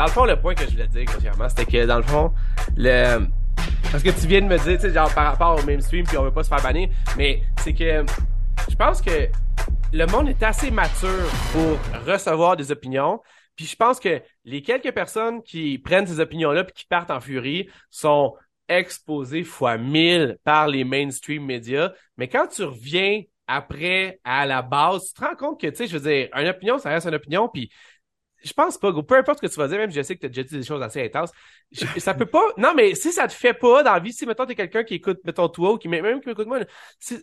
dans le fond, le point que je voulais dire, grossièrement, c'était que, dans le fond, le, parce que tu viens de me dire, tu sais, genre, par rapport au mainstream, puis on veut pas se faire bannir, mais c'est que, je pense que le monde est assez mature pour recevoir des opinions, puis je pense que les quelques personnes qui prennent ces opinions-là puis qui partent en furie sont exposées fois mille par les mainstream médias. Mais quand tu reviens après à la base, tu te rends compte que, tu sais, je veux dire, une opinion, ça reste une opinion, puis je pense pas, peu importe ce que tu vas dire, même je sais que tu as déjà dit des choses assez intenses, ça peut pas, non, mais si ça te fait pas dans la vie, si, mettons, t'es quelqu'un qui écoute, mettons, toi, ou qui, même qui m'écoute moi,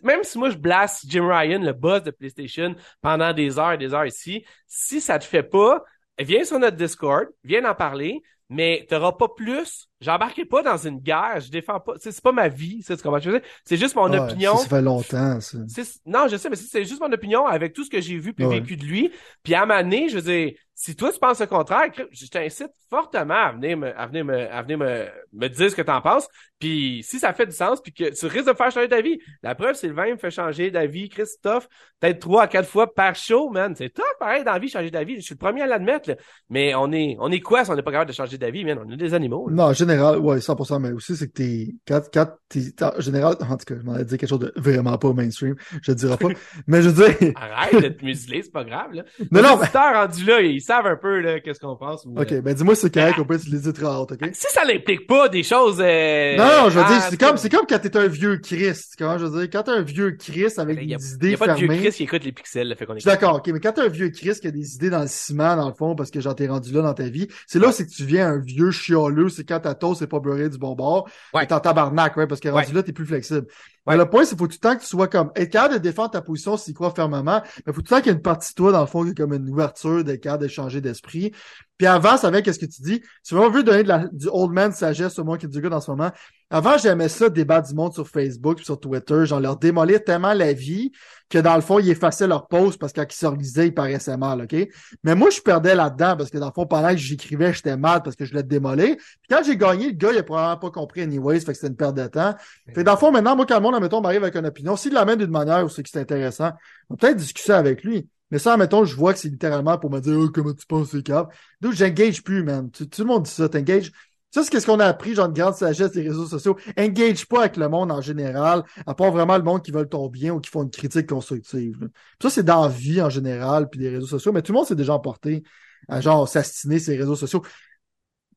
même si moi je blasse Jim Ryan, le boss de PlayStation, pendant des heures et des heures ici, si ça te fait pas, viens sur notre Discord, viens en parler, mais t'auras pas plus. J'embarquerai pas dans une guerre, je défends pas. C'est pas ma vie, c'est ce qu'on va dire? C'est juste mon opinion. Ça, fait longtemps, ça. Non, je sais, mais c'est juste mon opinion avec tout ce que j'ai vu puis vécu de lui. Puis à ma année, je veux dire, si toi tu penses le contraire, je t'incite fortement à venir me, à venir me, à venir me, me dire ce que t'en penses. Puis si ça fait du sens, puis que tu risques de faire changer d'avis. La preuve, Sylvain me fait changer d'avis. Christophe, peut-être trois à quatre fois par show, man. C'est top, pareil, dans la vie, changer d'avis. Je suis le premier à l'admettre. Mais on est, on est quoi si on n'est pas capable de changer d'avis, man? On est des animaux. Non, en général, ouais, 100%, mais aussi, c'est que t'es, quand, quand t'es, en général, en tout cas, je m'en ai dit quelque chose de vraiment pas mainstream. Je le dirai pas. mais je veux dire. Arrête de te museler, c'est pas grave, là. Non, non. Rendu là, savent un peu, là, qu'est-ce qu'on pense. ok, ben dis-moi c'est correct, on peut les très ok? Si ça n'implique pas des choses, euh... Non, non, je veux dire, c'est comme, c'est comme quand t'es un vieux Christ. Comment je veux dire? Quand t'es un vieux Christ avec ben, des idées fermées. Il y a pas de vieux Christ qui écoute les pixels, là, fait qu'on est. d'accord, ok, mais quand t'es un vieux Christ qui a des idées dans le ciment, dans le fond, parce que j'en t'ai rendu là dans ta vie, c'est là, c'est que tu viens un vieux chialeux, c'est quand ta toast c'est pas beurré du bon bord. Ouais. T'es en tabarnak, ouais, parce que rendu là, t'es plus flexible. Ouais. le point, c'est faut tout le temps que tu sois comme, être capable de défendre ta position s'il croit fermement, mais faut tout le temps qu'il y ait une partie de toi, dans le fond, qui est comme une ouverture, des cas d'échanger d'esprit. Puis avant, ça avec qu'est-ce que tu dis. Si vraiment veux donner de la, du old man sagesse au moins qui est du gars dans ce moment. Avant, j'aimais ça, débat du monde sur Facebook, sur Twitter. Genre, leur démolir tellement la vie que dans le fond, ils effaçaient leur post parce que quand ils se relisaient, ils paraissaient mal, OK? Mais moi, je perdais là-dedans parce que dans le fond, pendant que j'écrivais, j'étais mal parce que je voulais te démolir. Puis quand j'ai gagné, le gars, il a probablement pas compris anyways, fait que c'était une perte de temps. Fait que dans le fond, maintenant, moi, quand le monde, admettons, m'arrive avec une opinion, s'il l'amène d'une manière où c'est que c'est intéressant, on peut peut-être discuter avec lui. Mais ça, mettons, je vois que c'est littéralement pour me dire oh, comment tu penses c'est cap. Donc, j'engage plus, man. Tout, le monde dit ça, t'engages. Ça, c'est ce qu'on a appris, genre de grande sagesse des réseaux sociaux. Engage pas avec le monde en général, à part vraiment le monde qui veut ton bien ou qui font une critique constructive. Ça, c'est dans vie en général, puis des réseaux sociaux, mais tout le monde s'est déjà emporté à genre s'astiner ces réseaux sociaux.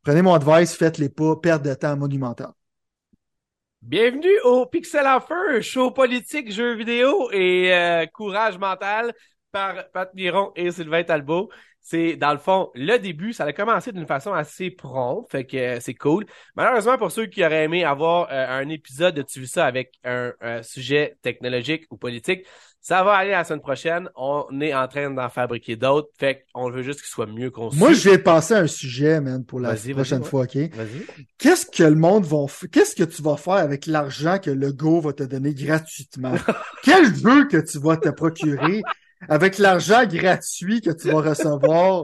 Prenez mon advice, faites-les pas, perte de temps monumental. Bienvenue au Pixel en feu, show politique, jeux vidéo et euh, courage mental par Pat Miron et Sylvain Talbot. C'est, dans le fond, le début, ça a commencé d'une façon assez prompte, fait que euh, c'est cool. Malheureusement, pour ceux qui auraient aimé avoir euh, un épisode de Tu ça avec un, sujet technologique ou politique, ça va aller la semaine prochaine. On est en train d'en fabriquer d'autres. Fait qu'on veut juste qu'il soit mieux conçu. Moi, je vais passer à un sujet, man, pour la prochaine fois, OK? Qu'est-ce que le monde va Qu'est-ce que tu vas faire avec l'argent que le Go va te donner gratuitement? Quel jeu que tu vas te procurer? Avec l'argent gratuit que tu vas recevoir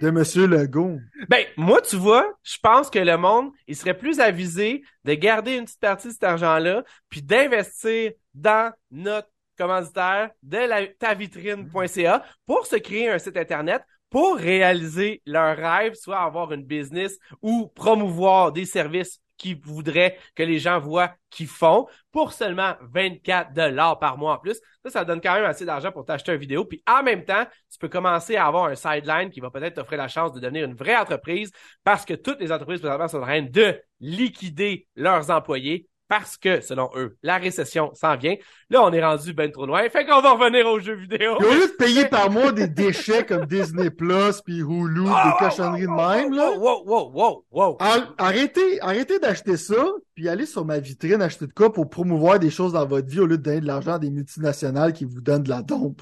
de Monsieur Legault. Ben, moi, tu vois, je pense que le monde, il serait plus avisé de garder une petite partie de cet argent-là, puis d'investir dans notre commanditaire de la, tavitrine.ca pour se créer un site Internet pour réaliser leur rêve, soit avoir une business ou promouvoir des services qui voudraient que les gens voient qu'ils font pour seulement 24 dollars par mois en plus. Ça, ça donne quand même assez d'argent pour t'acheter une vidéo. Puis en même temps, tu peux commencer à avoir un sideline qui va peut-être t'offrir la chance de devenir une vraie entreprise parce que toutes les entreprises présentement sont en train de liquider leurs employés parce que, selon eux, la récession s'en vient. Là, on est rendu ben trop loin. Fait qu'on va revenir aux jeux vidéo. Au lieu de payer par mois des déchets comme Disney Plus puis Hulu, des oh, cochonneries de même, là. Wow, wow, wow, wow. Arrêtez, arrêtez d'acheter ça puis allez sur ma vitrine acheter de quoi pour promouvoir des choses dans votre vie au lieu de donner de l'argent à des multinationales qui vous donnent de la dompe.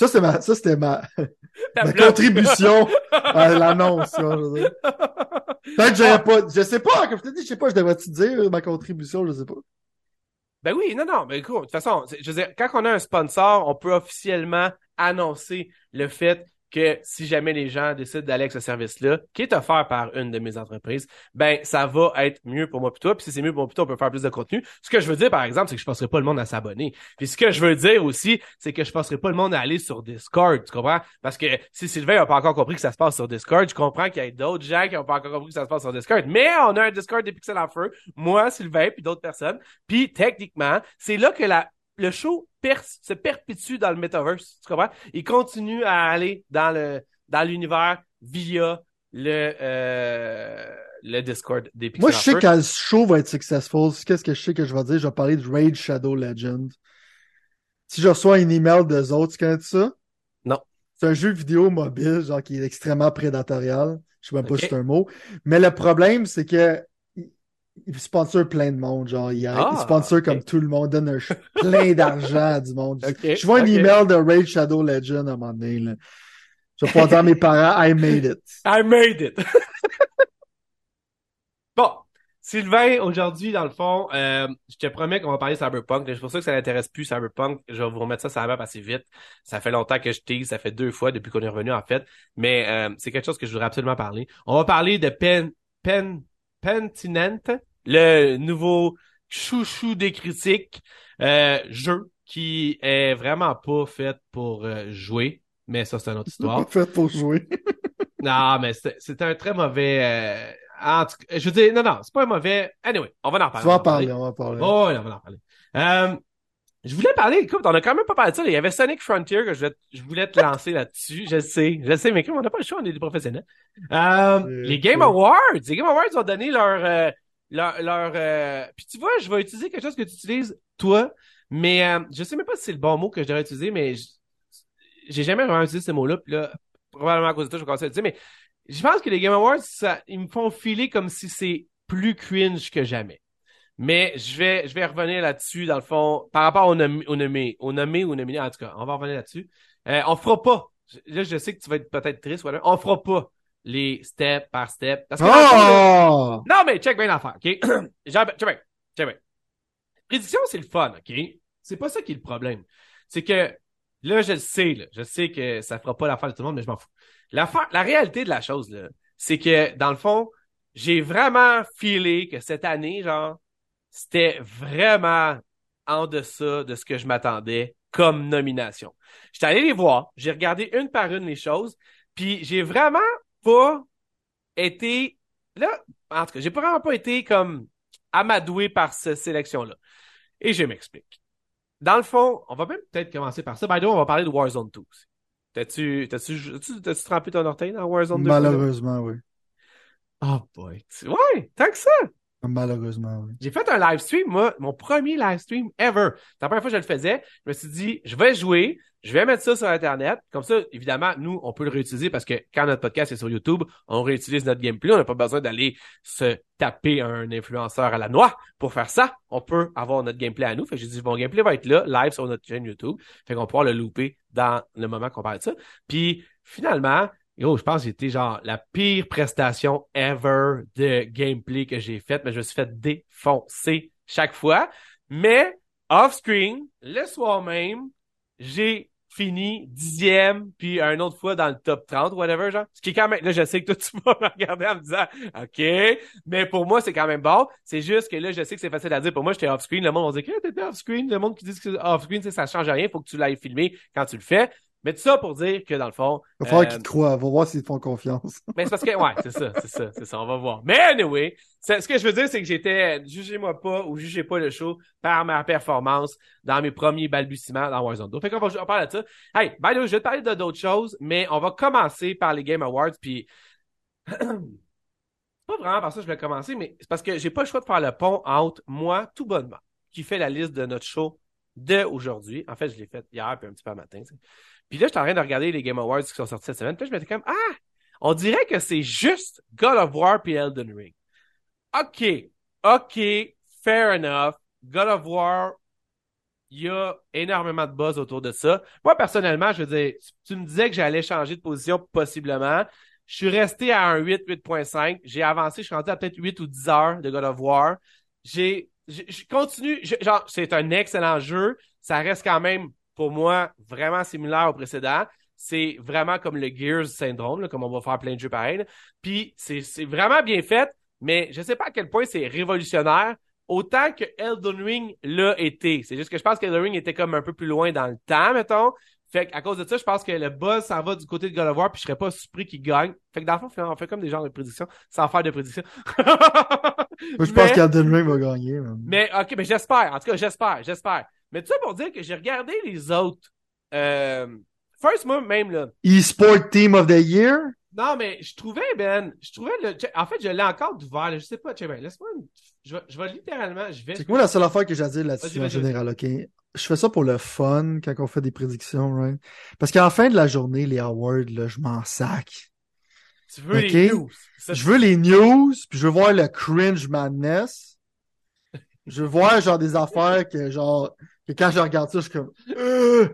Ça, c'était ma, ça, c'était ma, ma contribution à l'annonce, Peut-être que j'aurais pas, je sais pas, comme je te dis, je sais pas, je devrais te dire ma contribution, je sais pas. Ben oui, non, non, mais écoute, de toute façon, je veux dire, quand on a un sponsor, on peut officiellement annoncer le fait que si jamais les gens décident d'aller avec ce service-là, qui est offert par une de mes entreprises, ben ça va être mieux pour moi plutôt. Puis si c'est mieux pour moi plutôt, on peut faire plus de contenu. Ce que je veux dire, par exemple, c'est que je passerai pas le monde à s'abonner. Puis ce que je veux dire aussi, c'est que je passerai pas le monde à aller sur Discord, tu comprends? Parce que si Sylvain n'a pas encore compris que ça se passe sur Discord, je comprends qu'il y a d'autres gens qui n'ont pas encore compris que ça se passe sur Discord. Mais on a un Discord des pixels en feu, moi, Sylvain, puis d'autres personnes. Puis techniquement, c'est là que la le show se perpétue dans le metaverse. Tu comprends? Il continue à aller dans le dans l'univers via le euh, le Discord des Pixel Moi, je sais que le show va être successful, qu'est-ce que je sais que je vais dire? Je vais parler de Raid Shadow Legend. Si je reçois un email d'eux autres, tu connais ça? Non. C'est un jeu vidéo mobile, genre qui est extrêmement prédatorial. Je sais même pas si c'est un mot. Mais le problème, c'est que il sponsor plein de monde, genre, il, ah, sponsor comme tout le monde, donne plein d'argent à du monde. je vois un email de Raid Shadow Legend à un moment donné, là. Je vais pas dire à mes parents, I made it. I made it. bon. Sylvain, aujourd'hui, dans le fond, euh, je te promets qu'on va parler Cyberpunk. C'est pour ça que ça n'intéresse plus Cyberpunk. Je vais vous remettre ça sur la map assez vite. Ça fait longtemps que je tease, ça fait deux fois depuis qu'on est revenu, en fait. Mais euh, c'est quelque chose que je voudrais absolument parler. On va parler de Pen... Pen... Pentinent le nouveau chouchou des critiques, euh, jeu qui est vraiment pas fait pour euh, jouer, mais ça c'est une autre histoire. Pas fait pour jouer. non, mais c'est un très mauvais. Euh, en tout cas, je veux dire, non, non, c'est pas un mauvais. Anyway, on va en parler. On va en parler, on va en parler. Oh, on va en parler. Euh, je voulais parler, écoute, on a quand même pas parlé de ça. Il y avait Sonic Frontier que je voulais, je voulais te lancer là-dessus. Je sais, je sais, mais on n'a pas le choix, on est des professionnels. Euh, les Game Awards, les Game Awards ont donné leur leur, leur euh, puis tu vois, je vais utiliser quelque chose que tu utilises toi, mais euh, je sais même pas si c'est le bon mot que je devrais utiliser, mais j'ai jamais vraiment utilisé ce mot-là, puis là, probablement à cause de toi, je vais commencer à le dire, mais je pense que les Game Awards, ça, ils me font filer comme si c'est plus cringe que jamais. Mais je vais, je vais revenir là-dessus, dans le fond, par rapport au nommé, au nommé, au nommé ou nominé, en tout cas, on va revenir là-dessus. Euh, on fera pas, là, je sais que tu vas être peut-être triste, voilà, on fera pas les step par step. Parce que oh! Non, mais check bien l'affaire, OK? check bien, check bien. Prédiction, c'est le fun, OK? C'est pas ça qui est le problème. C'est que, là, je le sais, là, je sais que ça fera pas l'affaire de tout le monde, mais je m'en fous. La, la réalité de la chose, là, c'est que, dans le fond, j'ai vraiment filé que cette année, genre, c'était vraiment en deçà de ce que je m'attendais comme nomination. J'étais allé les voir, j'ai regardé une par une les choses, puis j'ai vraiment pas été là, en tout cas, j'ai vraiment pas été comme amadoué par cette sélection-là. Et je m'explique. Dans le fond, on va même peut-être commencer par ça. By the way, on va parler de Warzone 2 aussi. T'as-tu, t'as-tu, t'as-tu trempé ton orteil dans Warzone 2? Malheureusement, oui. Oh boy. Ouais, tant que ça. Malheureusement, oui. J'ai fait un live stream, moi, mon premier live stream ever. La première fois que je le faisais, je me suis dit, je vais jouer, je vais mettre ça sur Internet. Comme ça, évidemment, nous, on peut le réutiliser parce que quand notre podcast est sur YouTube, on réutilise notre gameplay. On n'a pas besoin d'aller se taper un influenceur à la noix pour faire ça. On peut avoir notre gameplay à nous. Fait que j'ai dit, mon gameplay va être là, live sur notre chaîne YouTube. Fait qu'on pourra le louper dans le moment qu'on parle de ça. Puis, finalement, Yo, je pense que c'était genre la pire prestation ever de gameplay que j'ai faite, mais je me suis fait défoncer chaque fois. Mais off-screen, le soir même, j'ai fini dixième, puis un autre fois dans le top 30, whatever, genre. Ce qui est quand même, là, je sais que toi, tu vas me regarder en me disant, OK, mais pour moi, c'est quand même bon. C'est juste que là, je sais que c'est facile à dire. Pour moi, j'étais off-screen. Le monde va dire, que t'étais off-screen. Le monde qui dit que c'est off-screen, ça change rien. Faut que tu l'ailles filmer quand tu le fais. Mais tout ça pour dire que dans le fond. Il va falloir qu'ils te croient. On va voir s'ils te font confiance. mais c'est parce que, ouais, c'est ça, c'est ça, c'est ça. On va voir. Mais anyway, ce que je veux dire, c'est que j'étais, jugez-moi pas ou jugez pas le show par ma performance dans mes premiers balbutiements dans Warzone 2. Fait qu'on va parler de ça. Hey, by the way, je vais te parler de d'autres choses, mais on va commencer par les Game Awards, puis pas vraiment par ça que je vais commencer, mais c'est parce que j'ai pas le choix de faire le pont entre moi, tout bonnement, qui fait la liste de notre show de aujourd'hui. En fait, je l'ai fait hier puis un petit peu matin. Puis là, j'étais en train de regarder les Game Awards qui sont sortis cette semaine. Puis là, je m'étais comme, ah, on dirait que c'est juste God of War puis Elden Ring. OK, OK, fair enough. God of War, il y a énormément de buzz autour de ça. Moi, personnellement, je veux dire, tu me disais que j'allais changer de position possiblement. Je suis resté à un 8, 8.5. J'ai avancé, je suis rendu à peut-être 8 ou 10 heures de God of War. J'ai, je continue, genre, c'est un excellent jeu. Ça reste quand même pour moi, vraiment similaire au précédent. c'est vraiment comme le Gears syndrome, comme on va faire plein de jeux pareils. Puis c'est vraiment bien fait, mais je sais pas à quel point c'est révolutionnaire autant que Elden Ring l'a été. C'est juste que je pense qu'Elden Ring était comme un peu plus loin dans le temps, mettons. Fait qu'à cause de ça, je pense que le buzz s'en va du côté de God of War, puis je serais pas surpris qu'il gagne. Fait que dans le fond, on fait comme des genres de prédictions, sans faire de prédictions. Moi, je pense qu'Elden Ring va gagner. Mais ok, mais j'espère. En tout cas, j'espère, j'espère. Mais tout ça pour dire que j'ai regardé les autres. Euh... First, moi, même là. E-Sport Team of the Year? Non, mais je trouvais, Ben, je trouvais le. En fait, je l'ai encore ouvert, je sais pas, ben, laisse-moi. Je, vais, je vais littéralement. Je vais... C'est moi la seule affaire que j'ai à dire là-dessus en général, ok? Je fais ça pour le fun quand on fait des prédictions, right? Parce qu'à la fin de la journée, les awards, là, je m'en sac. Tu veux les news? Je veux les news, puis je veux voir le cringe madness. je veux voir genre des affaires que genre que quand je regarde ça, je suis comme euh,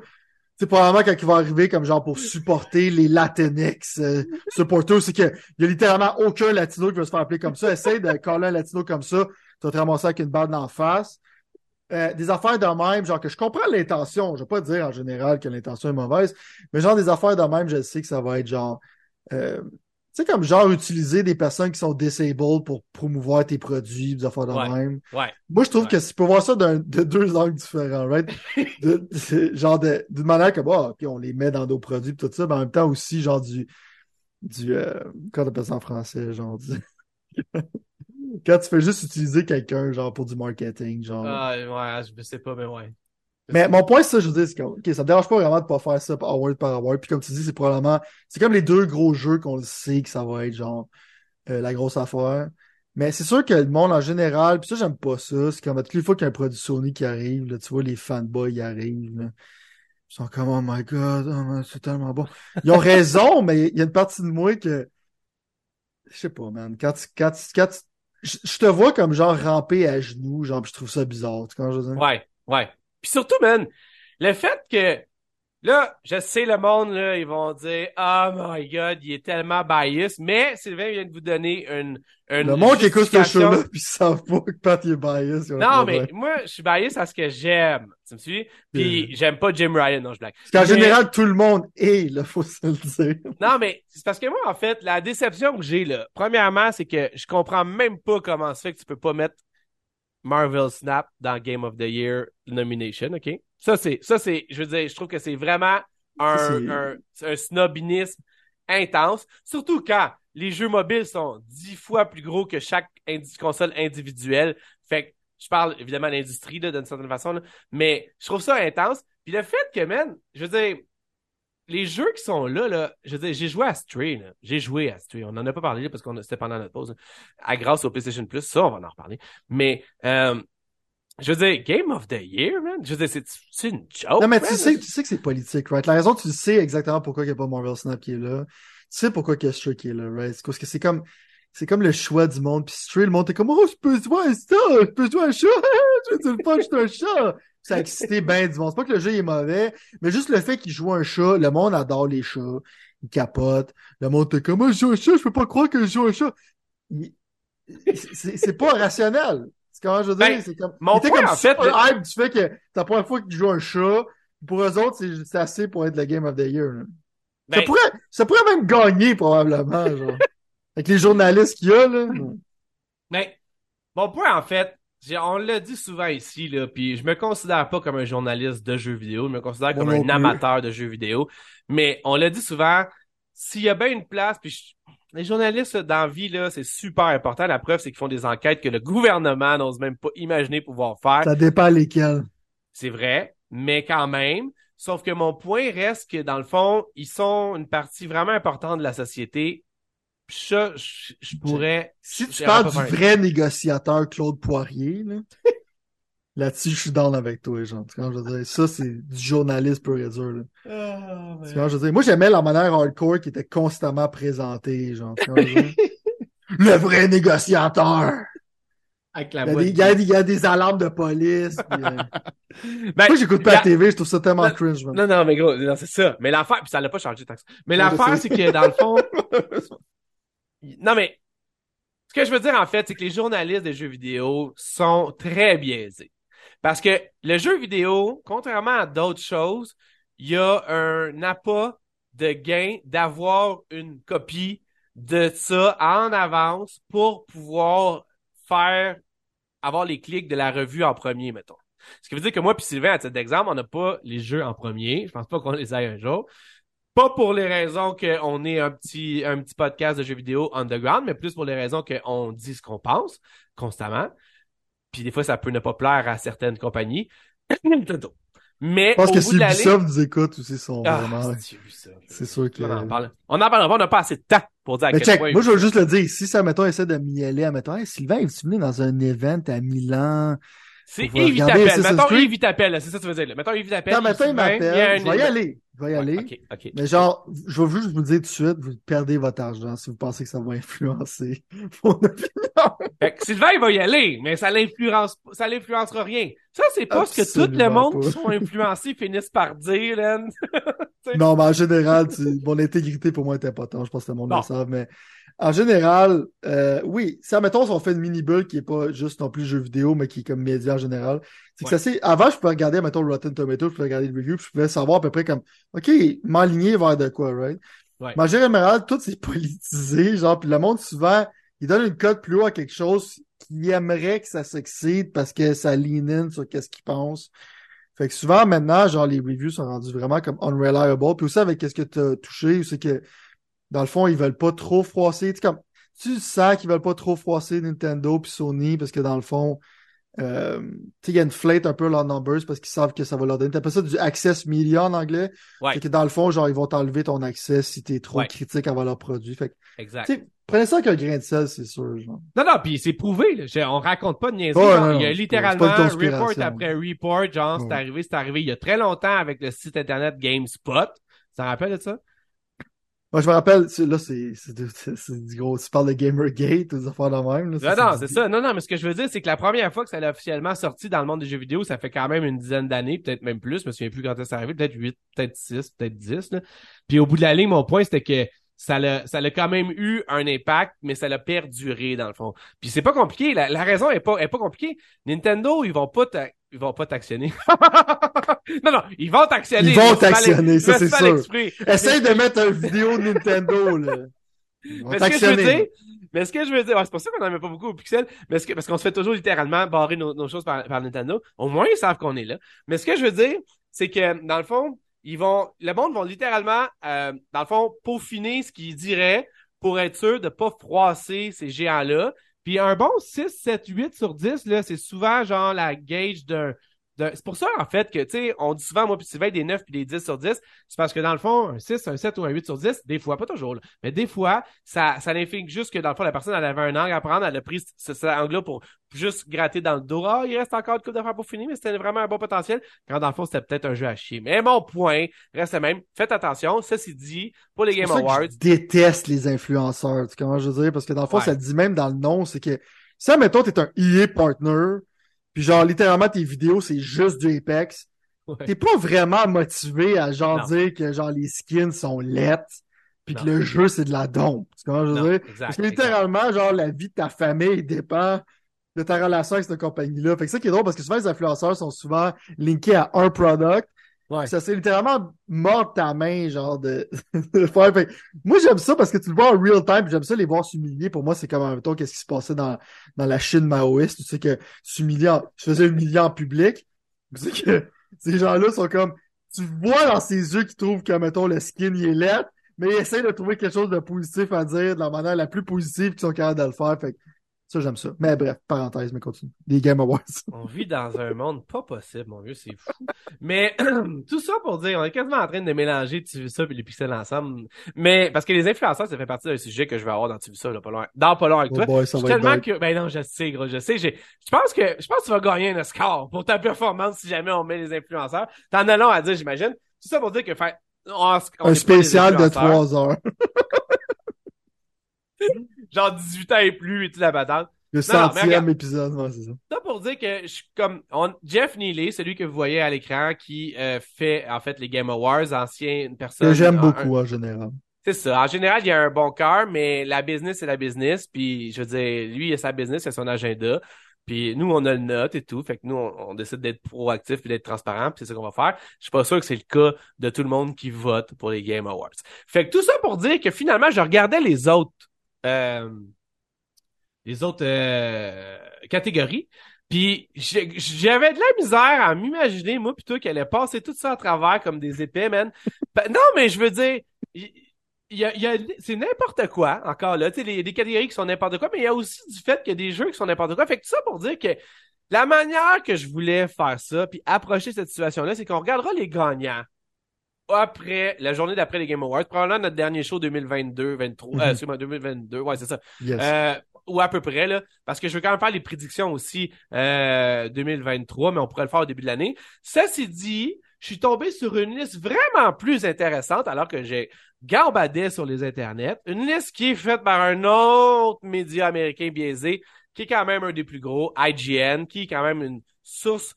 c'est probablement quand il va arriver comme genre pour supporter les Latinx euh, supporters, c'est qu'il y a littéralement aucun latino qui va se faire appeler comme ça. Essaye de coller un latino comme ça, tu vas te ramasser avec une balle d'en face. Euh, des affaires de même, genre que je comprends l'intention, je vais pas dire en général que l'intention est mauvaise, mais genre des affaires de même, je sais que ça va être genre euh, sais, comme genre utiliser des personnes qui sont disabled pour promouvoir tes produits, des affaires de même. Ouais. Moi, je trouve que tu peux voir ça de deux angles différents, right? de, genre d'une manière que, bah, puis on les met dans nos produits et tout ça, mais en même temps aussi, genre du, du, euh, comment on appelle ça en français, genre du... Quand tu fais juste utiliser quelqu'un, genre, pour du marketing, genre. Ah, ouais, je sais pas, mais ouais. Mais mon point, c'est ça, je veux dire, c'est que, OK, ça me dérange pas vraiment de pas faire ça award par award. Puis comme tu dis, c'est probablement, c'est comme les deux gros jeux qu'on le sait que ça va être genre euh, la grosse affaire. Mais c'est sûr que le monde en général, puis ça, j'aime pas ça. C'est comme toutes les fois qu'il y a un produit Sony qui arrive, là, tu vois, les fanboys y arrivent. Là. Ils sont comme, oh my god, oh c'est tellement bon. Ils ont raison, mais il y a une partie de moi que. Je sais pas, man. Quand tu, quand quand je, te vois comme genre ramper à genoux, genre, je trouve ça bizarre. Tu vois je veux dire? Ouais, ouais. Puis surtout, man, le fait que Là, je sais, le monde, là, ils vont dire Oh my god, il est tellement bias. Mais Sylvain vient de vous donner une. une le monde qui écoute ce show-là, puis ils savent pas que Pat est bias. Non, mais moi, je suis bias à ce que j'aime. Tu me suis? Puis j'aime pas Jim Ryan, non, je blague. Parce qu'en général, tout le monde est, là, faut se le dire. Non, mais c'est parce que moi, en fait, la déception que j'ai, là, premièrement, c'est que je comprends même pas comment ça fait que tu peux pas mettre Marvel Snap dans Game of the Year nomination, OK? Ça, c'est, ça, c'est, je veux dire, je trouve que c'est vraiment un, un, un, snobinisme intense. Surtout quand les jeux mobiles sont dix fois plus gros que chaque console individuelle. Fait que, je parle évidemment de l'industrie, d'une certaine façon, mais je trouve ça intense. Puis le fait que, man, je veux dire, les jeux qui sont là, là, je veux dire, j'ai joué à Stray, J'ai joué à Stray. On n'en a pas parlé parce qu'on c'était pendant notre pause. À grâce au PlayStation Plus, ça, on va en reparler. Mais euh, je veux dire, Game of the Year, man. Je veux dire, c'est une joke. Non, mais tu sais, tu sais que c'est politique, right? La raison, tu sais exactement pourquoi il n'y a pas Marvel Snap qui est là. Tu sais pourquoi il y a Stray qui est là, right? Parce que c'est comme c'est comme le choix du monde. Puis Stray, le monde est comme Oh, je peux jouer à ça, je peux jouer à un chat, je veux dire le punch d'un chat ça a excité bien du monde. C'est pas que le jeu est mauvais, mais juste le fait qu'il joue un chat, le monde adore les chats, il capote, le monde est comme, je joue un chat, je peux pas croire que je joue un chat. C'est pas rationnel. C'est comment je veux dire? Ben, c'est comme, mon point, comme en fait, hype du fait que c'est la première fois que tu joues un chat. Pour eux autres, c'est assez pour être le Game of the Year. ça, ben pourrait, ça pourrait même gagner, probablement, genre. Avec les journalistes qu'il y a, là. Mais, mon point, en fait, on l'a dit souvent ici, là, puis je me considère pas comme un journaliste de jeux vidéo, je me considère comme un amateur de jeux vidéo. Mais on l'a dit souvent, s'il y a bien une place, puis les journalistes dans la vie, là, c'est super important. La preuve, c'est qu'ils font des enquêtes que le gouvernement n'ose même pas imaginer pouvoir faire. Ça dépend lesquelles. C'est vrai, mais quand même. Sauf que mon point reste que, dans le fond, ils sont une partie vraiment importante de la société ça, je, pourrais. Si tu parles du vrai négociateur Claude Poirier, là, là-dessus, je suis dans avec toi, genre. Quand je veux dire, ça, c'est du journaliste pur et dur, là. Oh, je veux dire, moi, j'aimais la manière hardcore qui était constamment présentée, genre. Le vrai négociateur! Avec la il, y a des, il, y a des, alarmes de police. Puis, euh... ben, moi, j'écoute pas la TV, je trouve ça tellement cringe. Man. Non, non, mais gros, c'est ça. Mais l'affaire, puis ça l'a pas changé, taxe. Mais l'affaire, c'est que dans le fond, Non, mais ce que je veux dire, en fait, c'est que les journalistes des jeux vidéo sont très biaisés. Parce que le jeu vidéo, contrairement à d'autres choses, il y a un appât de gain d'avoir une copie de ça en avance pour pouvoir faire avoir les clics de la revue en premier, mettons. Ce qui veut dire que moi puis Sylvain, à titre d'exemple, on n'a pas les jeux en premier. Je pense pas qu'on les ait un jour. Pas pour les raisons qu'on est un petit, un petit podcast de jeux vidéo underground, mais plus pour les raisons qu'on dit ce qu'on pense constamment. Puis des fois, ça peut ne pas plaire à certaines compagnies. Mais je pense que si Ubisoft nous écoute aussi sont ah, vraiment. C'est sûr que. On en parle. On en parlera, on n'a pas assez de temps pour dire à quel check, point. Moi, je veux juste le dire. Si ça, mettons, essaie de m'y aller, mettons, hey, Sylvain, est venu dans un event à Milan? C'est Yves t'appelle. Mettons Yves t'appelle, c'est ça que tu veux dire. Mettons Yves t'appelle. Non, mettons il m'appelle. Je vais y aller. Je vais y aller. ok, ok. Mais genre, je vais juste vous dire tout de suite, vous perdez votre argent si vous pensez que ça va influencer mon opinion. Fait que Sylvain, il va y aller, mais ça l'influence, ça l'influencera rien. Ça, c'est pas ce que tout le monde qui sont influencés finissent par dire, non, mais en général, mon intégrité pour moi est importante. Je pense que le monde le savent, mais en général, euh, oui, si, admettons, si on fait une mini-bulle qui est pas juste non plus jeu vidéo, mais qui est comme média en général, c'est que ça c'est, avant, je pouvais regarder, mettons, Rotten Tomatoes, je pouvais regarder le review, puis je pouvais savoir à peu près comme, OK, m'aligner vers de quoi, right? Ouais. Mais en général, tout c'est politisé, genre, puis le monde, souvent, il donne une cote plus haut à quelque chose qui aimerait que ça succède parce que ça lean in sur qu'est-ce qu'il pense. Fait que souvent, maintenant, genre, les reviews sont rendus vraiment comme unreliable. Puis aussi, avec qu'est-ce que tu as touché, c'est que dans le fond, ils veulent pas trop froisser. Tu, comme, tu sens qu'ils veulent pas trop froisser Nintendo puis Sony parce que dans le fond, euh, tu sais, ils inflate un peu leurs numbers parce qu'ils savent que ça va leur donner. T'appelles ça du access media en anglais. Ouais. Que dans le fond, genre, ils vont t'enlever ton accès si t'es trop critique envers leurs produits. Fait que, exact. Prenez ça avec un grain de sel, c'est sûr. Genre. Non, non, puis c'est prouvé. Là. On raconte pas de niaiserie. il y a littéralement report après report. Genre, c'est arrivé, c'est arrivé il y a très longtemps avec le site internet GameSpot. Ça rappelle de ça? Moi, je me rappelle, là, c'est du gros. Tu parles de Gamergate ou des affaires de même. Là, non, non, c'est ça. Non, non, mais ce que je veux dire, c'est que la première fois que ça a officiellement sorti dans le monde des jeux vidéo, ça fait quand même une dizaine d'années, peut-être même plus. Je me souviens plus quand ça arrivé. Peut-être 8, peut-être 6, peut-être 10. Là. Puis au bout de la ligne, mon point, c'était que ça l'a, ça a quand même eu un impact, mais ça l'a perduré dans le fond. Puis c'est pas compliqué. La, la, raison est pas, est pas compliquée. Nintendo, ils vont pas ils vont pas t'actionner. non, non, ils vont t'actionner. Ils vont t'actionner, ça c'est sûr. Essaye de mettre une vidéo de Nintendo, là. Mais ce que je veux dire, mais ce que je veux dire, c'est pour ça qu'on n'en met pas beaucoup au pixel, mais ce que, parce qu'on se fait toujours littéralement barrer nos, nos choses par, par, Nintendo. Au moins, ils savent qu'on est là. Mais ce que je veux dire, c'est que, dans le fond, ils vont, le monde va littéralement, euh, dans le fond, peaufiner ce qu'ils diraient pour être sûr de pas froisser ces géants-là. Puis un bon 6, 7, 8 sur 10, là, c'est souvent genre la gauge d'un c'est pour ça, en fait, que, tu sais, on dit souvent, moi, puis Sylvain, des 9 puis des 10 sur 10. C'est parce que, dans le fond, un 6, un 7 ou un 8 sur 10, des fois, pas toujours, mais des fois, ça, ça n'implique juste que, dans le fond, la personne, elle avait un angle à prendre, elle a pris cet angle-là pour juste gratter dans le dos. Ah, il reste encore de coups d'affaires pour finir, mais c'était vraiment un bon potentiel. Quand, dans le fond, c'était peut-être un jeu à chier. Mais mon point reste le même. Faites attention. Ceci dit, pour les Game Awards. je déteste les influenceurs. Tu comment je veux dire? Parce que, dans le fond, ça dit même dans le nom, c'est que, ça, mettons, t'es un EA partner, puis genre, littéralement, tes vidéos, c'est juste du Apex. T'es pas vraiment motivé à genre dire que genre les skins sont lettres puis que le jeu c'est de la dompe. Tu comprends je veux dire? Parce que littéralement, genre la vie de ta famille dépend de ta relation avec cette compagnie-là. Fait que ça qui est drôle parce que souvent les influenceurs sont souvent linkés à un product Ouais. Ça, c'est littéralement mort ta main, genre, de, faire. moi, j'aime ça parce que tu le vois en real time, j'aime ça les voir s'humilier. Pour moi, c'est comme, en temps, qu'est-ce qui se passait dans, dans la Chine maoïste. Tu sais que s'humilier je faisais humilier en public. Tu sais que ces gens-là sont comme, tu vois dans ses yeux qu'ils trouvent que, mettons, le skin, il est laid, mais ils essayent de trouver quelque chose de positif à dire de la manière la plus positive qu'ils sont capables de le faire. Fait ça, j'aime ça. Mais bref, parenthèse, mais continue. Les Game Awards. on vit dans un monde pas possible, mon vieux, c'est fou. Mais tout ça pour dire, on est quasiment en train de mélanger tu ça et les pixels ensemble. Mais parce que les influenceurs, ça fait partie d'un sujet que je vais avoir dans tu ça, là, pas loin. Dans pas loin avec oh toi. je tellement que. Ben non, je sais, gros, je sais. Je pense que je pense que tu vas gagner un score pour ta performance si jamais on met les influenceurs. T'en as long à dire, j'imagine. Tout ça pour dire que fait. un spécial de trois heures. genre 18 ans et plus et tout la patente. Le centième épisode, c'est ça. Ça pour dire que je suis comme Jeff Neely, celui que vous voyez à l'écran, qui euh, fait en fait les Game Awards, ancienne personne. Que j'aime beaucoup en général. C'est ça. En général, il y a un bon cœur, mais la business, c'est la business. Puis, je veux dire, lui, il a sa business, il a son agenda. Puis nous, on a le note et tout. Fait que nous, on, décide d'être proactif et d'être transparent. Puis c'est ça qu'on va faire. Je suis pas sûr que c'est le cas de tout le monde qui vote pour les Game Awards. Fait que tout ça pour dire que finalement, je regardais les autres euh, les autres euh, catégories. Puis j'avais de la misère à m'imaginer, moi, plutôt qu'elle allait passer tout ça à travers comme des épées, man. Ben, non, mais je veux dire, il y a, y a, c'est n'importe quoi, encore là. Tu sais, les, des catégories qui sont n'importe quoi, mais il y a aussi du fait qu'il y a des jeux qui sont n'importe quoi. Fait que tout ça pour dire que la manière que je voulais faire ça, puis approcher cette situation-là, c'est qu'on regardera les gagnants après la journée d'après les Game Awards, probablement notre dernier show 2022, 23, euh, excuse-moi, 2022, ouais, c'est ça. Euh, ou à peu près, là, parce que je veux quand même faire les prédictions aussi euh, 2023, mais on pourrait le faire au début de l'année. Ceci dit, je suis tombé sur une liste vraiment plus intéressante alors que j'ai garbadé sur les internets. Une liste qui est faite par un autre média américain biaisé, qui est quand même un des plus gros, IGN, qui est quand même une source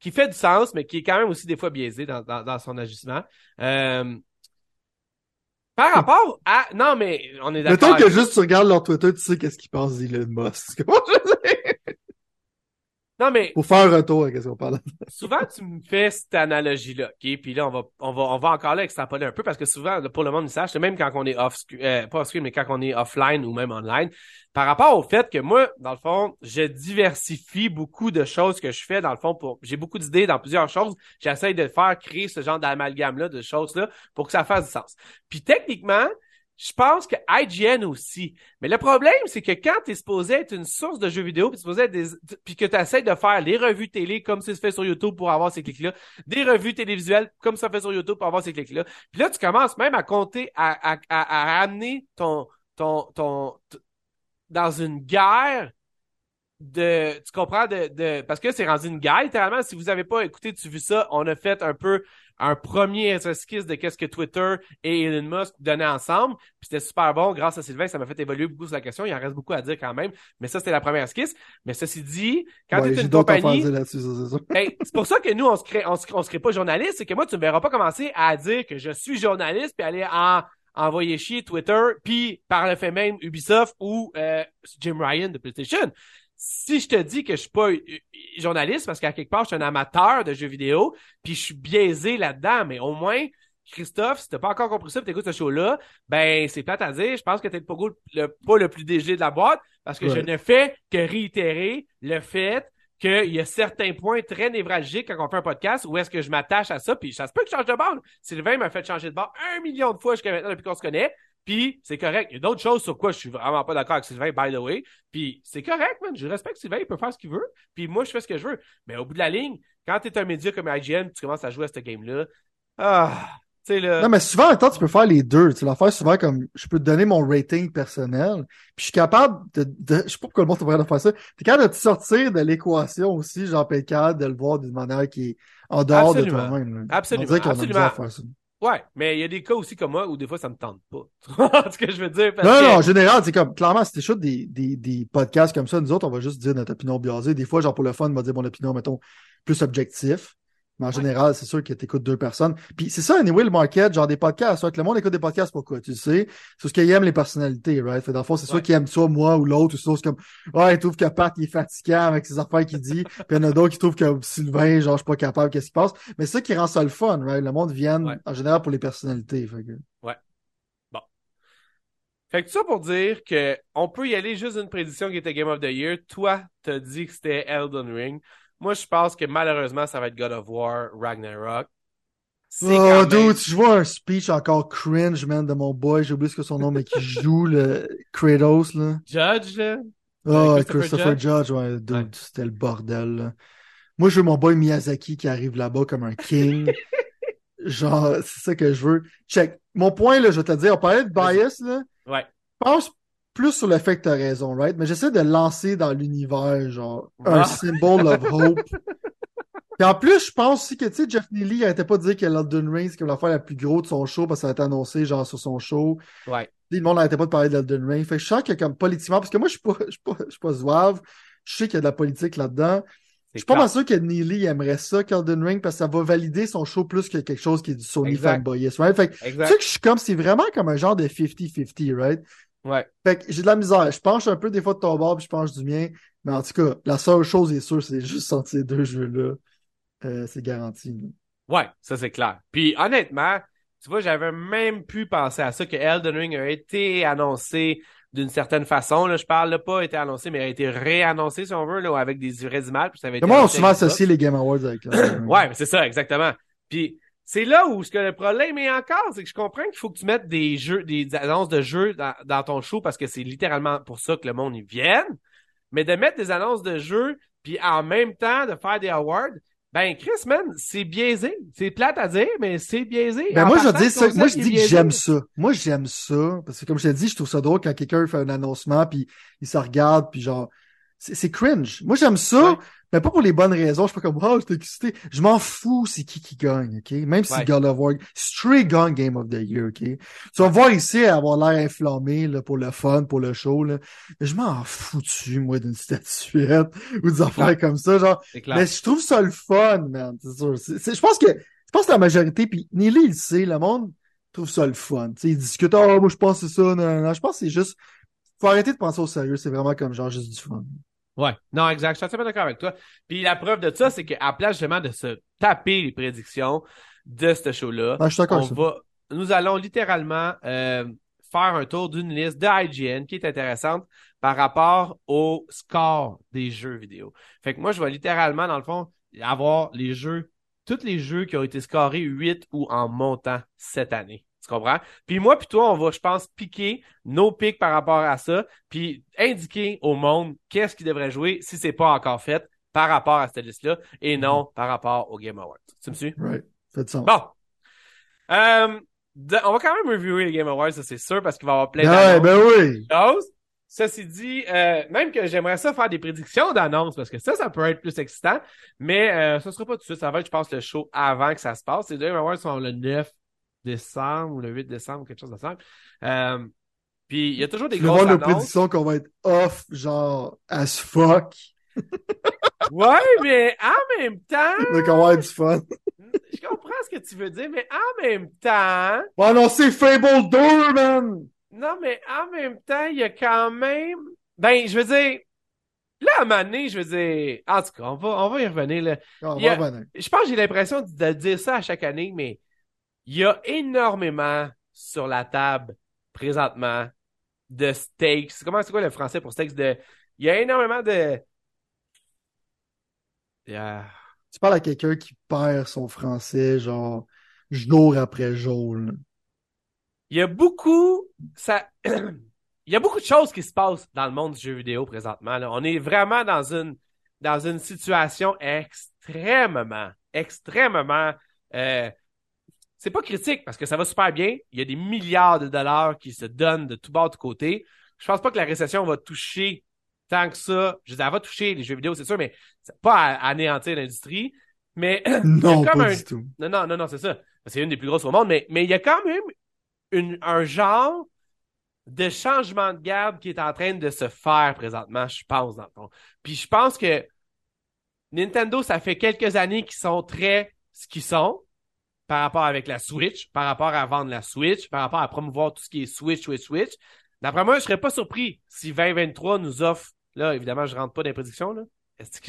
qui fait du sens, mais qui est quand même aussi des fois biaisé dans, dans, dans son agissement. Euh, par rapport à... Non, mais on est d'accord. Mettons que juste tu regardes leur Twitter, tu sais qu'est-ce qu'ils pensent d'Elon Musk. Non, mais. Pour faire un retour à ce qu'on parle. souvent, tu me fais cette analogie-là, OK? Puis là, on va, on va, on va encore là extrapoler un peu parce que souvent, pour le monde, ils sache, même quand on est off, euh, pas off mais quand on est offline ou même online, par rapport au fait que moi, dans le fond, je diversifie beaucoup de choses que je fais, dans le fond, pour, j'ai beaucoup d'idées dans plusieurs choses. J'essaie de faire créer ce genre d'amalgame-là, de choses-là, pour que ça fasse du sens. Puis techniquement, je pense que IGN aussi. Mais le problème, c'est que quand tu es supposé être une source de jeux vidéo, puis, supposé des... puis que tu essaies de faire les revues télé comme ça se fait sur YouTube pour avoir ces clics-là, des revues télévisuelles comme ça se fait sur YouTube pour avoir ces clics-là. Puis là, tu commences même à compter, à, à, à, ramener ton, ton, ton, dans une guerre de, tu comprends, de, de, parce que c'est rendu une guerre, littéralement. Si vous avez pas écouté, tu vu ça, on a fait un peu un premier esquisse de qu'est-ce que Twitter et Elon Musk donnaient ensemble. Puis c'était super bon. Grâce à Sylvain, ça m'a fait évoluer beaucoup sur la question. Il en reste beaucoup à dire quand même. Mais ça, c'était la première esquisse. Mais ceci dit, quand tu es une compagnie. C'est pour ça que nous, on se crée, on se, on se crée pas journaliste. C'est que moi, tu me verras pas commencer à dire que je suis journaliste puis aller en envoyer chier Twitter, puis par le fait même Ubisoft ou euh, Jim Ryan de PlayStation si je te dis que je suis pas journaliste parce qu'à quelque part je suis un amateur de jeux vidéo puis je suis biaisé là-dedans mais au moins Christophe si t'as pas encore compris ça tu écoutes ce show là ben c'est plate à dire. Je pense que t'es pas le pas le plus DG de la boîte parce que je ne fais que réitérer le fait qu'il y a certains points très névralgiques quand on fait un podcast où est-ce que je m'attache à ça puis ça se peut que je change de bord. Sylvain m'a fait changer de bord un million de fois jusqu'à maintenant depuis qu'on se connaît puis c'est correct. Il y a d'autres choses sur quoi je suis vraiment pas d'accord avec Sylvain, by the way. Puis c'est correct, man. Je respecte Sylvain, il peut faire ce qu'il veut. Puis moi, je fais ce que je veux. Mais au bout de la ligne, quand tu es un média comme IGN, tu commences à jouer à ce game-là. Ah, tu sais, là. Non, mais souvent, en temps, tu peux faire les deux. Tu l'as souvent comme, je peux te donner mon rating personnel. Puis je suis capable de, de je sais pas pourquoi le monde devrait faire ça. es capable de te sortir de l'équation aussi, genre, capable de le voir d'une manière qui est en dehors de toi-même. Absolument. Absolument. Ouais, mais il y a des cas aussi comme moi où des fois ça me tente pas. ce que je veux dire? non, non, en général, c'est comme, clairement, si t'écoutes des, des, des podcasts comme ça, nous autres, on va juste dire notre opinion biaisée. Des fois, genre pour le fun, on va dire mon opinion, mettons, plus objectif. Mais en général, c'est sûr que tu écoutes deux personnes. Puis c'est ça, anyway, le market, genre des podcasts. Soit que le monde écoute des podcasts, pourquoi? Tu sais, c'est ce qu'ils aiment les personnalités, right? Fait dans le fond, c'est soit qu'ils aiment ça, moi ou l'autre, ou c'est comme, ouais, ils trouvent que Pat, il est fatiguant avec ses affaires qu'il dit. Puis il y en a d'autres qui trouvent que Sylvain, genre, je suis pas capable, qu'est-ce qui passe? Mais c'est ça qui rend ça le fun, right? Le monde vient, en général, pour les personnalités. Fait que... Ouais. Bon. Fait que ça pour dire que on peut y aller juste une prédiction qui était Game of the Year. Toi, t'as dit que c'était Elden Ring. Moi, je pense que malheureusement, ça va être God of War Ragnarok. Oh, dude, je vois un speech encore cringe, man, de mon boy, j'ai oublié ce que son nom, mais qui joue le Kratos, là. Judge, là? Oh, Christopher, Judge, ouais, dude, c'était le bordel, là. Moi, je veux mon boy Miyazaki qui arrive là-bas comme un king. Genre, c'est ça que je veux. Check. Mon point, là, je vais te dire, on parlait de bias, là. Ouais. Je pense plus sur le fait que t'as raison, right? Mais j'essaie de lancer dans l'univers, genre, un ah. symbole of hope. Puis en plus, je pense aussi que, tu sais, Jeff Neely, il arrêtait pas de dire que Elden Ring, c'est comme l'affaire la plus grosse de son show parce que ça a été annoncé, genre, sur son show. Ouais. Le monde n'arrêtait pas de parler d'Elden Ring. Fait que je sens que, comme, politiquement, parce que moi, je suis pas, je suis pas, je suis pas zouave. Je sais qu'il y a de la politique là-dedans. Je suis pas mal sûr que Neely aimerait ça, qu'Elden Ring, parce que ça va valider son show plus que quelque chose qui est du Sony fanboyist, right? Fait que, tu sais que je suis comme, c'est vraiment comme un genre de 50-50, right? Ouais. Fait que j'ai de la misère. Je penche un peu des fois de ton bord, puis je penche du mien. Mais en tout cas, la seule chose est sûre, c'est juste sortir ces deux jeux-là. Euh, c'est garanti. Ouais, ça c'est clair. Puis honnêtement, tu vois, j'avais même pu penser à ça que Elden Ring a été annoncé d'une certaine façon. Là, je parle pas été annoncé, mais a été réannoncé, si on veut, là, avec des vraies images. Puis ça avait été moi, on souvent les Game Awards avec Ouais, mais c'est ça, exactement. Puis c'est là où ce que le problème est encore, c'est que je comprends qu'il faut que tu mettes des jeux, des annonces de jeux dans, dans ton show parce que c'est littéralement pour ça que le monde y vienne. Mais de mettre des annonces de jeux, puis en même temps de faire des awards, ben, Chris, man, c'est biaisé. C'est plate à dire, mais c'est biaisé. Ben, moi, je dis ça. Moi, je dis que j'aime ça. Moi, j'aime ça. Parce que, comme je t'ai dit, je trouve ça drôle quand quelqu'un fait un annoncement, puis il se regarde, puis genre, c'est cringe. Moi, j'aime ça, mais pas pour les bonnes raisons. Je suis pas comme, oh, j'étais excité. Je m'en fous c'est qui qui gagne, OK? Même si God of War, straight gun Game of the Year, OK? Tu vas voir ici avoir l'air inflammé, là, pour le fun, pour le show, là. Mais je m'en foutu, moi, d'une statuette ou des affaires comme ça, genre? Mais je trouve ça le fun, man. C'est sûr. je pense que, je pense que la majorité, puis Nelly, il sait, le monde trouve ça le fun. Tu sais, ils discutent, oh, moi, je pense que c'est ça, non, non. Je pense que c'est juste, faut arrêter de penser au sérieux. C'est vraiment comme genre juste du fun. Ouais, non, exact. Je suis entièrement d'accord avec toi. Puis la preuve de ça, c'est qu'à place justement de se taper les prédictions de ce show-là, on va, nous allons littéralement euh, faire un tour d'une liste de IGN qui est intéressante par rapport au score des jeux vidéo. Fait que moi, je vais littéralement, dans le fond, avoir les jeux, tous les jeux qui ont été scorés 8 ou en montant cette année. Tu comprends? Puis moi puis toi, on va, je pense, piquer nos pics par rapport à ça, puis indiquer au monde qu'est-ce qu'il devrait jouer si c'est pas encore fait par rapport à cette liste-là et non mm-hmm. par rapport au Game Awards. Tu me suis? Right. Fait sens. Bon. Euh, on va quand même reviewer les Game Awards, ça c'est sûr, parce qu'il va y avoir plein ouais, ben oui. choses. Ceci dit, euh, même que j'aimerais ça faire des prédictions d'annonces, parce que ça, ça peut être plus excitant, mais euh, ça sera pas tout de suite. Ça va être, je pense, le show avant que ça se passe. Les Game Awards sont le 9 décembre ou le 8 décembre, quelque chose de simple. Euh, puis il y a toujours des grosses annonces. nos prédictions qu'on va être off, genre as fuck. ouais, mais en même temps. Mais qu'on va être du fun. je comprends ce que tu veux dire, mais en même temps. Oh non, c'est Fable 2, man! Non, mais en même temps, il y a quand même. Ben, je veux dire. Là, à un moment donné, je veux dire. En tout cas, on va, on va y revenir. Là. On va revenir. Je pense que j'ai l'impression de dire ça à chaque année, mais il y a énormément sur la table présentement de steaks. Comment c'est quoi le français pour steaks de il y a énormément de Tu parles à quelqu'un qui perd son français genre jour après jour. Il y a beaucoup ça il y a beaucoup de choses qui se passent dans le monde du jeu vidéo présentement On est vraiment dans une dans une situation extrêmement extrêmement euh, c'est pas critique parce que ça va super bien. Il y a des milliards de dollars qui se donnent de tout bas, de côté. Je pense pas que la récession va toucher tant que ça. Je veux elle va toucher les jeux vidéo, c'est sûr, mais pas à, anéantir l'industrie. Mais non, comme pas un... du tout. Non, non, non, non, c'est ça. C'est une des plus grosses au monde, mais, mais il y a quand même une, un genre de changement de garde qui est en train de se faire présentement, je pense, dans le fond. Puis je pense que Nintendo, ça fait quelques années qu'ils sont très ce qu'ils sont par rapport avec la Switch, par rapport à vendre la Switch, par rapport à promouvoir tout ce qui est Switch, Switch, Switch. D'après moi, je serais pas surpris si 2023 nous offre, là, évidemment, je rentre pas dans les prédictions, là.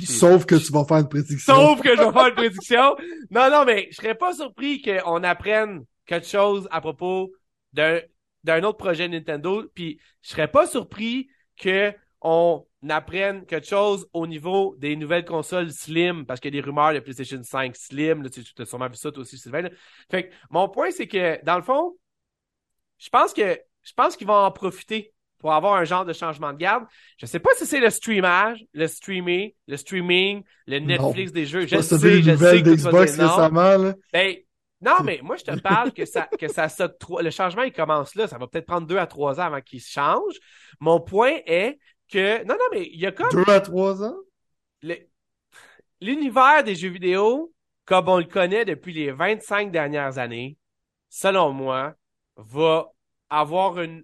Sauf que tu vas faire une prédiction. Sauf que je vais faire une prédiction. Non, non, mais je serais pas surpris qu'on apprenne quelque chose à propos d'un, d'un autre projet Nintendo, puis je serais pas surpris que on apprenne quelque chose au niveau des nouvelles consoles Slim, parce qu'il y a des rumeurs de PlayStation 5 Slim, là, tu, as sûrement vu ça toi aussi, Sylvain. Fait que mon point, c'est que, dans le fond, je pense que je pense qu'ils vont en profiter pour avoir un genre de changement de garde. Je sais pas si c'est le streamage, le streaming, le streaming, le Netflix des jeux. Je sais, je sais que Xbox récemment, là. Ben, non, mais moi, je te parle que ça, que ça, ça, le changement, il commence là. Ça va peut-être prendre deux à trois ans avant qu'il change. Mon point est que. Non, non, mais il y a comme. Deux à trois ans? L'univers des jeux vidéo, comme on le connaît depuis les 25 dernières années, selon moi, va avoir une.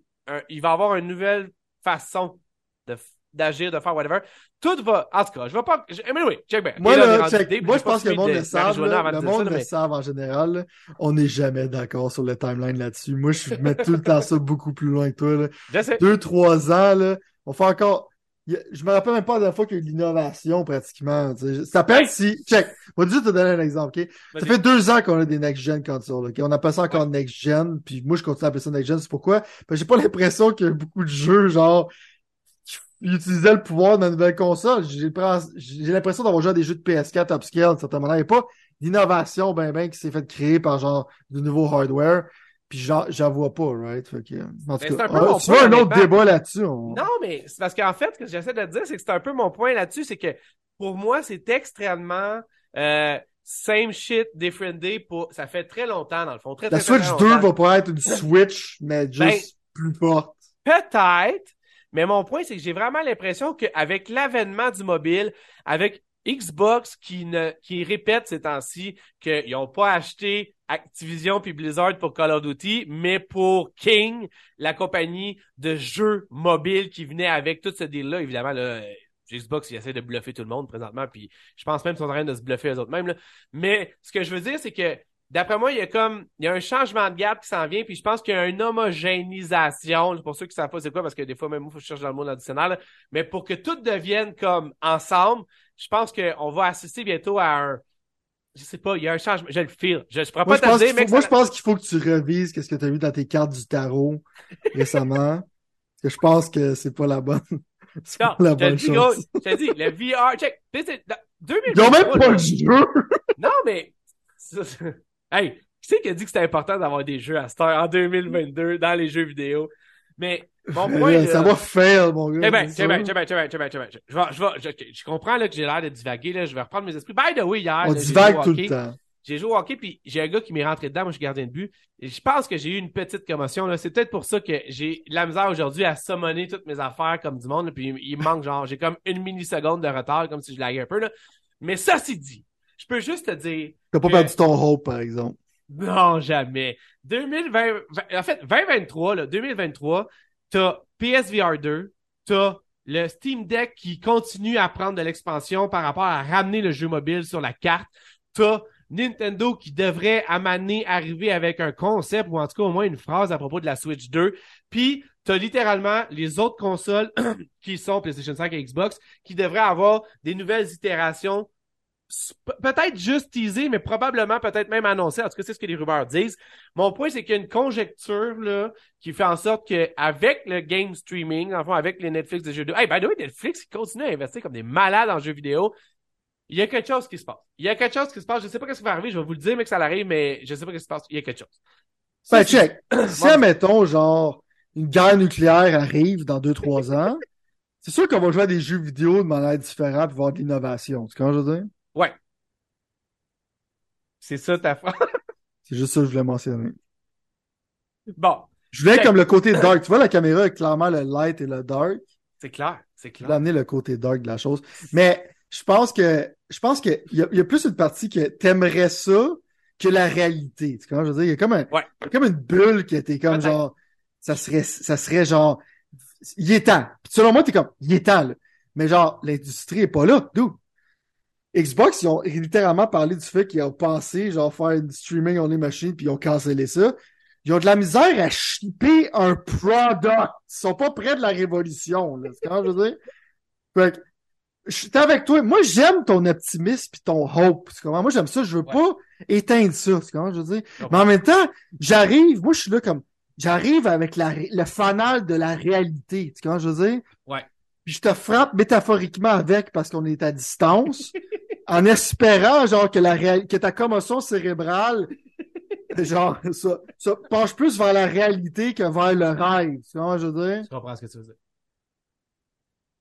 il va avoir une nouvelle façon de, d'agir, de faire whatever. Tout va, en tout cas, je vais pas, anyway, check back. Moi, là, check, moi, je pense que le monde le savent, le monde le savent en général, on n'est jamais d'accord sur le timeline là-dessus. Moi, je mets tout le temps ça beaucoup plus loin que toi, là. Je sais. Deux, trois ans, là, on fait encore, je me rappelle même pas de la fois qu'il y a eu de l'innovation pratiquement. Ça s'appelle si. Check. On va juste te donner un exemple, OK? Ça fait deux ans qu'on a des next-gen consoles, OK? On appelle ça encore next-gen, puis moi je continue à appeler ça next-gen. C'est pourquoi? Parce que j'ai pas l'impression qu'il y a beaucoup de jeux, genre, qui utilisaient le pouvoir de la nouvelle console. J'ai l'impression d'avoir joué à des jeux de PS4 upscale, de certaine manière. Il n'y a pas d'innovation ben ben qui s'est fait créer par genre du nouveau hardware. Puis j'en vois pas, right? Fait que, en tout cas, un, un autre débat là-dessus. Non, mais c'est parce qu'en fait, ce que j'essaie de dire, c'est que c'est un peu mon point là-dessus, c'est que pour moi, c'est extrêmement euh, same shit, different day. Pour... Ça fait très longtemps, dans le fond. Très, La Switch 2 va pas être une Switch, mais ben, juste plus forte. Peut-être, mais mon point, c'est que j'ai vraiment l'impression qu'avec l'avènement du mobile, avec Xbox qui ne qui répète ces temps-ci qu'ils n'ont pas acheté Activision puis Blizzard pour Call of Duty, mais pour King, la compagnie de jeux mobiles qui venait avec tout ce deal-là. Évidemment, là, Xbox, il essaie de bluffer tout le monde présentement, puis je pense même qu'ils sont en train de se bluffer eux autres mêmes. Mais ce que je veux dire, c'est que d'après moi, il y a comme il y a un changement de garde qui s'en vient, puis je pense qu'il y a une homogénéisation. Pour ceux qui savent pas c'est quoi, parce que des fois, même moi, il faut que je cherche dans le monde additionnel, mais pour que tout devienne comme ensemble, je pense qu'on va assister bientôt à un je sais pas, il y a un changement. Je le feel. Je, je pourrais pas te dire, mais. Moi, je pense qu'il faut que tu revises qu'est-ce que tu as vu dans tes cartes du tarot récemment. parce que je pense que c'est pas la bonne. C'est pas la bonne chose. je te dis, le VR, check. 2023, Ils ont même pas le jeu! non, mais. Hey, qui c'est qui a dit que c'était important d'avoir des jeux à Star en 2022 dans les jeux vidéo? Mais mon point. ça va faire, mon gars. Eh ben, eh ben, eh ben, eh ben, eh ben, eh ben, Je vais, je vais, je, comprends, là, que j'ai l'air de divaguer, là. Je vais reprendre mes esprits. By the way, hier. On divague tout le temps. J'ai joué au hockey, puis j'ai un gars qui m'est rentré dedans. Moi, je suis gardien de but. Et je pense que j'ai eu une petite commotion, là. C'est peut-être pour ça que j'ai la misère aujourd'hui à summoner toutes mes affaires comme du monde, Puis il me manque, genre, j'ai comme une milliseconde de retard, comme si je laguais un peu, là. Mais ça, c'est dit. Je peux juste te dire. T'as pas perdu ton hope, par exemple. Non, jamais. 2020, en fait, 2023, là, 2023, t'as PSVR 2, t'as le Steam Deck qui continue à prendre de l'expansion par rapport à ramener le jeu mobile sur la carte, t'as Nintendo qui devrait à arriver avec un concept ou en tout cas au moins une phrase à propos de la Switch 2. Puis t'as littéralement les autres consoles qui sont PlayStation 5 et Xbox qui devraient avoir des nouvelles itérations peut-être juste teasé, mais probablement peut-être même annoncé. En tout cas, c'est ce que les rumeurs disent. Mon point, c'est qu'il y a une conjecture là, qui fait en sorte qu'avec le game streaming, enfin avec les Netflix de jeux vidéo, hey, by the way, Netflix qui continue à investir comme des malades en jeux vidéo, il y a quelque chose qui se passe. Il y a quelque chose qui se passe. Je sais pas ce qui va arriver. Je vais vous le dire, mais que ça arrive, mais je sais pas ce qui se passe. Il y a quelque chose. Ben, check. si, admettons, genre, une guerre nucléaire arrive dans deux, trois ans, c'est sûr qu'on va jouer à des jeux vidéo de manière différente pour voir de l'innovation. Tu comprends je veux dire? Ouais. C'est ça ta phrase. C'est juste ça que je voulais mentionner. Bon. Je voulais comme le côté dark. Tu vois, la caméra est clairement le light et le dark. C'est clair, c'est clair. Je voulais amener le côté dark de la chose. Mais je pense que je pense qu'il y, a, y a plus une partie que t'aimerais ça que la réalité. Tu vois, je veux dire, il y a comme un, comme une bulle qui était comme genre, ça serait, ça serait genre, il est temps. Puis selon moi, t'es comme, il est temps, là. Mais genre, l'industrie est pas là, d'où? Xbox, ils ont littéralement parlé du fait qu'ils ont pensé genre faire une streaming only machine puis ils ont cancellé ça. Ils ont de la misère à shipper un product. Ils sont pas près de la révolution, là. C'est quand je veux dire? Fait que, je suis avec toi. Moi, j'aime ton optimisme puis ton hope. Comment? Moi, j'aime ça. Je veux pas éteindre ça. Comment je veux dire? Mais en même temps, j'arrive. Moi, je suis là comme, j'arrive avec la, le fanal de la réalité. Tu comprends, je veux dire? Ouais. Puis je te frappe métaphoriquement avec parce qu'on est à distance. en espérant genre que la que ta commotion cérébrale genre ça, ça penche plus vers la réalité que vers le rêve. Tu vois, je veux dire? Je comprends ce que tu veux dire.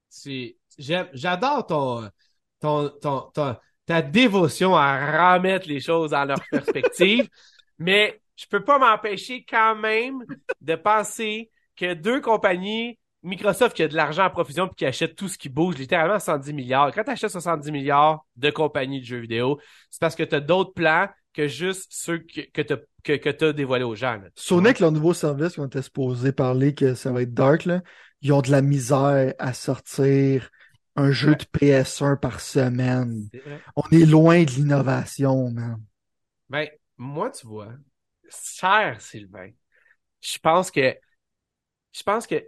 C'est j'adore ton, ton, ton, ta dévotion à remettre les choses dans leur perspective, mais je peux pas m'empêcher quand même de penser que deux compagnies Microsoft qui a de l'argent en profusion puis qui achète tout ce qui bouge, littéralement 110 milliards. Quand tu achètes 70 milliards de compagnies de jeux vidéo, c'est parce que tu as d'autres plans que juste ceux que, que tu que, que as dévoilés aux gens. Sonic, leur nouveau service, qu'on était supposé parler que ça va être dark, là, ils ont de la misère à sortir un jeu de PS1 par semaine. On est loin de l'innovation, man. Ben, moi, tu vois, cher Sylvain, je pense que je pense que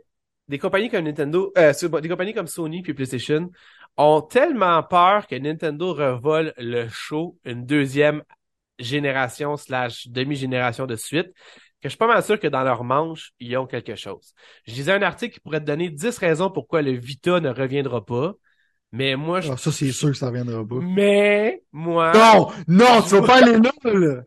des compagnies comme Nintendo, euh, des compagnies comme Sony puis PlayStation ont tellement peur que Nintendo revole le show une deuxième génération slash demi-génération de suite que je suis pas mal sûr que dans leur manche, ils ont quelque chose. Je disais un article qui pourrait te donner 10 raisons pourquoi le Vita ne reviendra pas. Mais moi, je... Ah, ça, c'est sûr que ça reviendra pas. Mais, moi... Non! Non, tu vas pas aller là, là!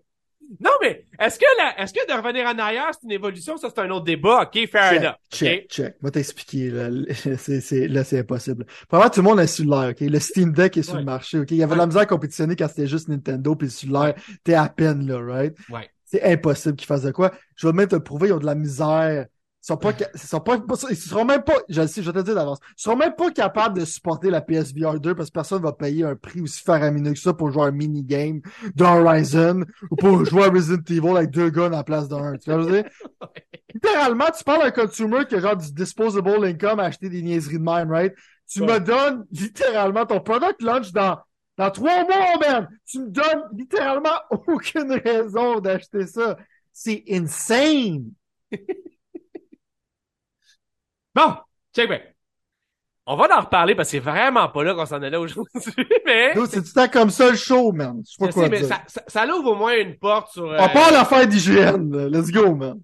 Non, mais est-ce que la, est-ce que de revenir en arrière, c'est une évolution? Ça, c'est un autre débat? OK, fair check, enough. Check, check. Moi, t'expliquer, là. C'est, impossible. Premièrement, tout le monde est sur l'air, OK? Le Steam Deck est sur le marché, OK? Il y avait de la misère à compétitionner quand c'était juste Nintendo, puis sur l'air, t'es à peine, là, right? Ouais. C'est impossible qu'ils fassent de quoi. Je vais même te prouver, ils ont de la misère sont pas, sont pas, ils seront même pas, je le sais, je vais te dire d'avance, ils seront même pas capables de supporter la PSVR 2 parce que personne va payer un prix aussi faramineux que ça pour jouer un mini-game d'Horizon ou pour jouer à Resident Evil avec deux guns en place d'un. Tu vois, je veux dire? Littéralement, tu parles à un consumer qui a genre du disposable income à acheter des niaiseries de même, right? Tu me donnes littéralement ton product launch dans, dans trois mois, man! Tu me donnes littéralement aucune raison d'acheter ça. C'est insane! Bon, check bien. On va en reparler parce que c'est vraiment pas là qu'on s'en allait aujourd'hui, mais... c'est le temps comme ça le show, man. Je sais pas quoi mais Ça, ça, ça, ouvre au moins une porte sur... Euh... On parle l'affaire d'hygiène, let's go, man.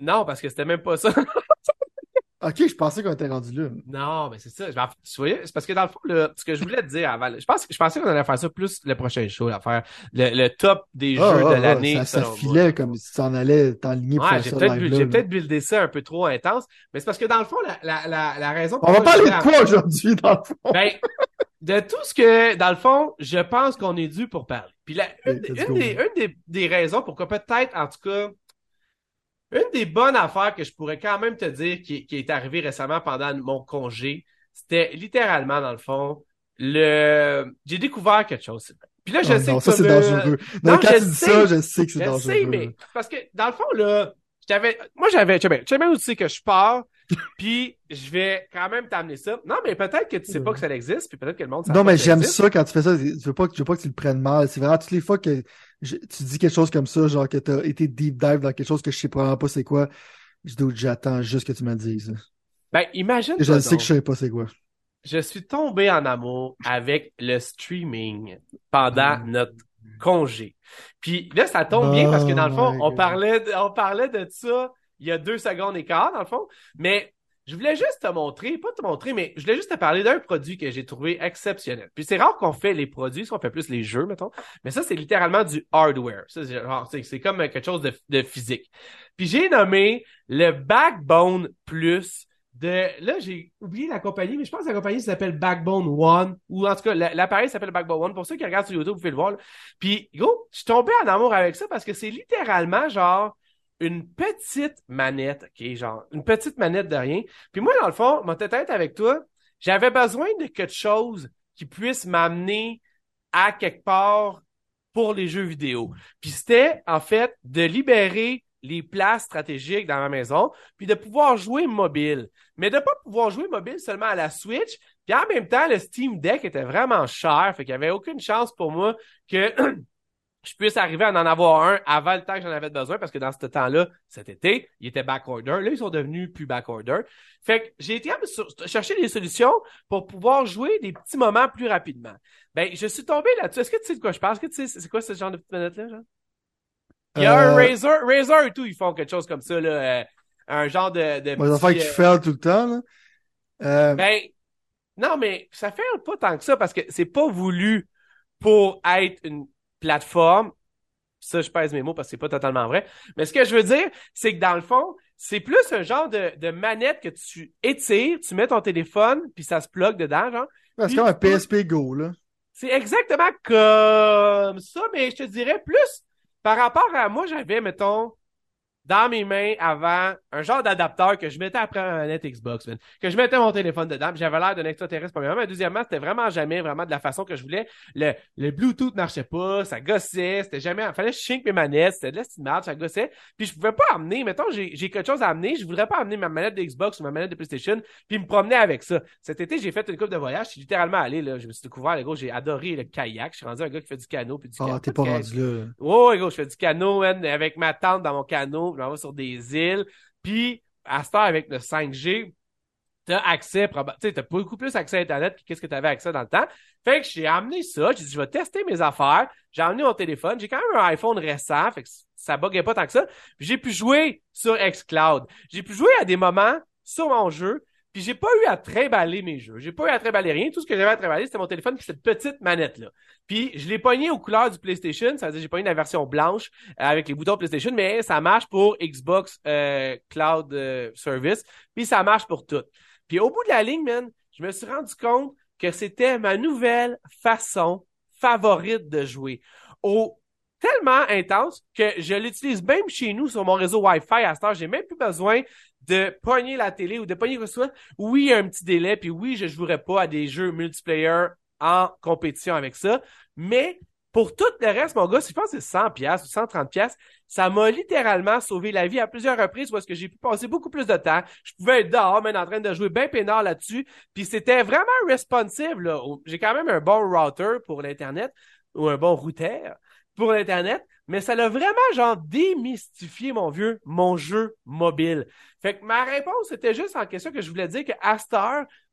Non, parce que c'était même pas ça. Ok, je pensais qu'on était rendu là. Non, mais c'est ça. C'est parce que dans le fond, ce que je voulais te dire avant, je, pense, je pensais qu'on allait faire ça plus le prochain show, à faire le, le top des ah, jeux ah, de ah, l'année. ça, ça filait comme si tu en allais t'enligner pour faire ça. J'ai peut-être buildé ça un peu trop intense, mais c'est parce que dans le fond, la, la, la, la raison... On va parler de quoi aujourd'hui, dans le fond? Ben, de tout ce que, dans le fond, je pense qu'on est dû pour parler. Puis la, une, une, des, une des, des raisons pourquoi peut-être, en tout cas, une des bonnes affaires que je pourrais quand même te dire qui, qui est arrivée récemment pendant mon congé, c'était littéralement, dans le fond, le... J'ai découvert quelque chose. Puis là, je sais non, que ça, c'est dangereux. Non, quand tu dis ça, je sais que c'est dangereux. Je sais, mais parce que, dans le fond, là, j'avais, moi, j'avais, tu sais bien où tu sais que je pars, puis je vais quand même t'amener ça. Non, mais peut-être que tu sais pas que ça existe, puis peut-être que le monde Non, mais j'aime ça quand tu fais ça. Je veux pas que, je veux pas que tu le prennes mal. C'est vraiment toutes les fois que tu dis quelque chose comme ça, genre que t'as été deep dive dans quelque chose que je sais probablement pas c'est quoi. Je doute, j'attends juste que tu me le dises. Ben, imagine. Je sais que je sais pas c'est quoi. Je suis tombé en amour avec le streaming pendant Mm. notre congé. Puis là, ça tombe bien parce que dans le fond, Oh on parlait, de, on parlait de ça il y a deux secondes et quart, dans le fond. Mais je voulais juste te montrer, pas te montrer, mais je voulais juste te parler d'un produit que j'ai trouvé exceptionnel. Puis c'est rare qu'on fait les produits, qu'on fait plus les jeux, mettons. Mais ça, c'est littéralement du hardware. C'est, comme quelque chose de, physique. Puis j'ai nommé le Backbone Plus de là j'ai oublié la compagnie mais je pense que la compagnie s'appelle Backbone One ou en tout cas la- l'appareil s'appelle Backbone One pour ceux qui regardent sur YouTube vous pouvez le voir puis gros je suis tombé en amour avec ça parce que c'est littéralement genre une petite manette ok genre une petite manette de rien puis moi dans le fond mon tête avec toi j'avais besoin de quelque chose qui puisse m'amener à quelque part pour les jeux vidéo puis c'était en fait de libérer les places stratégiques dans ma maison, puis de pouvoir jouer mobile. Mais de pas pouvoir jouer mobile seulement à la Switch, puis en même temps, le Steam Deck était vraiment cher, fait qu'il y avait aucune chance pour moi que je puisse arriver à en avoir un avant le temps que j'en avais besoin, parce que dans ce temps-là, cet été, il était backorder. Là, ils sont devenus plus backorder. Fait que j'ai été sur- chercher des solutions pour pouvoir jouer des petits moments plus rapidement. Ben, je suis tombé là-dessus. Est-ce que tu sais de quoi je parle? Est-ce que tu sais, c'est quoi ce genre de petite manette-là, genre? Il y a un Euh, Razer, Razer et tout, ils font quelque chose comme ça, là. euh, un genre de. de Moi, petit, qui euh, tout le temps, là. Euh, Ben, non, mais ça fait pas tant que ça parce que c'est pas voulu pour être une plateforme. Ça, je pèse mes mots parce que c'est pas totalement vrai. Mais ce que je veux dire, c'est que dans le fond, c'est plus un genre de, de manette que tu étires, tu mets ton téléphone, puis ça se plug dedans, genre. c'est comme un PSP Go, là. C'est exactement comme ça, mais je te dirais plus par rapport à moi, j'avais, mettons, dans mes mains avant un genre d'adapteur que je mettais après un net Xbox, que je mettais mon téléphone dedans. J'avais l'air d'un extraterrestre premièrement. Deuxièmement, c'était vraiment jamais vraiment de la façon que je voulais. Le, le Bluetooth marchait pas, ça gossait, c'était jamais. Fallait que je chink mes manettes, c'était de l'estimable, ça gossait. Puis je pouvais pas amener, mettons, j'ai, j'ai quelque chose à amener, je voudrais pas amener ma manette de Xbox ou ma manette de PlayStation, puis me promener avec ça. Cet été, j'ai fait une coupe de voyage, je suis littéralement allé, là, je me suis découvert, les gars, j'ai adoré le kayak. Je suis rendu un gars qui fait du canot puis du Ah, t'es pas rendu là. Oh, gars, je fais du canot, avec ma tante dans mon canot, je m'en vais sur des îles. Puis, à ce temps, avec le 5G, t'as accès, tu sais, t'as beaucoup plus accès à Internet que qu'est-ce que t'avais accès dans le temps. Fait que j'ai amené ça, j'ai dit, je vais tester mes affaires. J'ai amené mon téléphone, j'ai quand même un iPhone récent, fait que ça buguait pas tant que ça. J'ai pu jouer sur xCloud. J'ai pu jouer à des moments sur mon jeu puis j'ai pas eu à trimballer mes jeux. J'ai pas eu à trimballer rien. Tout ce que j'avais à trimballer, c'était mon téléphone qui cette petite manette-là. Puis je l'ai pogné aux couleurs du PlayStation. Ça veut dire j'ai pogné la version blanche euh, avec les boutons PlayStation, mais ça marche pour Xbox euh, Cloud euh, Service. Puis ça marche pour tout. Puis au bout de la ligne, man, je me suis rendu compte que c'était ma nouvelle façon favorite de jouer. Au tellement intense que je l'utilise même chez nous sur mon réseau Wi-Fi à ce temps. J'ai même plus besoin de pogner la télé ou de pogner quoi que soit. Oui, il y a un petit délai, puis oui, je jouerai pas à des jeux multiplayer en compétition avec ça. Mais pour tout le reste, mon gars, si je pense que c'est 100 pièces ou 130 pièces, ça m'a littéralement sauvé la vie à plusieurs reprises parce que j'ai pu passer beaucoup plus de temps. Je pouvais être dehors, même en train de jouer bien peinard là-dessus. Puis c'était vraiment responsive. J'ai quand même un bon router pour l'Internet ou un bon router pour l'Internet, mais ça l'a vraiment genre démystifié, mon vieux, mon jeu mobile. Fait que ma réponse était juste en question que je voulais dire que à cette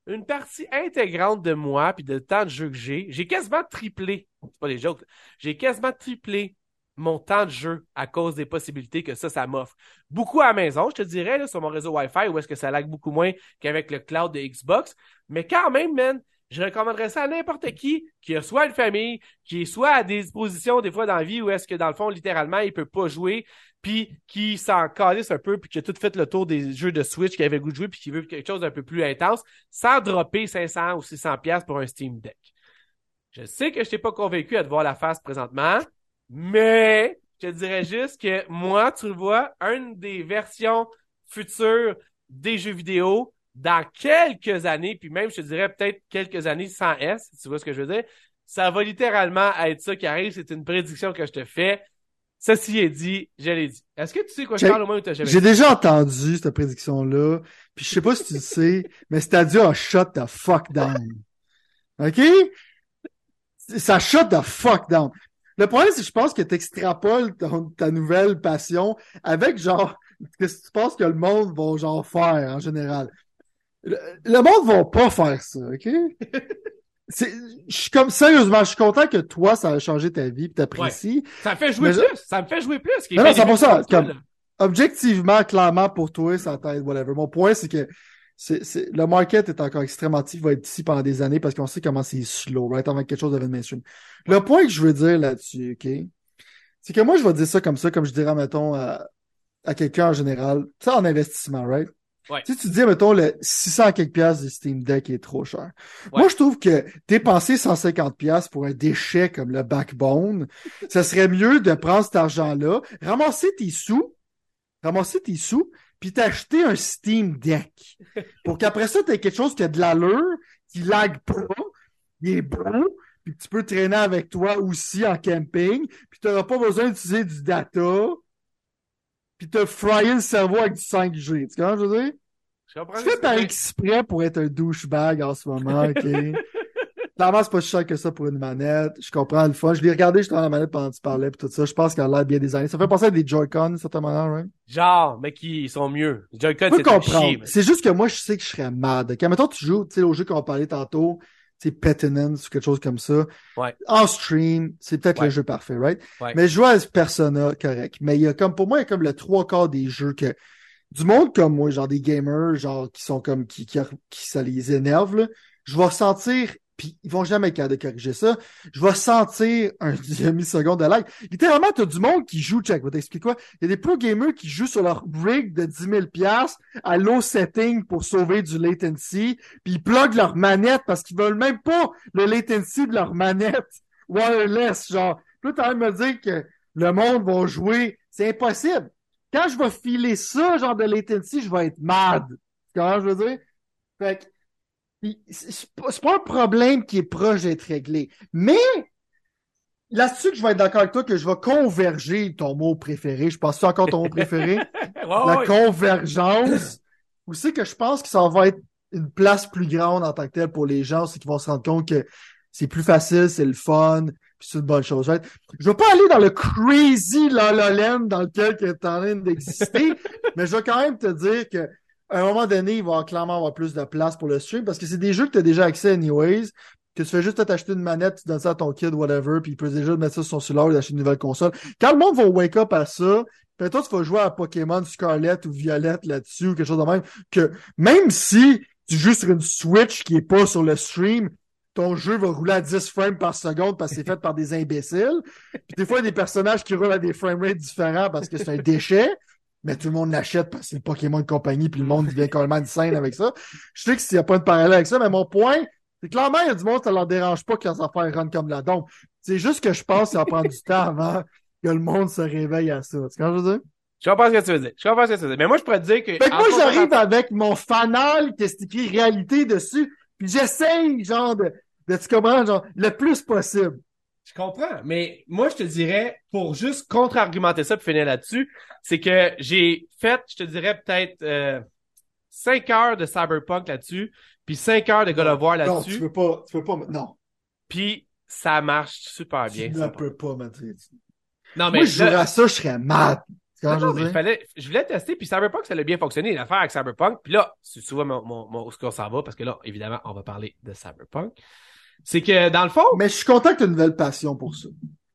une partie intégrante de moi puis de temps de jeu que j'ai, j'ai quasiment triplé, c'est pas des jokes, j'ai quasiment triplé mon temps de jeu à cause des possibilités que ça, ça m'offre. Beaucoup à la maison, je te dirais, là, sur mon réseau Wi-Fi, où est-ce que ça lag beaucoup moins qu'avec le cloud de Xbox. Mais quand même, man, je recommanderais ça à n'importe qui qui a soit une famille, qui est soit à des dispositions des fois dans la vie où est-ce que dans le fond, littéralement, il peut pas jouer, puis qui s'en calisse un peu, puis qui a tout fait le tour des jeux de Switch, qui avait goût de jouer, puis qui veut quelque chose d'un peu plus intense, sans dropper 500 ou 600 pièces pour un Steam Deck. Je sais que je t'ai pas convaincu à te voir la face présentement, mais je te dirais juste que moi, tu vois, une des versions futures des jeux vidéo, dans quelques années, puis même, je te dirais peut-être quelques années sans S, si tu vois ce que je veux dire, ça va littéralement être ça qui arrive. C'est une prédiction que je te fais. Ceci est dit, je l'ai dit. Est-ce que tu sais quoi je parle au moins ou t'as jamais J'ai déjà entendu cette prédiction-là, puis je sais pas si tu le sais, mais c'est-à-dire un shut the fuck down. OK? Ça shut the fuck down. Le problème, c'est que je pense que tu extrapoles ta nouvelle passion avec genre, qu'est-ce que tu penses que le monde va genre faire en général? Le, monde va pas faire ça, OK? je suis comme sérieusement, je suis content que toi ça a changé ta vie, tu t'apprécies. Ça me fait jouer plus, ça me fait jouer plus. Non, non, c'est pour ça. Comme, objectivement, clairement pour toi, ça t'aide, whatever. Mon point, c'est que c'est, c'est, le market est encore extrêmement actif, va être ici pendant des années parce qu'on sait comment c'est slow, right, avant que quelque chose devienne mainstream. Le point que je veux dire là-dessus, OK, c'est que moi, je vais dire ça comme ça, comme je dirais, mettons, à, à quelqu'un en général, ça en investissement, right? Tu sais, tu dis, mettons, le 600 quelques piastres du Steam Deck est trop cher. Moi, je trouve que dépenser 150 piastres pour un déchet comme le Backbone, ça serait mieux de prendre cet argent-là, ramasser tes sous, ramasser tes sous, puis t'acheter un Steam Deck. Pour qu'après ça, t'aies quelque chose qui a de l'allure, qui lag pas, il est beau, puis tu peux traîner avec toi aussi en camping, puis t'auras pas besoin d'utiliser du data puis t'as fryé le cerveau avec du 5G. Tu comprends, je veux dire? Je comprends. Tu fais par exprès pour être un douchebag en ce moment, ok? Clairement, c'est pas si cher que ça pour une manette. Je comprends le fun. Je l'ai regardé, j'étais dans la manette pendant que tu parlais pis tout ça. Je pense qu'elle a l'air bien designé. Ça fait penser à des Joy-Con, certainement, right? Genre, mais qui sont mieux. Joy-Con, c'est comprendre. C'est juste que moi, je sais que je serais mad. Quand, mettons, tu joues, tu sais, au jeu qu'on parlait tantôt, sais, Petinence ou quelque chose comme ça. Ouais. En stream, c'est peut-être le jeu parfait, right? Mais je joue à Persona, correct. Mais il y a comme, pour moi, il y a comme le trois quarts des jeux que, du monde comme moi, genre des gamers, genre, qui sont comme, qui, qui, qui ça les énerve, là, je vais ressentir puis ils vont jamais être capables de corriger ça. Je vais sentir un demi-seconde de lag. Littéralement, t'as du monde qui joue, check, je vais t'expliquer quoi? Il y a des pro gamers qui jouent sur leur rig de 10 000 à low setting pour sauver du latency, puis ils pluguent leur manette parce qu'ils veulent même pas le latency de leur manette wireless, genre. Envie de me dire que le monde va jouer. C'est impossible. quand je vais filer ça, genre de latency, je vais être mad. Comment je veux dire? Fait que, c'est pas un problème qui est proche d'être réglé. Mais, là-dessus que je vais être d'accord avec toi que je vais converger ton mot préféré. Je pense que c'est encore ton mot préféré? la convergence. Ou c'est que je pense que ça va être une place plus grande en tant que telle pour les gens, c'est qu'ils vont se rendre compte que c'est plus facile, c'est le fun, puis c'est une bonne chose. Je vais pas aller dans le crazy la la dans lequel tu es en train d'exister, mais je vais quand même te dire que à un moment donné, il va clairement avoir plus de place pour le stream parce que c'est des jeux que tu as déjà accès anyways, que tu fais juste t'acheter une manette, tu donnes ça à ton kid, whatever, puis il peut déjà mettre ça sur son cellulaire et acheter une nouvelle console. Quand le monde va wake up à ça, peut toi, tu vas jouer à Pokémon Scarlet ou Violette là-dessus ou quelque chose de même, que même si tu joues sur une Switch qui est pas sur le stream, ton jeu va rouler à 10 frames par seconde parce que c'est fait par des imbéciles. Puis des fois, il y a des personnages qui roulent à des framerates différents parce que c'est un déchet, mais tout le monde l'achète parce que c'est Pokémon de compagnie, puis le monde devient même scène avec ça. Je sais qu'il n'y a pas de parallèle avec ça, mais mon point, c'est clairement, il y a du monde, ça leur dérange pas quand ça fait run comme la dompe. C'est juste que je pense que ça va prendre du temps avant que le monde se réveille à ça. C'est quand je veux dire? Je comprends ce que tu veux dire. Je comprends ce que tu veux dire. Mais moi, je pourrais te dire que. Fait que moi, j'arrive avec mon fanal qui est écrit réalité dessus, puis j'essaye, genre, de, de, tu comprends, genre, le plus possible. Je comprends, mais moi, je te dirais, pour juste contre-argumenter ça, puis finir là-dessus, c'est que j'ai fait, je te dirais, peut-être euh, 5 heures de Cyberpunk là-dessus, puis 5 heures de God of War là-dessus. Non, tu peux pas, tu peux pas, non. Puis ça marche super bien. Tu ne peux pas, Mathieu. Non, mais. Moi, je jouerais à ça, je serais mad. Non, non, mais il fallait, je voulais tester, puis Cyberpunk, ça a bien fonctionné, l'affaire avec Cyberpunk. Puis là, tu vois mon, mon, mon, où ce qu'on s'en va, parce que là, évidemment, on va parler de Cyberpunk. C'est que, dans le fond... Mais je suis content que tu aies une nouvelle passion pour ça.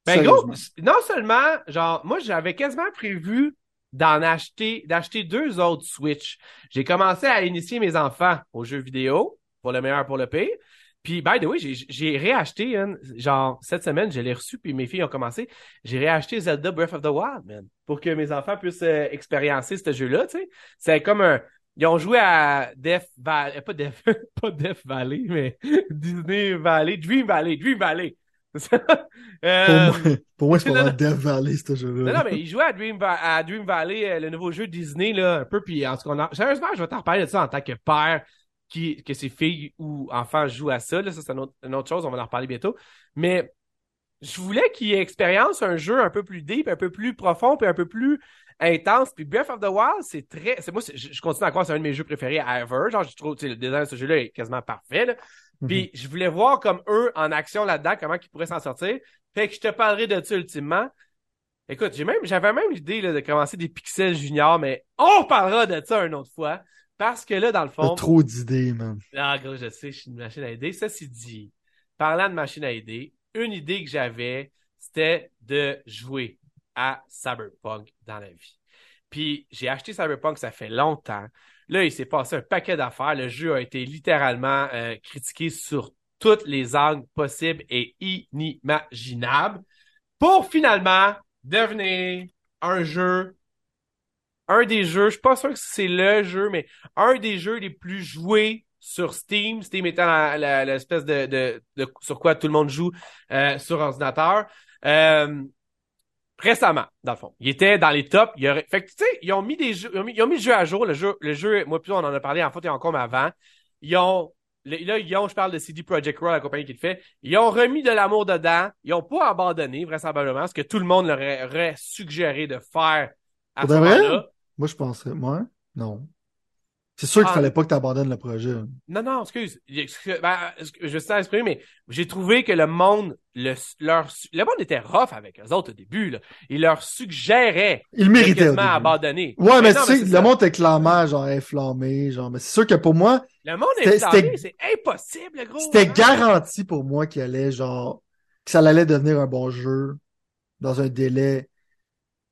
Ben, gros, non seulement, genre, moi, j'avais quasiment prévu d'en acheter, d'acheter deux autres Switch. J'ai commencé à initier mes enfants aux jeux vidéo, pour le meilleur, pour le pire. Puis, by the way, j'ai réacheté, hein, genre, cette semaine, je l'ai reçu, puis mes filles ont commencé. J'ai réacheté Zelda Breath of the Wild, man, pour que mes enfants puissent euh, expériencer ce jeu-là, tu sais. C'est comme un... Ils ont joué à Death Valley, pas Death, pas Death Valley, mais Disney Valley, Dream Valley, Dream Valley. euh... Pour moi, pour moi c'est pas Death Valley, ce jeu-là. Non, non, mais ils jouaient à Dream, à Dream Valley, euh, le nouveau jeu Disney, là, un peu, puis en tout cas, sérieusement, je vais t'en reparler de ça en tant que père qui, que ses filles ou enfants jouent à ça. Là, ça, c'est une autre, chose, on va en reparler bientôt. Mais je voulais qu'ils expérience un jeu un peu plus deep, un peu plus profond, puis un peu plus intense. Puis Breath of the Wild, c'est très. C'est, moi, je, continue à croire que c'est un de mes jeux préférés ever. Genre, je trouve le design de ce jeu-là est quasiment parfait. Là. Mhm. Puis je voulais voir comme eux en action là-dedans, comment ils pourraient s'en sortir. Fait que je te parlerai de ça ultimement. Écoute, j'ai même, j'avais même l'idée de commencer des pixels juniors, mais on parlera de ça une autre fois. Parce que là, dans le fond. trop d'idées, man. Ah, gros, je sais, je suis une machine à aider. Ça, c'est dit. Parlant de machine à aider, une idée que j'avais, c'était de jouer à Cyberpunk dans la vie. Puis j'ai acheté Cyberpunk, ça fait longtemps. Là, il s'est passé un paquet d'affaires. Le jeu a été littéralement euh, critiqué sur toutes les angles possibles et inimaginables pour finalement devenir un jeu un des jeux, je suis pas sûr que c'est le jeu, mais un des jeux les plus joués sur Steam, Steam étant l'espèce de, sur quoi tout le monde joue euh, sur ordinateur. Euh, récemment, dans le fond. Il était dans les tops. Il aurait... Fait que, tu sais, ils ont mis des jeux, ils ont mis, ils ont mis, le jeu à jour. Le jeu, le jeu, moi, plus on en a parlé, en fait, a encore avant. Ils ont, là, ils ont, je parle de CD Projekt Red, la compagnie qui le fait. Ils ont remis de l'amour dedans. Ils ont pas abandonné, vraisemblablement, ce que tout le monde leur aurait suggéré de faire à ce moment-là. Moi, je penserais. Moi, non. C'est sûr qu'il ah. fallait pas que tu abandonnes le projet. Non, non, excuse. Ben, je vais t'exprimer, mais j'ai trouvé que le monde, le, leur, le monde était rough avec eux autres au début. Là. Il leur suggérait Ils méritaient abandonner. Ouais, mais, tu sais, le monde est clairement genre inflammé. Genre, mais c'est sûr que pour moi. Le monde est inflammé, c'est impossible, gros. C'était hein. garanti pour moi qu'il allait genre que ça allait devenir un bon jeu dans un délai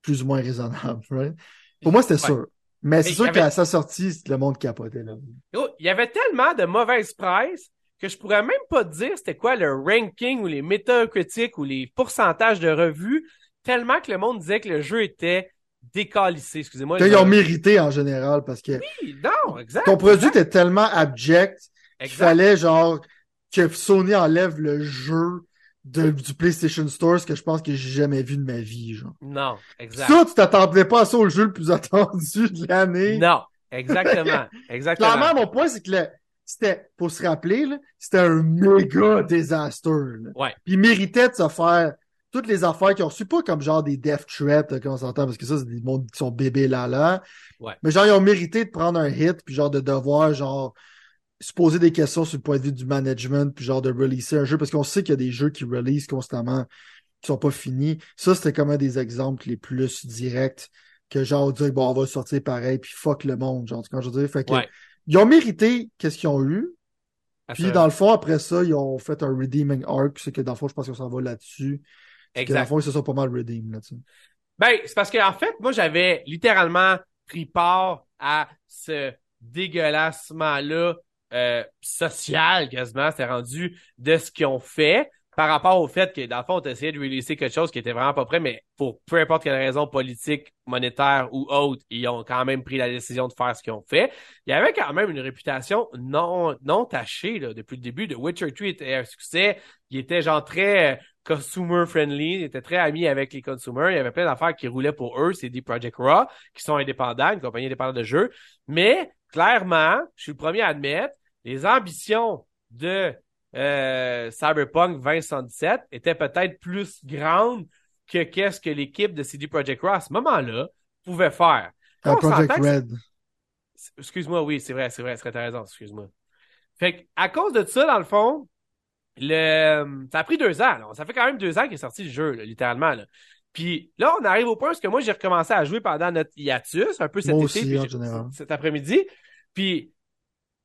plus ou moins raisonnable. Right? Pour moi, c'était sûr. Mais c'est sûr qu'à sa sortie, le monde capotait. Là. il y avait tellement de mauvaises presse que je pourrais même pas te dire c'était quoi le ranking ou les métacritiques ou les pourcentages de revues, tellement que le monde disait que le jeu était décalissé. Excusez-moi. Ils ont mérité en général parce que. Oui, non, exact. Ton produit était tellement abject qu'il fallait genre que Sony enlève le jeu du PlayStation Store, ce que je pense que j'ai jamais vu de ma vie, genre. Non, exact. Ça, tu t'attendais pas à ça au jeu le plus attendu de l'année. Non, exactement, exactement. Clairement, mon point, c'est que c'était, pour se rappeler, c'était un méga désastre. Ouais. Puis il méritait de se faire toutes les affaires qu'ils ont reçues, pas comme genre des death threats, comme on s'entend, parce que ça, c'est des mondes qui sont bébés là là. Ouais. Mais genre, ils ont mérité de prendre un hit, puis genre de devoir, genre, se poser des questions sur le point de vue du management, puis genre de releaser un jeu, parce qu'on sait qu'il y a des jeux qui release constamment, qui sont pas finis. Ça, c'était comme un des exemples les plus directs que genre, on dit, bon, on va sortir pareil, puis fuck le monde, genre, quand je dire? Fait que, ils ont mérité qu'est-ce qu'ils ont eu. Puis, dans le fond, après ça, ils ont fait un redeeming arc, c'est que dans le fond, je pense qu'on s'en va là-dessus. Exact. dans le fond, ils se sont pas mal redeem là-dessus. Ben, c'est parce qu'en fait, moi, j'avais littéralement pris part à ce dégueulassement-là euh, social quasiment, c'est rendu de ce qu'ils ont fait par rapport au fait que, dans le fond, on essayé de releaser quelque chose qui était vraiment pas prêt, mais pour peu importe quelle raison politique, monétaire ou autre, ils ont quand même pris la décision de faire ce qu'ils ont fait. Il y avait quand même une réputation non, non tachée là, depuis le début. de Witcher 3 était un succès. Il était genre très euh, consumer friendly, il était très ami avec les consumers. Il y avait plein d'affaires qui roulaient pour eux. C'est des Project Raw qui sont indépendants, une compagnie indépendante de jeux. Mais clairement, je suis le premier à admettre, les ambitions de euh, Cyberpunk 2077 étaient peut-être plus grandes que qu'est-ce que l'équipe de CD Projekt Raw à ce moment-là pouvait faire. Ah, Project Red. Excuse-moi, oui, c'est vrai, c'est vrai, c'est raison, excuse-moi. Fait à cause de ça, dans le fond, le... ça a pris deux ans. Ça fait quand même deux ans qu'il est sorti le jeu, littéralement. Là. Puis là, on arrive au point où moi, j'ai recommencé à jouer pendant notre hiatus, un peu cet été, cet après-midi. Puis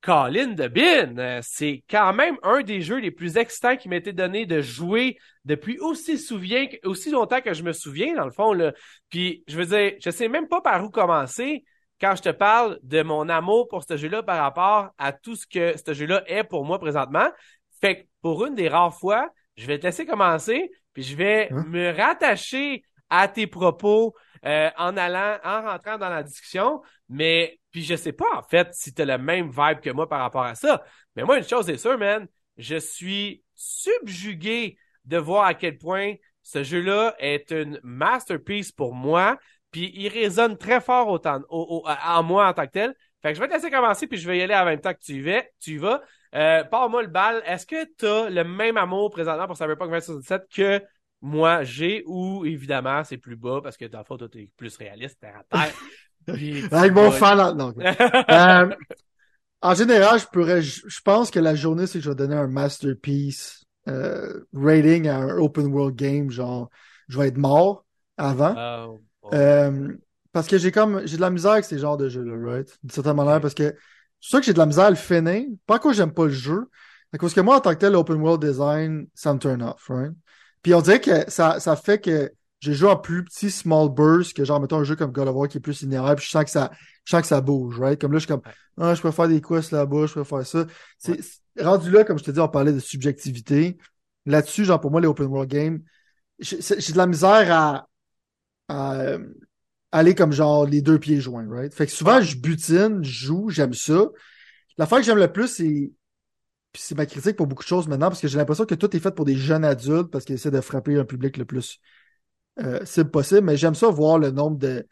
Colin de Bin, euh, c'est quand même un des jeux les plus excitants qui m'était donné de jouer depuis aussi souviens, aussi longtemps que je me souviens, dans le fond, là. Puis, je veux dire, je sais même pas par où commencer quand je te parle de mon amour pour ce jeu-là par rapport à tout ce que ce jeu-là est pour moi présentement. Fait que, pour une des rares fois, je vais te laisser commencer, puis je vais hein? me rattacher à tes propos euh, en allant, en rentrant dans la discussion, mais puis je sais pas, en fait, si tu as le même vibe que moi par rapport à ça. Mais moi, une chose est sûre, man, je suis subjugué de voir à quel point ce jeu-là est une masterpiece pour moi. Puis il résonne très fort autant, en moi en tant que tel. Fait que je vais te laisser commencer, puis je vais y aller en même temps que tu y vas. Tu vas. Euh, moi le bal. Est-ce que tu as le même amour présentement pour Cyberpunk 2077 que moi j'ai, ou évidemment c'est plus bas parce que dans le fond, toi, t'es plus réaliste, t'es à terre. Avec mon fan, non. euh, en général, je pourrais, je, pense que la journée, c'est que je vais donner un masterpiece euh, rating à un open world game, genre, je vais être mort avant. Oh, euh, parce que j'ai comme, j'ai de la misère avec ces genres de jeux-là, right? D'une certaine manière, parce que c'est sûr que j'ai de la misère à le finir. Pas que j'aime pas le jeu, parce que moi, en tant que tel, l'open world design, ça me turn off, right? Puis on dirait que ça, ça fait que j'ai joué en plus petit small burst que genre mettons un jeu comme God of War qui est plus linéaire puis je sens que ça je sens que ça bouge right? Comme là je suis comme ah je peux faire des quests là-bas je peux faire ça. C'est rendu là comme je te dis on parlait de subjectivité. Là-dessus genre pour moi les open world games j'ai de la misère à, à, aller comme genre les deux pieds joints right? Fait que souvent je butine je joue j'aime ça. L'affaire que j'aime le plus c'est puis c'est ma critique pour beaucoup de choses maintenant parce que j'ai l'impression que tout est fait pour des jeunes adultes parce qu'ils essaient de frapper un public le plus euh, c'est possible, mais j'aime ça voir le nombre de,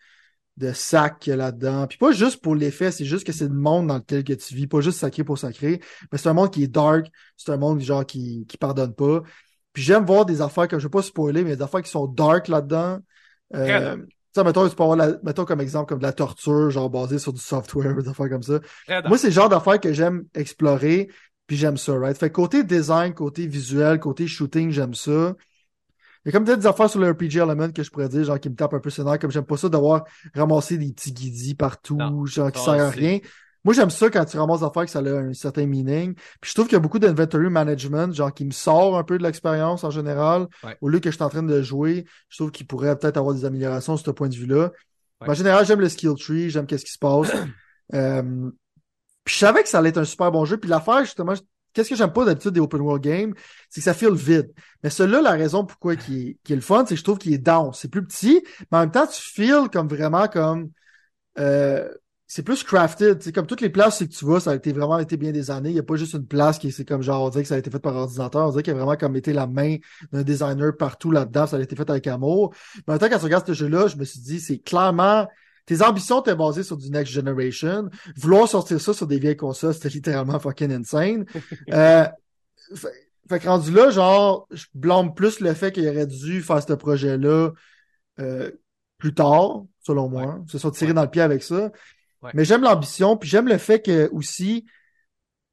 de sacs qu'il y a là-dedans. Puis pas juste pour l'effet, c'est juste que c'est le monde dans lequel que tu vis, pas juste sacré pour sacré, mais c'est un monde qui est dark, c'est un monde genre qui, qui pardonne pas. Puis j'aime voir des affaires que je vais pas spoiler, mais des affaires qui sont dark là-dedans. Euh, ça, mettons, tu peux avoir la, mettons comme exemple comme de la torture, genre basée sur du software, des affaires comme ça. Moi, c'est le genre d'affaires que j'aime explorer, puis j'aime ça, right? Fait côté design, côté visuel, côté shooting, j'aime ça. Il y a comme peut-être des affaires sur le RPG Element que je pourrais dire, genre qui me tapent un peu nerfs, comme j'aime pas ça d'avoir ramassé des petits guidis partout, genre qui servent à rien. Moi, j'aime ça quand tu ramasses des affaires que ça a un certain meaning. Puis je trouve qu'il y a beaucoup d'inventory management, genre qui me sort un peu de l'expérience en général. Au lieu que je suis en train de jouer, je trouve qu'il pourrait peut-être avoir des améliorations sur ce point de vue-là. En général, j'aime le skill tree, j'aime qu'est-ce qui se passe. euh, puis je savais que ça allait être un super bon jeu. Puis l'affaire, justement, qu'est-ce que j'aime pas d'habitude des open world games, c'est que ça file vide. Mais celui-là, la raison pourquoi qui est, est le fun, c'est que je trouve qu'il est dense. C'est plus petit, mais en même temps, tu files comme vraiment comme euh, c'est plus crafted. C'est comme toutes les places que tu vois, ça a été vraiment été bien années. Il n'y a pas juste une place qui c'est comme genre, on dirait que ça a été fait par ordinateur. On dirait qu'il y a vraiment comme été la main d'un designer partout là-dedans. Ça a été fait avec amour. Mais en même temps, quand tu regardes ce jeu-là, je me suis dit, c'est clairement, tes ambitions étaient basées sur du next generation. Vouloir sortir ça sur des vieilles consoles, c'était littéralement fucking insane. euh, fait, que rendu là, genre, je blâme plus le fait qu'il aurait dû faire ce projet-là euh, plus tard, selon moi. Se sont tirés dans le pied avec ça. Mais j'aime l'ambition, puis j'aime le fait que aussi,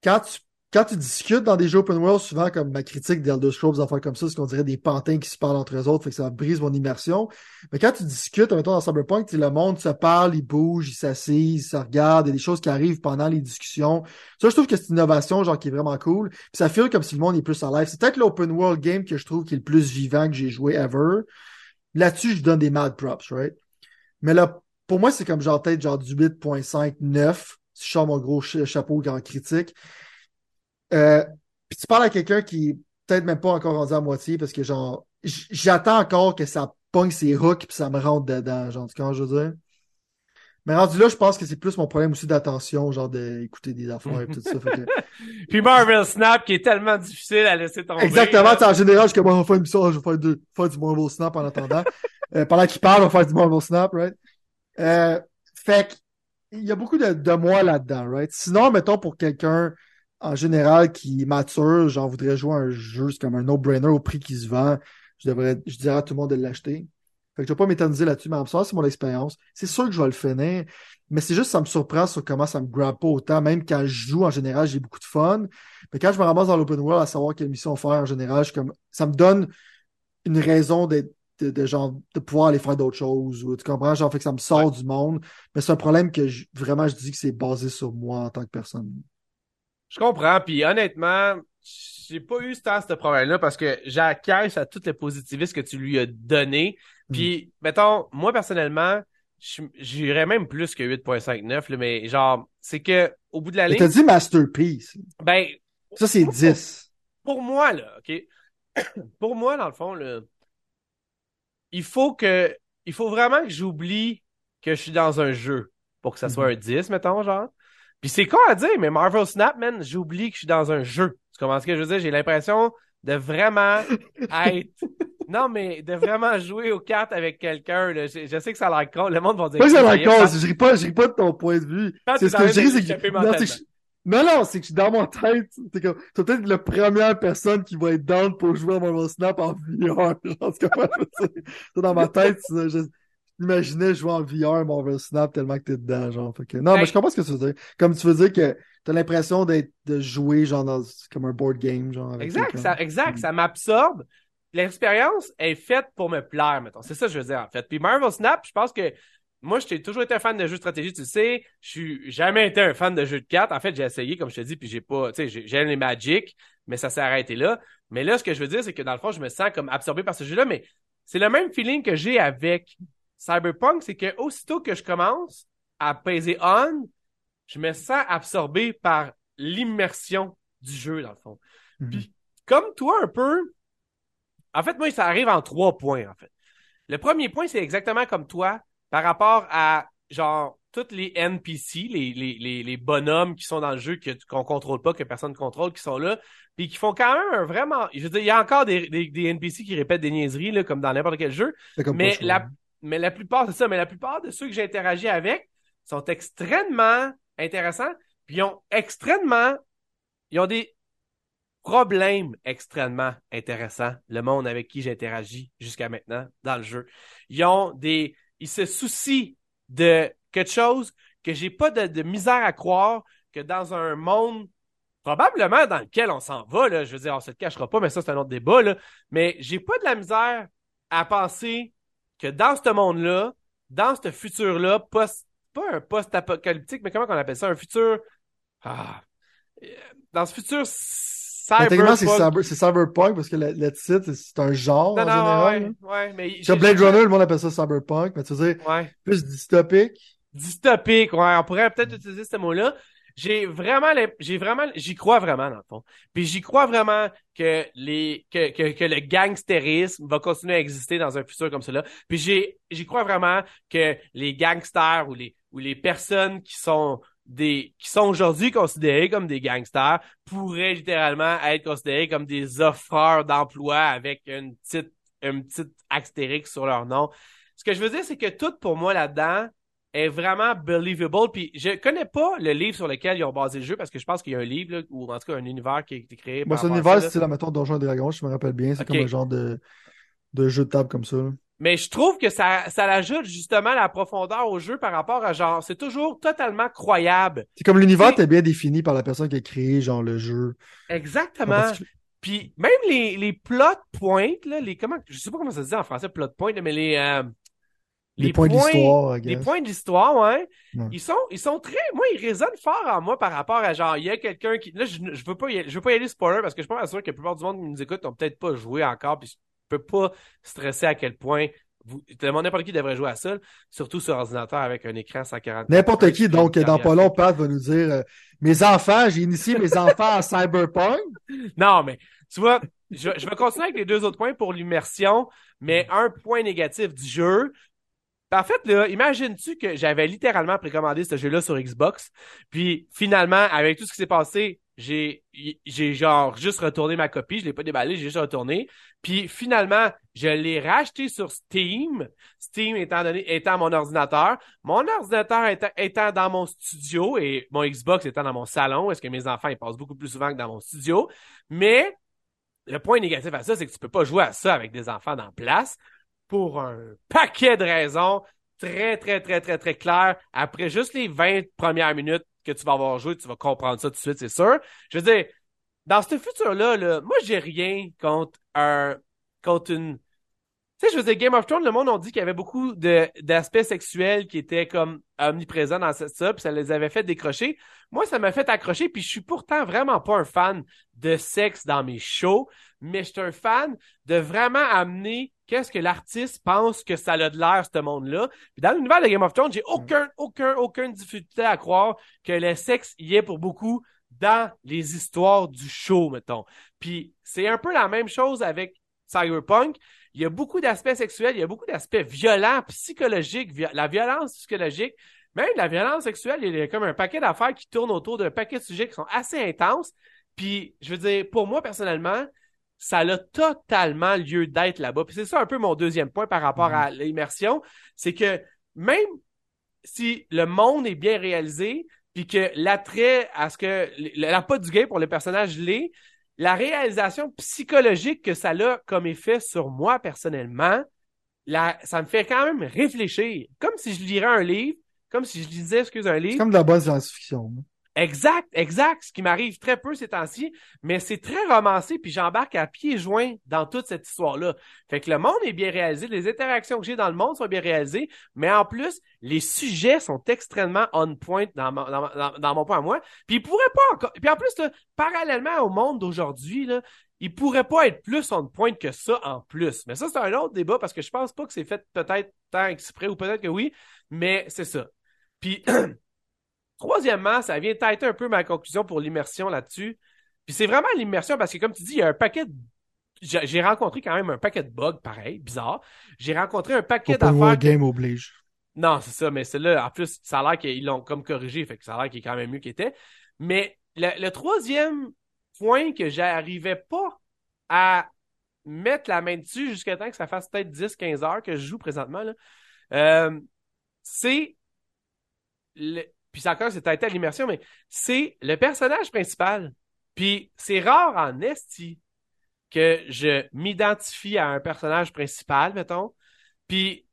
quand tu quand tu discutes dans des jeux open world, souvent comme ma critique d'Elder Scrolls, des affaires comme ça, c'est qu'on dirait des pantins qui se parlent entre eux autres, fait que ça brise mon immersion. Mais quand tu discutes, mettons dans Cyberpunk, le monde se parle, il bouge, il s'assise, il se regarde, il y a des choses qui arrivent pendant les discussions. Ça, je trouve que c'est une innovation, genre, qui est vraiment cool. Puis ça fait comme si le monde est plus en live. C'est peut-être l'open world game que je trouve qui est le plus vivant que j'ai joué ever. Là-dessus, je donne des mad props, right? Mais là, pour moi, c'est comme genre peut-être genre du 8.5, 9, si je sors mon gros chapeau grand critique. Euh, puis tu parles à quelqu'un qui peut-être même pas encore rendu à moitié parce que genre j'attends encore que ça pogne ses hooks puis ça me rentre dedans, genre tu je veux dire? Mais rendu là, je pense que c'est plus mon problème aussi d'attention, genre d'écouter des affaires et tout ça. puis Marvel Snap qui est tellement difficile à laisser tomber. Exactement, en général, je commence à faire une mission, je vais faire, deux, faire du Marvel Snap en attendant. euh, pendant qu'il parle, on va faire du Marvel Snap, right? Euh, fait il y a beaucoup de, de moi là-dedans, right? Sinon, mettons pour quelqu'un en général qui mature, j'en voudrais jouer un jeu, c'est comme un no-brainer au prix qui se vend. Je devrais, je dirais à tout le monde de l'acheter. Fait que je vais pas m'éterniser là-dessus, mais en ça, c'est mon expérience. C'est sûr que je vais le finir, mais c'est juste ça me surprend sur comment ça me grappe pas autant. Même quand je joue, en général, j'ai beaucoup de fun. Mais quand je me ramasse dans l'open world à savoir quelle mission faire, en général, je comme, ça me donne une raison d'être de, genre de pouvoir aller faire d'autres choses ou tu comprends? Genre fait que ça me sort du monde mais c'est un problème que vraiment je dis que c'est basé sur moi en tant que personne je comprends, puis honnêtement, j'ai pas eu ce temps, ce problème-là parce que j'acquiesce à tout le positivisme que tu lui as donné. Mm. Puis, mettons, moi personnellement, j'irais même plus que 8.59, mais genre, c'est que au bout de la ligne. T'as dit masterpiece. Ben. Ça, c'est 10. Pour moi, là, OK? pour moi, dans le fond, là, il faut que. Il faut vraiment que j'oublie que je suis dans un jeu pour que ça soit mm-hmm. un 10, mettons, genre. Puis c'est quoi à dire, mais Marvel Snap, man, j'oublie que je suis dans un jeu. Tu comprends ce que je veux dire? J'ai l'impression de vraiment être. Non, mais de vraiment jouer aux cartes avec quelqu'un. Je, je, sais que ça a l'air con. Le monde va dire. Moi, ça a l'air con. Je ris pas, je ris pas de ton point de vue. C'est ce que je dis, c'est que. Non, que non, c'est que dans mon tête, t'es comme, t'es peut-être la première personne qui va être down pour jouer à Marvel Snap en VR. dans ma tête, je, imaginais jouer en VR Marvel Snap tellement que t'es dedans, genre. Fait que, non, mais je comprends ce que tu veux dire. Comme tu veux dire que t'as l'impression d'être, de jouer, genre, dans, comme un board game, genre. exact, ça, exact, ça m'absorbe. L'expérience est faite pour me plaire, mettons. C'est ça que je veux dire, en fait. Puis Marvel Snap, je pense que moi, j'ai toujours été un fan de jeux de stratégie, tu sais. Je suis jamais été un fan de jeux de cartes. En fait, j'ai essayé, comme je te dis, puis j'ai pas, tu sais, j'aime les Magic, mais ça s'est arrêté là. Mais là, ce que je veux dire, c'est que dans le fond, je me sens comme absorbé par ce jeu-là, mais c'est le même feeling que j'ai avec Cyberpunk, c'est que aussitôt que je commence à peser on, je me sens absorbé par l'immersion du jeu, dans le fond. Mhm. Puis, comme toi, un peu, en fait, moi, ça arrive en trois points, en fait. Le premier point, c'est exactement comme toi, par rapport à, genre, tous les NPC, les, les, les, bonhommes qui sont dans le jeu, qu'on contrôle pas, que personne ne contrôle, qui sont là, puis qui font quand même un vraiment... Je veux dire, il y a encore des, des, NPC qui répètent des niaiseries, là, comme dans n'importe quel jeu, mais la, mais la plupart, c'est ça, mais la plupart de ceux que j'ai interagi avec sont extrêmement intéressants, puis ils ont extrêmement, ils ont des problèmes extrêmement intéressants, le monde avec qui j'ai interagi jusqu'à maintenant dans le jeu. Ils ont des, ils se soucient de quelque chose que j'ai pas de, de, misère à croire que dans un monde probablement dans lequel on s'en va, là, je veux dire, on se le cachera pas, mais ça c'est un autre débat, là, mais j'ai pas de la misère à penser que dans ce monde-là, dans ce futur-là, post, pas un post-apocalyptique, mais comment on appelle ça? Un futur. Ah, dans ce futur Cyberpunk. c'est cyberpunk parce que le, titre, c'est un genre non, en général. Ouais, ouais, mais Sur Blade Runner, le monde appelle ça cyberpunk, mais tu sais, plus dystopique? Dystopique, ouais. On pourrait peut-être utiliser ce mot-là j'ai vraiment, j'ai vraiment, j'y crois vraiment dans le fond. Puis j'y crois vraiment que les, que, que, que, le gangstérisme va continuer à exister dans un futur comme cela. Puis j'ai, j'y crois vraiment que les gangsters ou les où les personnes qui sont des qui sont aujourd'hui considérées comme des gangsters pourraient littéralement être considérées comme des offreurs d'emploi avec une petite une petite astérix sur leur nom. Ce que je veux dire, c'est que tout pour moi là-dedans est vraiment believable. Puis je connais pas le livre sur lequel ils ont basé le jeu parce que je pense qu'il y a un livre ou en tout cas un univers qui a été créé. Bon, c'est un univers, c'est la méthode Donjons et Dragons, je me rappelle bien. C'est comme un genre de, de jeu de table comme ça. Mais je trouve que ça, ça ajoute justement la profondeur au jeu par rapport à genre, c'est toujours totalement croyable. C'est comme l'univers est bien défini par la personne qui a créé genre le jeu. Exactement. Puis même les, les plot points, là, les comment, je sais pas comment ça se dit en français plot point, mais les euh, les, points, d'histoire. Les points d'histoire, ouais. Ils sont, ils sont très, moi, ils résonnent fort en moi par rapport à genre, il y a quelqu'un qui, là, je, je veux pas y aller, je veux pas y aller spoiler parce que je suis pas sûr que la plupart du monde qui nous écoute n'ont peut-être pas joué encore puis peux pas stresser à quel point vous, n'importe qui devrait jouer à ça, surtout sur ordinateur avec un écran 140. N'importe qui, donc, dans pas long, Pat va nous dire, euh, mes enfants, j'ai initié mes enfants à Cyberpunk. Non, mais, tu vois, je, je vais continuer avec les deux autres points pour l'immersion, mais un point négatif du jeu, en fait, là, imagines-tu que j'avais littéralement précommandé ce jeu-là sur Xbox, puis finalement, avec tout ce qui s'est passé, j'ai j'ai genre juste retourné ma copie, je l'ai pas déballé, j'ai juste retourné. Puis finalement, je l'ai racheté sur Steam. Steam étant donné étant mon ordinateur, mon ordinateur étant, étant dans mon studio et mon Xbox étant dans mon salon, est-ce que mes enfants ils passent beaucoup plus souvent que dans mon studio, mais le point négatif à ça, c'est que tu peux pas jouer à ça avec des enfants dans place pour un paquet de raisons très, très, très, très, très claires. Après juste les 20 premières minutes, que tu vas avoir joué, tu vas comprendre ça tout de suite, c'est sûr. Je veux dire, dans ce futur-là, là, moi, j'ai rien contre un, contre une, tu sais, je veux dire, Game of Thrones, le monde a dit qu'il y avait beaucoup d'aspects sexuels qui étaient comme omniprésents dans ça, puis ça les avait fait décrocher. Moi, ça m'a fait accrocher, puis je suis pourtant vraiment pas un fan de sexe dans mes shows, mais je suis un fan de vraiment amener qu'est-ce que l'artiste pense que ça a de l'air, ce monde-là. Puis dans l'univers de Game of Thrones, j'ai aucun, aucun, aucune difficulté à croire que le sexe y est pour beaucoup dans les histoires du show, mettons. Puis c'est un peu la même chose avec Cyberpunk. Il y a beaucoup d'aspects sexuels, il y a beaucoup d'aspects violents, psychologiques, la violence psychologique, même la violence sexuelle, il y a comme un paquet d'affaires qui tournent autour d'un paquet de sujets qui sont assez intenses. Puis, je veux dire, pour moi, personnellement, ça a totalement lieu d'être là-bas. Puis c'est ça un peu mon deuxième point par rapport à mhm. l'immersion, c'est que même si le monde est bien réalisé, puis que l'attrait à ce que la pas du game pour le personnage l'est, la réalisation psychologique que ça a comme effet sur moi personnellement, ça me fait quand même réfléchir. Comme si je lirais un livre, comme si je lisais, excuse, un livre. C'est comme de la bonne science-fiction. Exact, exact. Ce qui m'arrive très peu ces temps-ci, mais c'est très romancé, puis j'embarque à pieds joints dans toute cette histoire-là. Fait que le monde est bien réalisé, les interactions que j'ai dans le monde sont bien réalisées, mais en plus, les sujets sont extrêmement on point dans, mon, point à moi. Puis ils pourraient pas encore. Puis en plus, parallèlement au monde d'aujourd'hui, là, il pourrait pas être plus on point que ça en plus. Mais ça, c'est un autre débat parce que je pense pas que c'est fait peut-être tant exprès ou peut-être que oui, mais c'est ça. Puis Troisièmement, ça vient têter un peu ma conclusion pour l'immersion là-dessus. Puis c'est vraiment l'immersion parce que, comme tu dis, il y a un paquet de... J'ai rencontré quand même un paquet de bugs, pareil, bizarre. J'ai rencontré un paquet d'affaires. game oblige. Non, c'est ça, mais celle-là, en plus, ça a l'air qu'ils l'ont comme corrigé, fait que ça a l'air qu'il est quand même mieux qu'il était. Mais le, troisième point que j'arrivais pas à mettre la main dessus jusqu'à temps que ça fasse peut-être 10-15 heures que je joue présentement, euh, c'est le, puis encore, c'est à l'immersion, mais c'est le personnage principal. Puis c'est rare en esti que je m'identifie à un personnage principal, mettons. Puis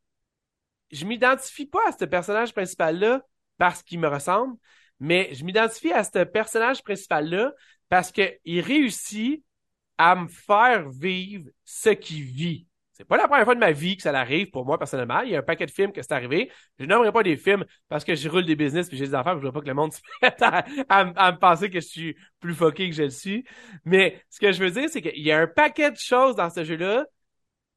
je m'identifie pas à ce personnage principal-là parce qu'il me ressemble, mais je m'identifie à ce personnage principal-là parce qu'il réussit à me faire vivre ce qu'il vit. C'est pas la première fois de ma vie que ça arrive pour moi personnellement. Il y a un paquet de films que c'est arrivé. Je n'aimerais pas des films parce que je roule des business puis j'ai des affaires. Je veux pas que le monde se mette à, à, me penser que je suis plus fucké que je le suis. Mais ce que je veux dire, c'est qu'il y a un paquet de choses dans ce jeu-là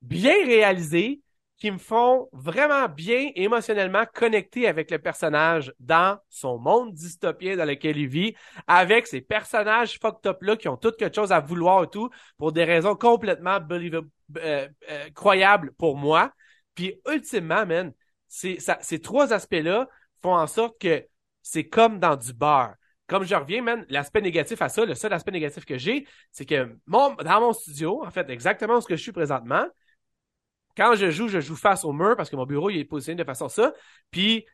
bien réalisées qui me font vraiment bien émotionnellement connecter avec le personnage dans son monde dystopien dans lequel il vit, avec ces personnages fucked up là qui ont toutes quelque chose à vouloir et tout, pour des raisons complètement euh, euh, croyables pour moi. Puis ultimement, man, ces trois aspects-là font en sorte que c'est comme dans du bar. Comme je reviens, man, l'aspect négatif à ça, le seul aspect négatif que j'ai, c'est que mon, dans mon studio, en fait, exactement ce que je suis présentement, quand je joue, je joue face au mur parce que mon bureau il est positionné de façon ça. Puis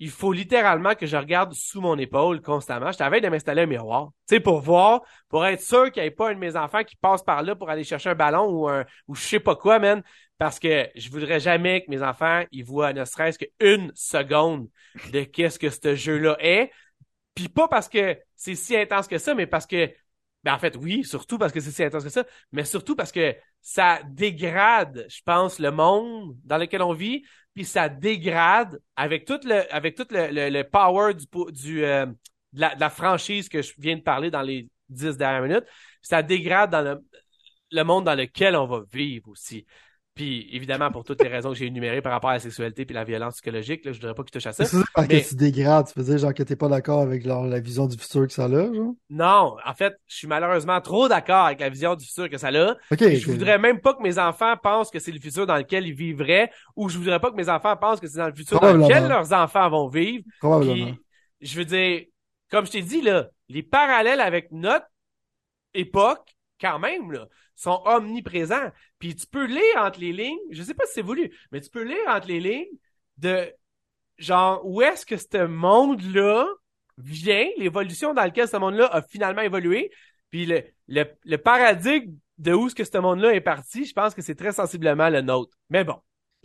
il faut littéralement que je regarde sous mon épaule constamment. Je t'avais de m'installer un miroir, tu sais, pour voir, pour être sûr qu'il n'y ait pas un de mes enfants qui passe par là pour aller chercher un ballon ou un, ou je sais pas quoi, man. Parce que je voudrais jamais que mes enfants, ils voient ne serait-ce qu'une seconde de qu'est-ce que ce jeu-là est. Puis pas parce que c'est si intense que ça, mais parce que, ben en fait, oui, surtout parce que c'est si intense que ça, mais surtout parce que ça dégrade, je pense, le monde dans lequel on vit, puis ça dégrade avec tout le avec tout le, le, power du, du euh, de, la, la, franchise que je viens de parler dans les dix dernières minutes, ça dégrade dans le, le monde dans lequel on va vivre aussi. Puis évidemment, pour toutes les raisons que j'ai énumérées par rapport à la sexualité puis la violence psychologique, là, je voudrais pas que tu touches à ça. C'est ça parce que tu dégrades, tu veux dire genre que t'es pas d'accord avec la vision du futur que ça a, genre? Non, en fait, je suis malheureusement trop d'accord avec la vision du futur que ça a. Okay, je voudrais même pas que mes enfants pensent que c'est le futur dans lequel ils vivraient, ou je voudrais pas que mes enfants pensent que c'est dans le futur dans lequel leurs enfants vont vivre. Probablement. je veux dire, comme je t'ai dit, là, les parallèles avec notre époque, quand même, là, sont omniprésents. Puis tu peux lire entre les lignes, je sais pas si c'est voulu, mais tu peux lire entre les lignes de genre où est-ce que ce monde-là vient, l'évolution dans laquelle ce monde-là a finalement évolué, puis le, le, le paradigme de où est-ce que ce monde-là est parti, je pense que c'est très sensiblement le nôtre. Mais bon.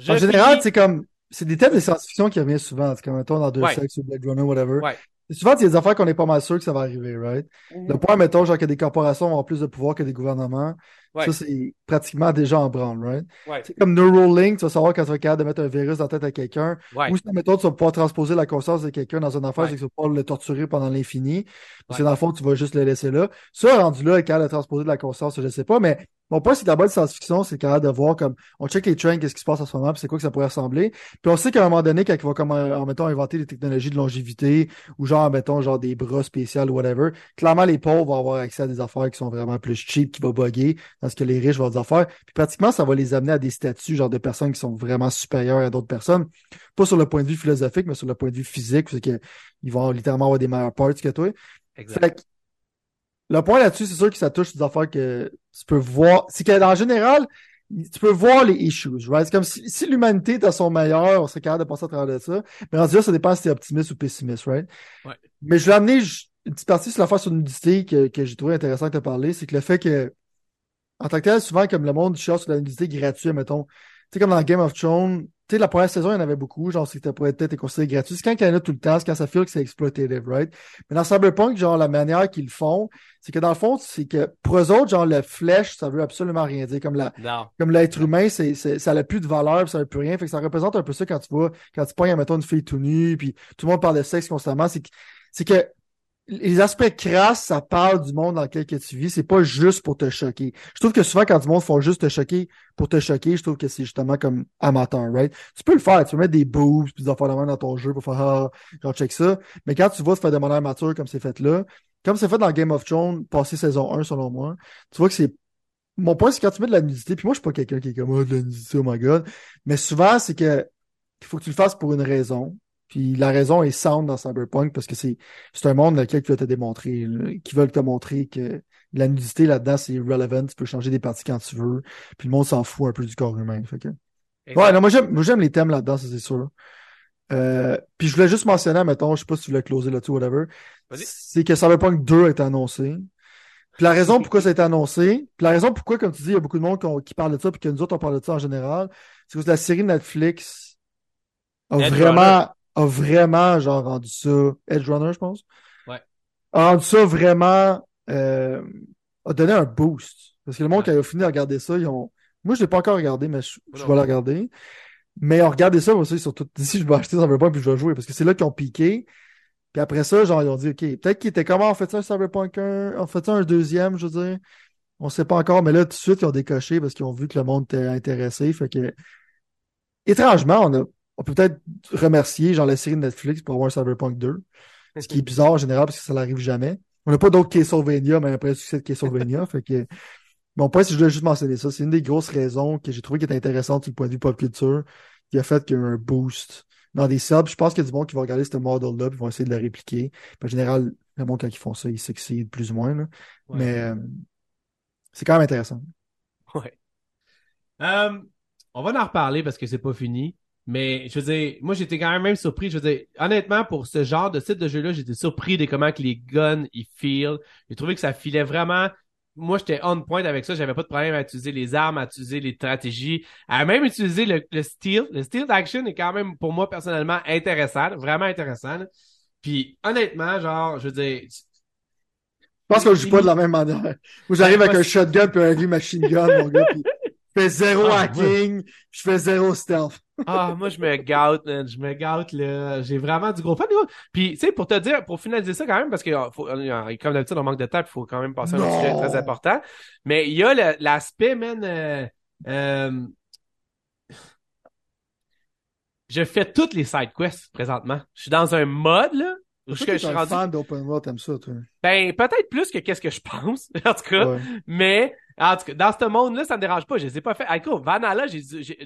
En général, c'est comme c'est des thèmes de science-fiction qui reviennent souvent, c'est comme mettons dans deux sexes ou Blade Runner, whatever. Ouais. Souvent, il y a des affaires qu'on n'est pas mal sûr que ça va arriver, right? Mm-hmm. Le point, mettons, genre que des corporations ont plus de pouvoir que des gouvernements. Ça, c'est pratiquement déjà en branle, right? C'est comme Neuralink, tu vas savoir quand tu vas capable de mettre un virus dans la tête à quelqu'un. Ou si, mettons, tu vas pouvoir transposer la conscience de quelqu'un dans une affaire, c'est que tu vas pouvoir le torturer pendant l'infini. Parce que dans le fond, tu vas juste le laisser là. Ça, rendu là, capable de transposer de la conscience, je sais pas, mais mon point, c'est que la bonne science-fiction, c'est capable de voir comme, on check les trends, qu'est-ce qui se passe en ce moment, puis c'est quoi que ça pourrait ressembler. Puis on sait qu'à un moment donné, quand ils vont comme, en, mettons, inventer des technologies de longévité, ou genre, mettons, genre des bras spéciaux ou whatever, clairement, les pauvres vont avoir accès à des affaires qui sont vraiment plus cheap, qui vont bugger, parce que les riches vont des affaires. Puis pratiquement, ça va les amener à des statuts, genre de personnes qui sont vraiment supérieures à d'autres personnes. Pas sur le point de vue philosophique, mais sur le point de vue physique, parce qu'ils vont littéralement avoir des meilleures parts que toi. Exact. Le point là-dessus, c'est sûr que ça touche des affaires que tu peux voir. C'est qu'en général, tu peux voir les issues, right? C'est comme si, si l'humanité est à son meilleur, on serait capable de passer à travers de ça. Mais rendu là, ça dépend si t'es optimiste ou pessimiste, right? Ouais. Mais je vais amener une petite partie sur l'affaire sur nudité que, que j'ai trouvé intéressant de parler, c'est que le fait que, en tant que tel, souvent, comme le monde cherche sur la nudité gratuite, mettons, tu sais, comme dans Game of Thrones, tu sais, la première saison, il y en avait beaucoup, genre, ça pourrait être considéré gratuit. C'est quand il y en a tout le temps, c'est quand ça fait que c'est exploitative, right? Mais dans Cyberpunk, genre, la manière qu'ils font, c'est que dans le fond, c'est que pour eux autres, genre, le flèche, ça veut absolument rien dire. Comme la, comme l'être humain, c'est, ça n'a plus de valeur, ça n'a plus rien. Fait que ça représente un peu ça quand tu vois, quand tu pognes, mettons, une fille tout nue, puis tout le monde parle de sexe constamment. C'est que, c'est que les aspects crasses, ça parle du monde dans lequel que tu vis. C'est pas juste pour te choquer. Je trouve que souvent, quand du monde font juste te choquer pour te choquer, je trouve que c'est justement comme amateur, right? Tu peux le faire. Tu peux mettre des boobs puis des affaires de main dans ton jeu pour faire, ah, genre, check ça. Mais quand tu vois se faire de manière mature comme c'est fait là, comme c'est fait dans Game of Thrones, passé saison 1, selon moi, tu vois que c'est mon point, c'est quand tu mets de la nudité, puis moi, je suis pas quelqu'un qui est comme, oh, de la nudité, oh my god. Mais souvent, c'est que, il faut que tu le fasses pour une raison. Puis la raison est sound dans Cyberpunk parce que c'est c'est un monde dans lequel tu vas te démontrer, qui veulent te montrer que la nudité là-dedans, c'est relevant, tu peux changer des parties quand tu veux. Puis le monde s'en fout un peu du corps humain. Fait que... Ouais, non, moi j'aime, moi j'aime les thèmes là-dedans, ça c'est sûr. Euh, puis je voulais juste mentionner, mettons, je sais pas si tu voulais closer là-dessus, whatever. C'est que Cyberpunk 2 a été annoncé. Puis la raison pourquoi ça a été annoncé, puis la raison pourquoi, comme tu dis, il y a beaucoup de monde qui parle de ça, puis que nous autres on parle de ça en général, c'est que la série Netflix a vraiment a vraiment genre rendu ça Edge Runner, je pense. Ouais. A rendu ça vraiment euh, a donné un boost. Parce que le monde qui a fini de regarder ça, ils ont. Moi, je l'ai pas encore regardé, mais je, vais le regarder. Mais on regardé ça, aussi, surtout d'ici, je vais acheter Cyberpunk puis je vais jouer. Parce que c'est là qu'ils ont piqué. Puis après ça, genre, ils ont dit, OK, peut-être qu'ils étaient comment on fait ça un Cyberpunk 1, on fait ça un deuxième, je veux dire. On sait pas encore, mais là, tout de suite, ils ont décoché parce qu'ils ont vu que le monde était intéressé. Fait que, étrangement, on a on peut peut-être remercier genre la série de Netflix pour avoir Cyberpunk 2. Ce qui est bizarre en général parce que ça n'arrive jamais. On n'a pas d'autres Castlevania, mais après le succès de Castlevania. fait que mon point, si je voulais juste mentionner ça, c'est une des grosses raisons que j'ai trouvé qui était intéressante du point de vue pop culture, qui a fait qu'il y a eu un boost dans des subs. Je pense qu'il y a du monde qui va regarder ce model-là, puis vont essayer de le répliquer. en général, le monde, quand ils font ça, ils succèdent plus ou moins. Là. Mais euh, c'est quand même intéressant. Ouais. Euh, on va en reparler parce que c'est pas fini. Mais je veux dire, moi j'étais quand même, même surpris. Je veux dire, honnêtement, pour ce genre de site de jeu-là, j'étais surpris de comment que les guns ils feel. J'ai trouvé que ça filait vraiment. Moi, j'étais on point avec ça. J'avais pas de problème à utiliser les armes, à utiliser les stratégies, à même utiliser le, le steel. Le steel d'action est quand même, pour moi, personnellement, intéressant. Vraiment intéressant. Puis, honnêtement, genre, je veux dire, je pense que je joue pas de la même manière. Moi, j'arrive avec un shotgun puis un machine gun, mon gars. je fais zéro ah, hacking, je fais zéro stealth. Ah, moi, je me gâte, Je me gâte, là. J'ai vraiment du gros fun. Puis, tu sais, pour te dire, pour finaliser ça quand même, parce que faut, comme d'habitude, on manque de temps, il faut quand même passer à un sujet très important. Mais il y a l'aspect, man, euh, euh, je fais toutes les side quests présentement. Je suis dans un mode, là, je, je suis rendu... fan d'open world, t'aimes ça, toi? Ben, peut-être plus que qu'est-ce que je pense, en tout cas. Mais, en tout cas, dans ce monde-là, ça me dérange pas. Je les ai pas fait. Ah, écoute, Vanilla, j'ai,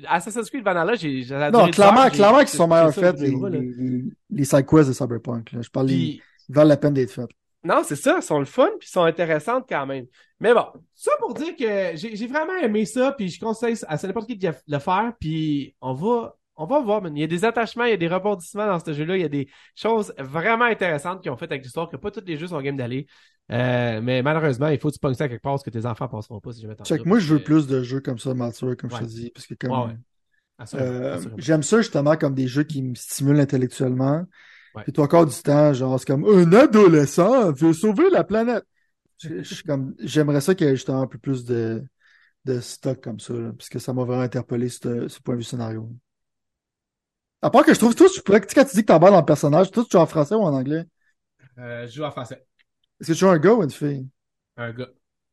Assassin's Creed Vanilla, j'ai, Non, clairement, clairement qu'ils sont meilleurs faits, les, les, les, side quests de Cyberpunk, là. Je parle, ils valent la peine d'être faits. Non, c'est ça, ils sont le fun, puis ils sont intéressantes quand même. Mais bon, ça pour dire que j'ai vraiment aimé ça, puis je conseille à n'importe qui de le faire, puis on va on va voir, Il y a des attachements, il y a des rebondissements dans ce jeu-là. Il y a des choses vraiment intéressantes qui ont fait avec l'histoire que pas tous les jeux sont game d'aller. Euh, mais malheureusement, il faut que tu pognes ça quelque part parce que tes enfants passeront pas si jamais Check, moi, je veux plus de jeux comme ça, mature, comme je te dis. Parce que comme. Euh, j'aime ça justement comme des jeux qui me stimulent intellectuellement. Puis toi encore du temps, genre, c'est comme un adolescent veut sauver la planète. comme, j'aimerais ça qu'il y ait justement un peu plus de, de stock comme ça, parce que ça m'a vraiment interpellé ce, ce point de vue scénario. À part que je trouve, toi, tu pourrais, quand tu dis que t'emballes dans le personnage, toi, tu joues en français ou en anglais? Euh, je joue en français. Est-ce que tu joues un gars ou une fille? Un gars.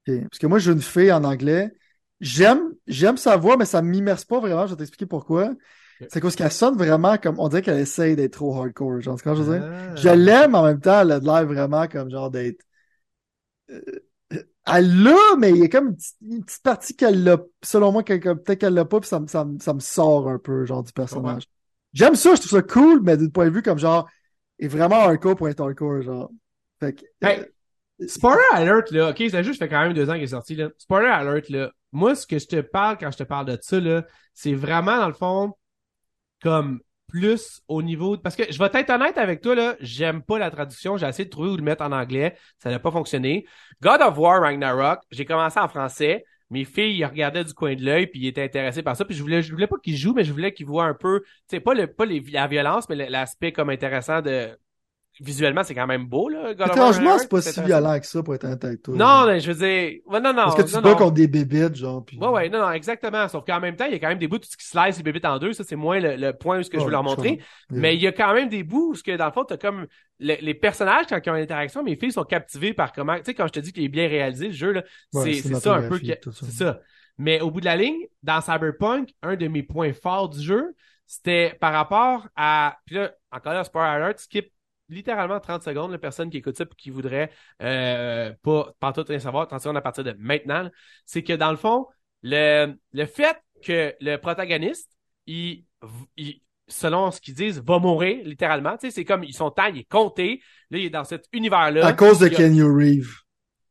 Parce que moi, je joue une fille en anglais. J'aime, j'aime sa voix, mais ça m'immerse pas vraiment. Je vais t'expliquer pourquoi. C'est parce qu'elle sonne vraiment comme, on dirait qu'elle essaye d'être trop hardcore. Genre, quand je veux dire? Ah. Je l'aime, en même temps, elle a de l'air vraiment comme genre d'être, euh, elle l'a, mais il y a comme une petite, partie qu'elle l'a, selon moi, peut-être qu'elle l'a pas, puis ça, ça, ça, me sort un peu, genre, du personnage. J'aime ça, je trouve ça cool, mais d'un point de vue comme genre, est vraiment hardcore pour être hardcore, genre. Fait que. Hey, euh, Spoiler Alert, là, ok, c'est juste fait quand même deux ans qu'il est sorti, là. Spoiler Alert, là. Moi, ce que je te parle quand je te parle de ça, là, c'est vraiment, dans le fond, comme plus au niveau. Parce que je vais être honnête avec toi, là, j'aime pas la traduction. J'ai essayé de trouver où le mettre en anglais. Ça n'a pas fonctionné. God of War Ragnarok, j'ai commencé en français mes filles ils regardaient du coin de l'œil puis ils étaient intéressés par ça. Puis je voulais je voulais pas qu'ils jouent mais je voulais qu'ils voient un peu tu sais pas le pas les, la violence mais l'aspect comme intéressant de visuellement, c'est quand même beau, là. Étrangement, c'est pas si violent que ça pour être un toi. Non, mais je veux dire, ouais, non, non. Parce que tu te bats contre des bébites, genre. Puis... Ouais, ouais, non, non, exactement. Sauf qu'en même temps, il y a quand même des bouts qui slice les bébites en deux. Ça, c'est moins le, point où ce que je veux leur montrer. Mais il y a quand même des bouts où ce que, dans le fond, t'as comme les personnages, quand ils ont une interaction, mes filles sont captivées par comment, tu sais, quand je te dis qu'il est bien réalisé, le jeu, là, c'est ça un peu. C'est ça. Mais au bout de la ligne, dans Cyberpunk, un de mes points forts du jeu, c'était par rapport à. Puis là, encore là, spoiler alert, skip littéralement 30 secondes, la personne qui écoute ça et qui voudrait euh, pas, pas tout rien savoir, 30 secondes à partir de maintenant, c'est que dans le fond, le, le fait que le protagoniste, il, il selon ce qu'ils disent, va mourir, littéralement. Tu sais, c'est comme, ils sont temps, il est compté. Là, il est dans cet univers-là. À cause de Kenny Reeve.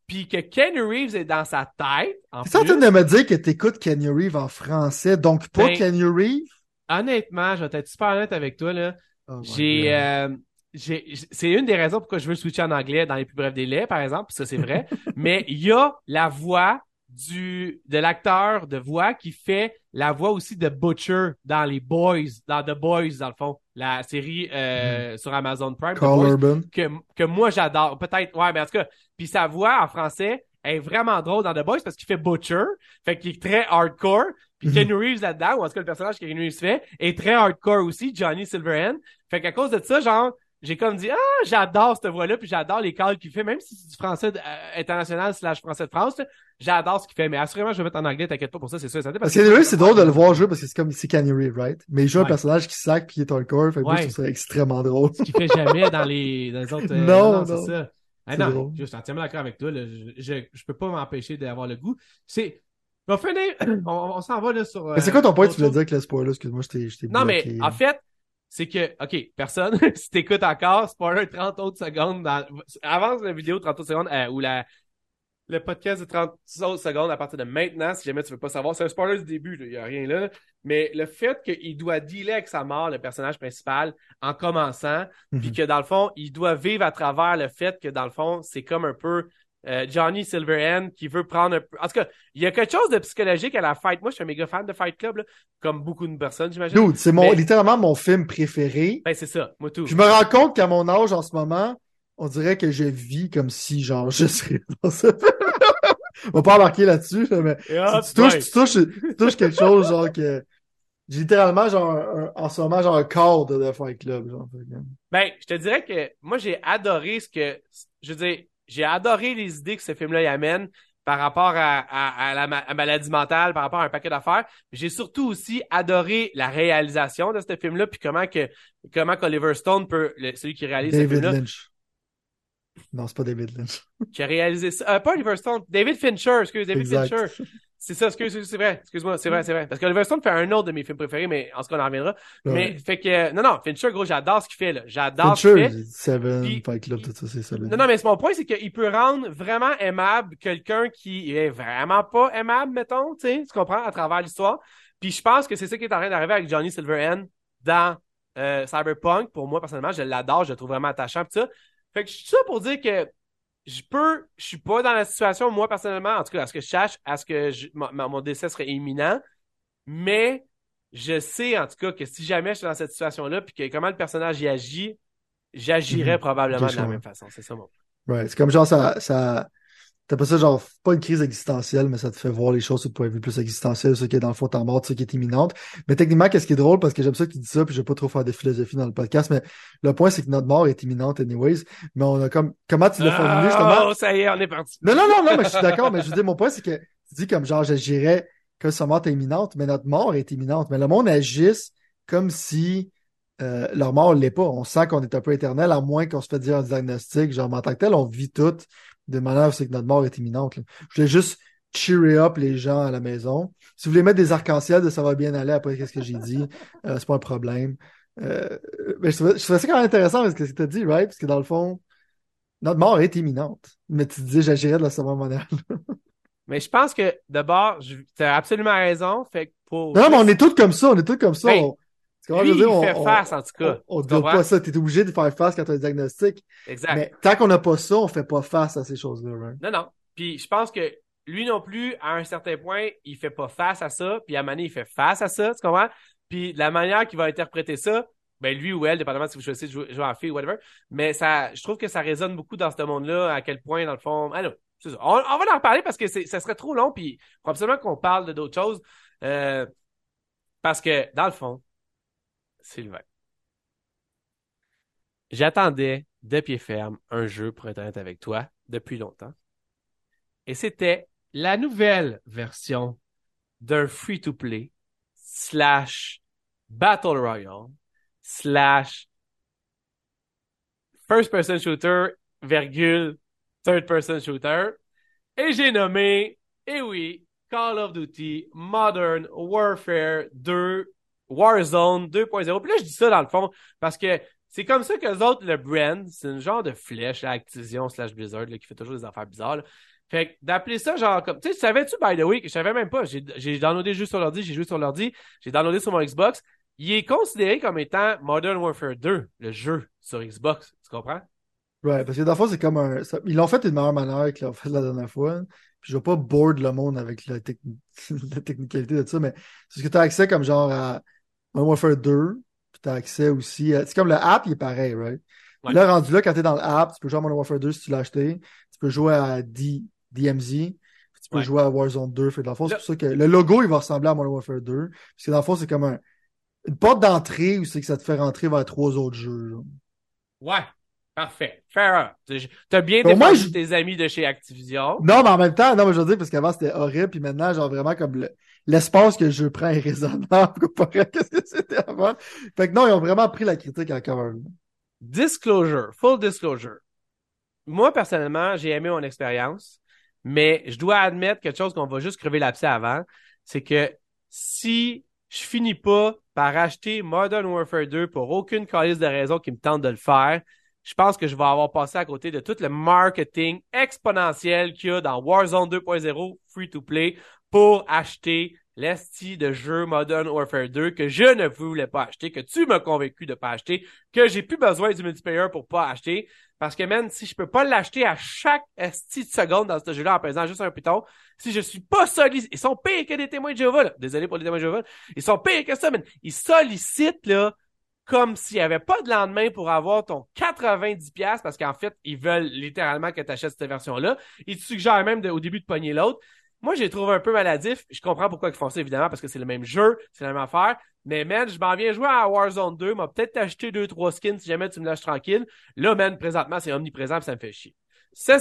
Puis que Kenny Reeves est dans sa tête. T'es en train de me dire que t'écoutes Kenny Reeves en français, donc pas ben, Kenny Reeves? Honnêtement, je vais être super honnête avec toi, là. Oh j'ai, euh, c'est une des raisons pourquoi je veux switcher en anglais dans les plus brefs délais, par exemple, ça c'est vrai. mais il y a la voix du de l'acteur de voix qui fait la voix aussi de Butcher dans les Boys, dans The Boys dans le fond, la série euh, mm. sur Amazon Prime. que, que moi j'adore. Peut-être, ouais, mais en tout cas, puis sa voix en français est vraiment drôle dans The Boys parce qu'il fait Butcher, fait qu'il est très hardcore. Puis mm-hmm. Kenny Reeves là-dedans, ou en tout cas le personnage que Kenny Reeves fait, est très hardcore aussi, Johnny Silverhand. Fait qu'à cause de ça, genre, j'ai comme dit ah j'adore cette voix là puis j'adore les calls qu'il fait même si c'est du français euh, international slash français de France j'adore ce qu'il fait. Mais assurément je vais mettre en anglais t'inquiète pas pour ça c'est ça, parce que c'est drôle de le voir. jouer parce que c'est comme c'est Reeves right? Mais il joue un personnage qui sac puis il est hardcore fait que ouais. ça extrêmement drôle. Ce qu'il fait jamais dans les dans les autres euh, non, non, c'est ça. Ah, non je suis entièrement d'accord avec toi là. Je, je, peux pas m'empêcher d'avoir le goût. C'est on, on, s'en va là sur mais c'est quoi ton point? Tu voulais dire avec le spoiler excuse-moi je t'ai non mais en fait c'est que, OK, personne, si t'écoutes encore, spoiler 30 autres secondes dans, avance la vidéo 30 autres secondes, euh, ou la, le podcast de 30 autres secondes à partir de maintenant, si jamais tu veux pas savoir. C'est un spoiler du début, il y a rien là. Mais le fait qu'il doit dealer avec sa mort, le personnage principal, en commençant, puis mhm. que dans le fond, il doit vivre à travers le fait que dans le fond, c'est comme un peu euh, Johnny Silverhand qui veut prendre un. En tout cas, il y a quelque chose de psychologique à la Fight. Moi, je suis un méga fan de Fight Club, comme beaucoup de personnes, j'imagine. c'est mon, littéralement mon film préféré. Ben, c'est ça, moi tout. Je me rends compte qu'à mon âge en ce moment, on dirait que je vis comme si, genre, je serais dans ce film. on va pas embarquer là-dessus, mais tu, touches, tu, touches, tu touches quelque chose, genre, que j'ai littéralement, genre, en ce moment, genre, un corps de Fight Club, genre. Ben, je te dirais que moi, j'ai adoré ce que, je veux dire, j'ai adoré les idées que ce film-là y amène par rapport à, la maladie mentale, par rapport à un paquet d'affaires. J'ai surtout aussi adoré la réalisation de ce film-là, puis comment que comment Oliver Stone peut, celui qui réalise ce film-là. Lynch. Non, c'est pas David Lynch. qui a réalisé ça. Euh, pas Oliver Stone, David Fincher, excuse, David Fincher. C'est ça, excuse, c'est vrai, excuse-moi, c'est vrai, c'est vrai. Parce que Oliver Stone fait un autre de mes films préférés, mais en ce cas, on en reviendra. Mais, fait que, non, non, Fincher, gros, j'adore ce qu'il fait, là. J'adore ce qu'il fait. Seven, Fight Club, tout ça, c'est ça. Non, non, mais mon point, c'est qu'il peut rendre vraiment aimable quelqu'un qui est vraiment pas aimable, mettons, tu sais, tu comprends, à travers l'histoire. Puis je pense que c'est ça qui est en train d'arriver avec Johnny Silverhand dans euh, Cyberpunk. Pour moi, personnellement, je l'adore, je le trouve vraiment attachant, pis ça. Fait que je suis ça pour dire que je peux, je suis pas dans la situation, moi, personnellement, en tout cas, à ce que je cherche, à ce que mon décès serait imminent, mais je sais, en tout cas, que si jamais je suis dans cette situation-là, puis que comment le personnage y agit, j'agirais mhm. probablement de la même façon. C'est ça, mon. Ouais, c'est comme genre, ça, ça, T'as pas ça, genre, pas une crise existentielle, mais ça te fait voir les choses sur le point de vue plus existentiel, ce qui est dans le fond en mort, ce qui est imminente. Mais techniquement, qu'est-ce qui est drôle, parce que j'aime ça que tu dis ça, puis je vais pas trop faire de philosophie dans le podcast, mais le point, c'est que notre mort est imminente anyways. Mais on a comme, comment tu l'as formulé, justement? Oh, ça y est, on est parti. Non, non, non, non, mais je suis d'accord, mais je veux dire, mon point, c'est que tu dis comme genre, j'agirais que sa mort est imminente, mais notre mort est imminente. Mais le monde agisse comme si, euh, leur mort l'est pas. On sent qu'on est un peu éternel, à moins qu'on se fait dire un diagnostic. Genre, en tant que tel, on vit tout de manière c'est que notre mort est imminente. Je voulais juste cheerer up les gens à la maison. Si vous voulez mettre des arcs-en-ciel, ça va bien aller après qu'est-ce que j'ai dit. Euh, c'est pas un problème. Euh, mais je trouvais, ça quand même intéressant parce que ce que tu as dit, right? Parce que dans le fond, notre mort est imminente. Mais tu dis, j'agirais de la même manière. mais je pense que d'abord, tu as absolument raison. Fait pour... Non, mais on est tous comme ça, on est tous comme ça. Lui, on, fait face, en tout cas. On ne dit pas ça. Tu es obligé de faire face quand tu as un diagnostic. Exact. Mais tant qu'on n'a pas ça, on fait pas face à ces choses-là. Non, non. Puis je pense que lui non plus, à un certain point, il fait pas face à ça. Puis à Mané, il fait face à ça. Tu comprends? Puis la manière qu'il va interpréter ça, ben lui ou elle, dépendamment si vous choisissez de jouer, en fille ou whatever. Mais ça, je trouve que ça résonne beaucoup dans ce monde-là, à quel point, dans le fond. Ah on, on, va en reparler parce que ça serait trop long, puis probablement qu'on parle de d'autres choses. Euh, parce que, dans le fond, Sylvain. J'attendais de pied ferme un jeu pour être avec toi depuis longtemps. Et c'était la nouvelle version d'un free-to-play slash Battle Royale slash first-person shooter virgule third-person shooter. Et j'ai nommé, eh oui, Call of Duty Modern Warfare 2 Warzone 2.0. Puis là, je dis ça dans le fond parce que c'est comme ça que les autres le brand. C'est un genre de flèche à Activision slash Blizzard qui fait toujours des affaires bizarres. Fait que d'appeler ça genre comme. Tu sais, savais-tu, by the way, que je savais même pas. J'ai downloadé juste sur l'ordi, j'ai joué sur l'ordi, j'ai downloadé sur mon Xbox. Il est considéré comme étant Modern Warfare 2, le jeu sur Xbox. Tu comprends? Ouais, parce que dans le fond, c'est comme un. ils l'ont fait d'une meilleure manière qu'ils l'ont fait la dernière fois. Puis je vais pas board le monde avec la, la technicalité de ça, mais c'est ce que tu as accès comme genre à Modern Warfare 2, puis tu as accès aussi. C'est comme le app, il est pareil, right? Là, rendu là, quand tu es dans l'app, tu peux jouer à Modern Warfare 2 si tu l'as acheté. Tu peux jouer à D, DMZ. Tu peux jouer à Warzone 2. Fait dans le fond, c'est pour ça que le logo, il va ressembler à Modern Warfare 2. Parce que dans le fond, c'est comme un, une porte d'entrée où c'est que ça te fait rentrer vers trois autres jeux. Ouais. Parfait. Fair T'as bien défendu tes amis de chez Activision. Non, mais en même temps, non, mais je veux dire, parce qu'avant c'était horrible, puis maintenant, genre vraiment comme l'espace que je prends est raisonnable comparé à ce que c'était avant. Fait que non, ils ont vraiment pris la critique encore. Disclosure, full disclosure. Moi, personnellement, j'ai aimé mon expérience, mais je dois admettre quelque chose qu'on va juste crever l'abcès avant, c'est que si je finis pas par acheter Modern Warfare 2 pour aucune calice de raison qui me tente de le faire, je pense que je vais avoir passé à côté de tout le marketing exponentiel qu'il y a dans Warzone 2.0 free to play pour acheter l'esti de jeu Modern Warfare 2 que je ne voulais pas acheter, que tu m'as convaincu de pas acheter, que j'ai plus besoin du multiplayer pour pas acheter. Parce que, man, si je peux pas l'acheter à chaque esti de seconde dans ce jeu-là en faisant juste un piton, si je suis pas sollicité, ils sont pires que des témoins de Jéhovah, là. Désolé pour les témoins de Jéhovah. Ils sont pires que ça, man. Ils sollicitent, là, comme s'il n'y avait pas de lendemain pour avoir ton 90$ parce qu'en fait, ils veulent littéralement que tu achètes cette version-là. Ils te suggèrent même au début de pogner l'autre. Moi, j'ai trouvé un peu maladif. Je comprends pourquoi ils font ça, évidemment, parce que c'est le même jeu, c'est la même affaire. Mais, man, je m'en viens jouer à Warzone 2. M'a peut-être acheté deux, trois skins si jamais tu me lâches tranquille. Là, man, présentement, c'est omniprésent ça me fait chier.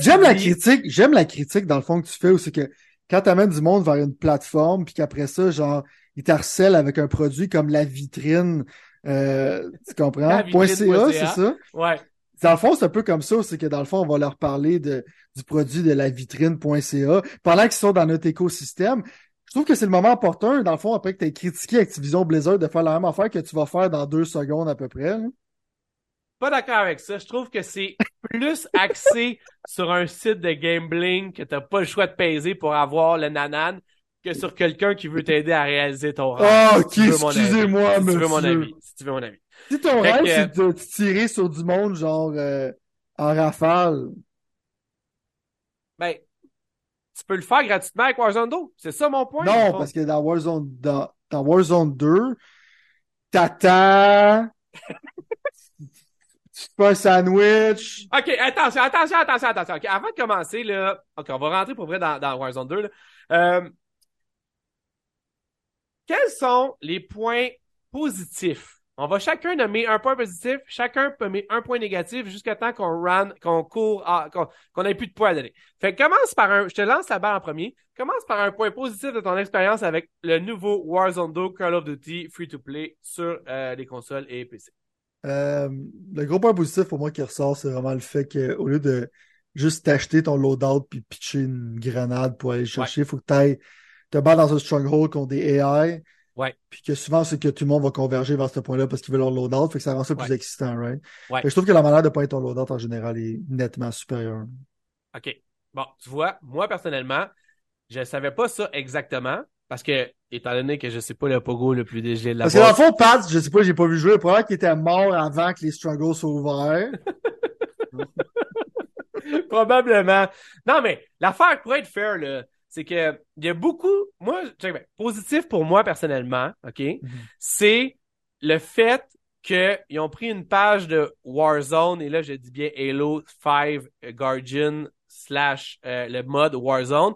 J'aime la critique, j'aime la critique, dans le fond, que tu fais, où c'est que quand tu amènes du monde vers une plateforme, puis qu'après ça, genre, ils t'harcèlent avec un produit comme la vitrine, euh, tu comprends? .ca, c'est ça? Ouais. Dans le fond, c'est un peu comme ça, c'est que dans le fond, on va leur parler de, du produit de la vitrine.ca pendant qu'ils sont dans notre écosystème. Je trouve que c'est le moment opportun, dans le fond, après que tu aies critiqué Activision Blizzard, de faire la même affaire que tu vas faire dans deux secondes à peu près. Pas d'accord avec ça. Je trouve que c'est plus axé sur un site de gambling que t'as pas le choix de peser pour avoir le nanan que sur quelqu'un qui veut t'aider à réaliser ton rêve. Ah, ok, excusez-moi, monsieur. Si tu veux mon avis. Si tu veux mon avis. Si ton rêve, c'est de tirer sur du monde, genre, euh, en rafale. Ben, tu peux le faire gratuitement avec Warzone 2. C'est ça mon point. Non, parce que dans Warzone, dans, dans Warzone 2, t'attends, tu fais un sandwich. OK, attention, attention, attention, attention. avant de commencer, là, OK, on va rentrer pour vrai dans, dans Warzone 2. Là. Euh, quels sont les points positifs on va chacun nommer un point positif, chacun peut mettre un point négatif jusqu'à temps qu'on run, qu'on court, qu'on ait plus de points à donner. Fait commence par un, je te lance la barre en premier. Commence par un point positif de ton expérience avec le nouveau Warzone 2 Call of Duty free to play sur euh, les consoles et PC. Euh, le gros point positif pour moi qui ressort, c'est vraiment le fait qu'au lieu de juste t'acheter ton loadout puis pitcher une grenade pour aller chercher, il faut que tu ailles te battre dans un stronghold contre des AI Ouais. Puis que souvent, c'est que tout le monde va converger vers ce point-là parce qu'ils veulent leur loadout. Fait que ça rend ça plus excitant, right? Ouais. je trouve que la manière de pas être ton loadout en général est nettement supérieure. OK. Bon, tu vois, moi, personnellement, je savais pas ça exactement parce que, étant donné que je sais pas le pogo le plus léger de la Parce que dans le fond, Pat, je sais pas, j'ai pas vu jouer. Le problème qu'il était mort avant que les struggles soient ouverts. Probablement. Non, mais l'affaire pourrait être fair, là c'est que il y a beaucoup, moi, positif pour moi personnellement, ok, c'est le fait qu'ils ont pris une page de Warzone et là je dis bien Halo 5 Guardian slash euh, le mode Warzone.